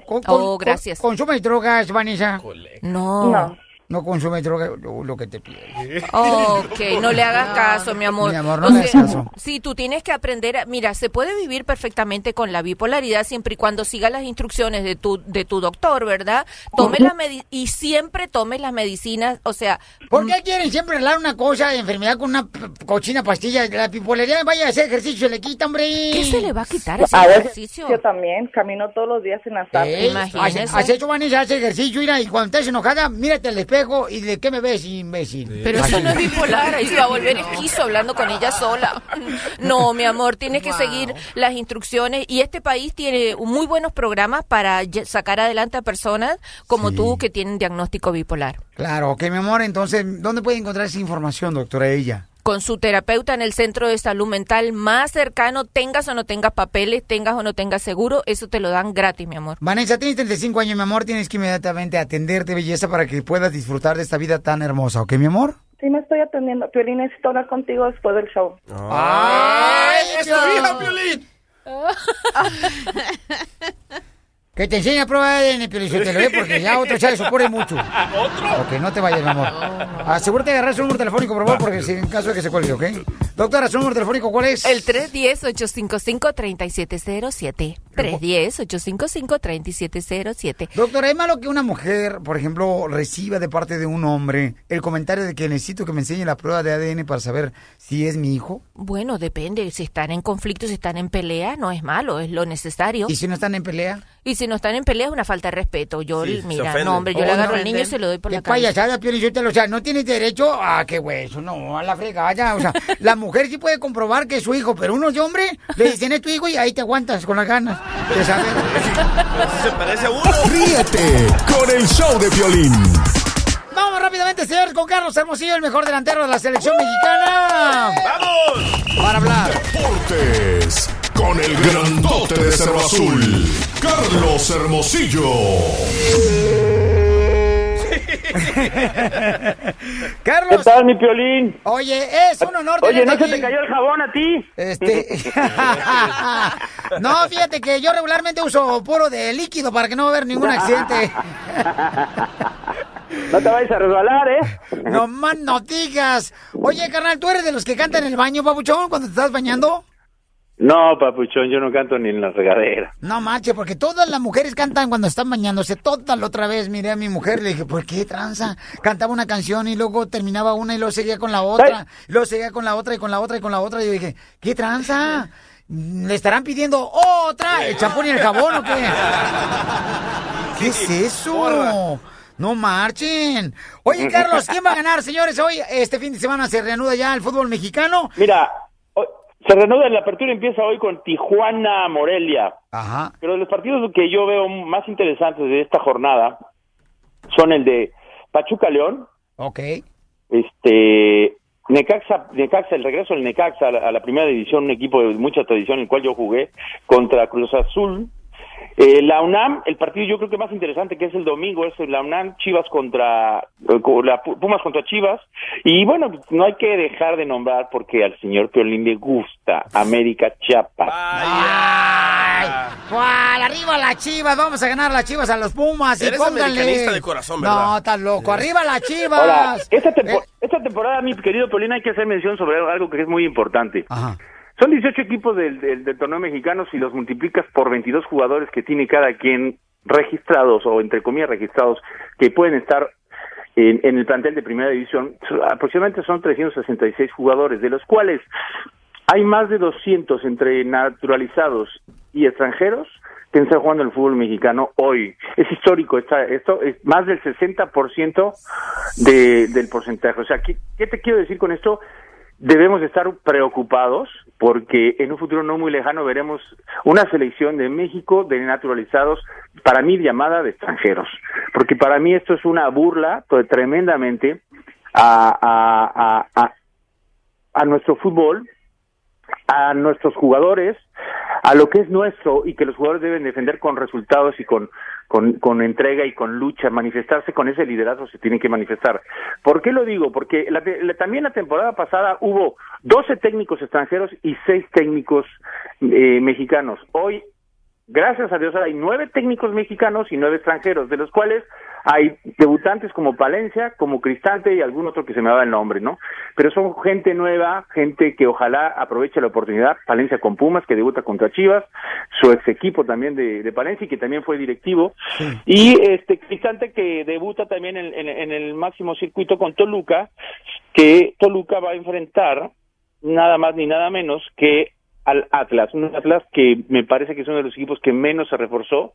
con- con- Oh, gracias. con- ¿Consume drogas, Vanessa? No. No. No consume drogas, lo, lo que te pide. Ok, no le hagas caso, mi amor. Mi amor, no O le hagas caso. Sí, tú tienes que aprender. a- mira, se puede vivir perfectamente con la bipolaridad siempre y cuando sigas las instrucciones de tu de tu doctor, ¿verdad? Tome la y siempre tomes las medicinas, o sea, ¿Por qué quieren siempre hablar una cosa de enfermedad con una cochina pastilla? La bipolaridad, vaya a hacer ejercicio, le quita, hombre. ¿Qué se le va a quitar A veces yo también camino todos los días en la tarde. ¿Eh? Has, has hecho, Vanessa, hace ejercicio, mira, y cuando estás enojada, mírate al espejo y de qué me ves, imbécil. Pero eso no es bipolar, ahí se va a volver esquizo hablando con ella sola. No, mi amor, tienes que seguir las instrucciones y este país tiene muy buenos programas para sacar adelante a personas como tú que tienen diagnóstico bipolar. Claro, ok, mi amor, entonces, ¿dónde puede encontrar esa información, doctora, ella? Con su terapeuta en el centro de salud mental más cercano, tengas o no tengas papeles, tengas o no tengas seguro, eso te lo dan gratis, mi amor. Vanessa, tienes 35 años, mi amor, tienes que inmediatamente atenderte, belleza, para que puedas disfrutar de esta vida tan hermosa, ¿ok, mi amor? Sí, me estoy atendiendo. Piolín, necesito hablar contigo después del show. ¡Ay, ¡Es Piolín! tu hija, Piolín! Que te enseñe a prueba de ADN, Piolín, te lo porque ya otro chale supone mucho. ¿Otro? Ok, no te vayas, mi amor. Asegúrate de agarrar su número telefónico, por favor, porque si en caso de que se cuelgue, ¿ok? Doctora, su número telefónico, ¿cuál es? El 310-855-3707. 310-855-3707. Doctora, ¿es malo que una mujer, por ejemplo, reciba de parte de un hombre el comentario de que necesito que me enseñe la prueba de ADN para saber si es mi hijo? Bueno, depende. Si están en conflicto, si están en pelea, no es malo, es lo necesario. ¿Y si no están en pelea? Y si no están en pelea, es una falta de respeto. Yo, Sí, mira, no, hombre, yo Oh, le agarro no. al niño y se lo doy por la cabeza. payasada, Piolín, yo te lo- o sea, no tienes derecho a que hueso, no, a la fregada, o sea, <laughs> la mujer sí puede comprobar que es su hijo, pero uno de hombre le dicen es tu hijo y ahí te aguantas con las ganas de saber. <laughs> Se parece a uno. Ríete con el show de violín. Vamos rápidamente, señores, con Carlos Hermosillo, el mejor delantero de la selección mexicana. ¡Vamos! Para hablar. Deportes con el grandote de Cerro Azul, Carlos Hermosillo. <laughs> Carlos. ¿Qué tal, mi piolín? Oye, es un honor Oye, ¿no se te cayó el jabón a ti? Este. <laughs> no, fíjate que yo regularmente uso puro de líquido para que no va a haber ningún <laughs> accidente. No te vayas a resbalar, ¿eh? No más no digas. Oye, carnal, ¿tú eres de los que cantan en el baño, papuchón, cuando te estás bañando? No, papuchón, yo no canto ni en la regadera. No manches, porque todas las mujeres cantan cuando están bañándose. Todas la otra vez miré a mi mujer, le dije, ¿por qué tranza? Cantaba una canción y luego terminaba una y luego seguía con la otra. Y luego seguía con la otra y con la otra y con la otra. Y yo dije, ¿qué tranza? ¿Le estarán pidiendo otra? ¿El champú y el jabón o qué? <laughs> ¿Qué es eso? No marchen. Oye, Carlos, ¿quién va a ganar, señores? Hoy, este fin de semana, se reanuda ya el fútbol mexicano. Mira, se reanuda la apertura, empieza hoy con Tijuana, Morelia. Ajá. Pero los partidos que yo veo más interesantes de esta jornada son el de Pachuca León, Ok. este Necaxa, Necaxa, el regreso del Necaxa a la, a la primera división, un equipo de mucha tradición en el cual yo jugué contra Cruz Azul. Eh, la UNAM, el partido yo creo que más interesante que es el domingo es la UNAM Chivas contra eh, la Pu- Pumas contra Chivas y bueno no hay que dejar de nombrar porque al señor Piolín le gusta América Chiapas. ¡Ay! ¿Cuál? Arriba las chivas, vamos a ganar las chivas a los Pumas y Eres pónganle. americanista de corazón, ¿verdad? No, estás loco. Arriba las chivas. Ahora, esta, tempo- Eh. esta temporada, mi querido Piolín, hay que hacer mención sobre algo que es muy importante. Ajá. Son 18 equipos del, del, del torneo mexicano, si los multiplicas por 22 jugadores que tiene cada quien registrados o entre comillas registrados que pueden estar en, el plantel de primera división, aproximadamente son 366 jugadores, de los cuales hay más de 200 entre naturalizados y extranjeros que están jugando el fútbol mexicano hoy. Es histórico, está, esto es más del 60% de, del porcentaje. O sea, ¿qué, ¿qué te quiero decir con esto? Debemos de estar preocupados porque en un futuro no muy lejano veremos una selección de México de naturalizados, para mí llamada de extranjeros, porque para mí esto es una burla to- tremendamente a, a, a, a nuestro fútbol, a nuestros jugadores, a lo que es nuestro y que los jugadores deben defender con resultados y con, con, con entrega y con lucha, manifestarse con ese liderazgo se tienen que manifestar. ¿Por qué lo digo? Porque la la- también la temporada pasada hubo 12 técnicos extranjeros y 6 técnicos eh, mexicanos. Hoy gracias a Dios hay nueve técnicos mexicanos y nueve extranjeros, de los cuales hay debutantes como Palencia, como Cristante y algún otro que se me va el nombre, ¿no? Pero son gente nueva, gente que ojalá aproveche la oportunidad. Palencia con Pumas, que debuta contra Chivas, su ex equipo también de, de Palencia y que también fue directivo. Y este Cristante que debuta también en, en- en el máximo circuito con Toluca, que Toluca va a enfrentar nada más ni nada menos que al Atlas, un Atlas que me parece que es uno de los equipos que menos se reforzó,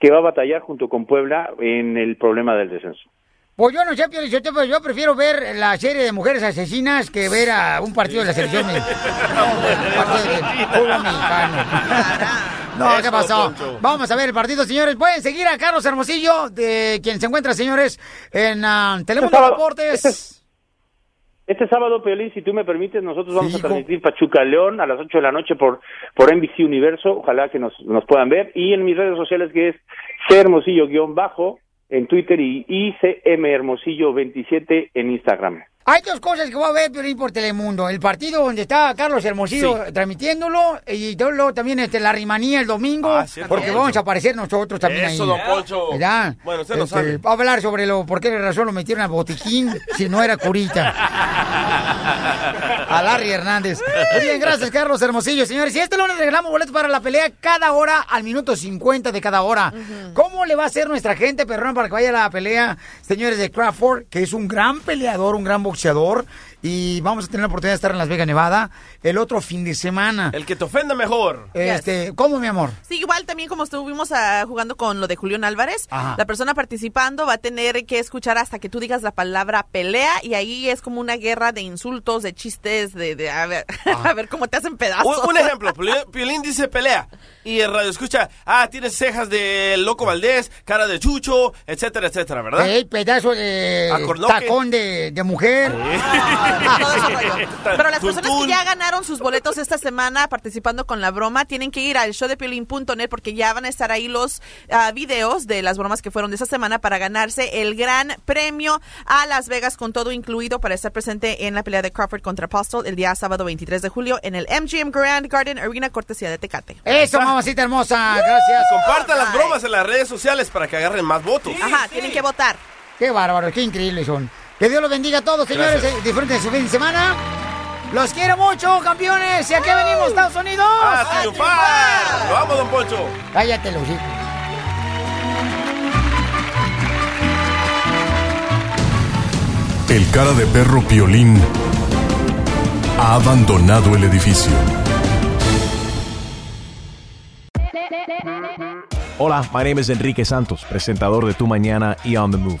que va a batallar junto con Puebla en el problema del descenso. Pues yo no sé, Pio Lizotelo, pero yo prefiero ver la serie de mujeres asesinas que ver a un partido de la selección. <laughs> No, ¿qué pasó? Vamos a ver el partido, señores. Pueden seguir a Carlos Hermosillo, de quien se encuentra, señores, en ah, Telemundo Deportes. Este sábado, Peolín, si tú me permites, nosotros vamos a transmitir Pachuca León a las 8 de la noche por, por NBC Universo. Ojalá que nos, nos puedan ver. Y en mis redes sociales, que es C Hermosillo-bajo en Twitter y ICM Hermosillo27 en Instagram. Hay dos cosas que voy a ver, Piolín, por Telemundo. El partido donde está Carlos Hermosillo transmitiéndolo y luego también este, la rimanía el domingo, Ah, cierto, porque Poncho. vamos a aparecer nosotros también Eso, ahí. don Poncho. ¿Verdad? Bueno, usted lo Este, sabe. Va a hablar sobre lo por qué razón lo metieron al botiquín si no era curita. <laughs> A Larry Hernández. Muy bien, gracias, Carlos Hermosillo. Señores, y este lunes regalamos boletos para la pelea cada hora al minuto 50 de cada hora. ¿Cómo le va a hacer nuestra gente, perrón, para que vaya a la pelea, señores de Crawford, que es un gran peleador, un gran boxeador? Y vamos a tener la oportunidad de estar en Las Vegas, Nevada, el otro fin de semana. El que te ofenda mejor. Este, ¿cómo, mi amor? Sí, igual también como estuvimos ah, jugando con lo de Julián Álvarez, Ajá. la persona participando va a tener que escuchar hasta que tú digas la palabra pelea y ahí es como una guerra de insultos, de chistes, de, de- a, ver, <laughs> a ver cómo te hacen pedazos. Un, un ejemplo, <laughs> Piolín, dice pelea y el radio escucha, ah, tienes cejas de Loco Valdés, cara de Chucho, etcétera, etcétera, ¿verdad? Ey, pedazo de Acornoque. tacón de, de mujer. <laughs> Todo ese rollo. Pero las personas que ya ganaron sus boletos esta semana participando con la broma tienen que ir al showdepiolín.net porque ya van a estar ahí los ah, videos de las bromas que fueron de esta semana para ganarse el gran premio a Las Vegas con todo incluido para estar presente en la pelea de Crawford contra Postal el día sábado 23 de julio en el MGM Grand Garden Arena cortesía de Tecate. Eso, mamacita hermosa, gracias. Compartan las bromas en las redes sociales para que agarren más votos. Ajá, tienen que votar. Qué bárbaro, qué increíbles son. Que Dios los bendiga a todos, señores. Gracias. eh, Disfruten su fin de semana. Los quiero mucho, campeones. ¿Y a qué venimos, Estados Unidos? ¡A triunfar! ¡Lo vamos, don Poncho! Cállate, los El cara de perro Piolín ha abandonado el edificio. Hola, my name is Enrique Santos, presentador de Tu Mañana y On the Move.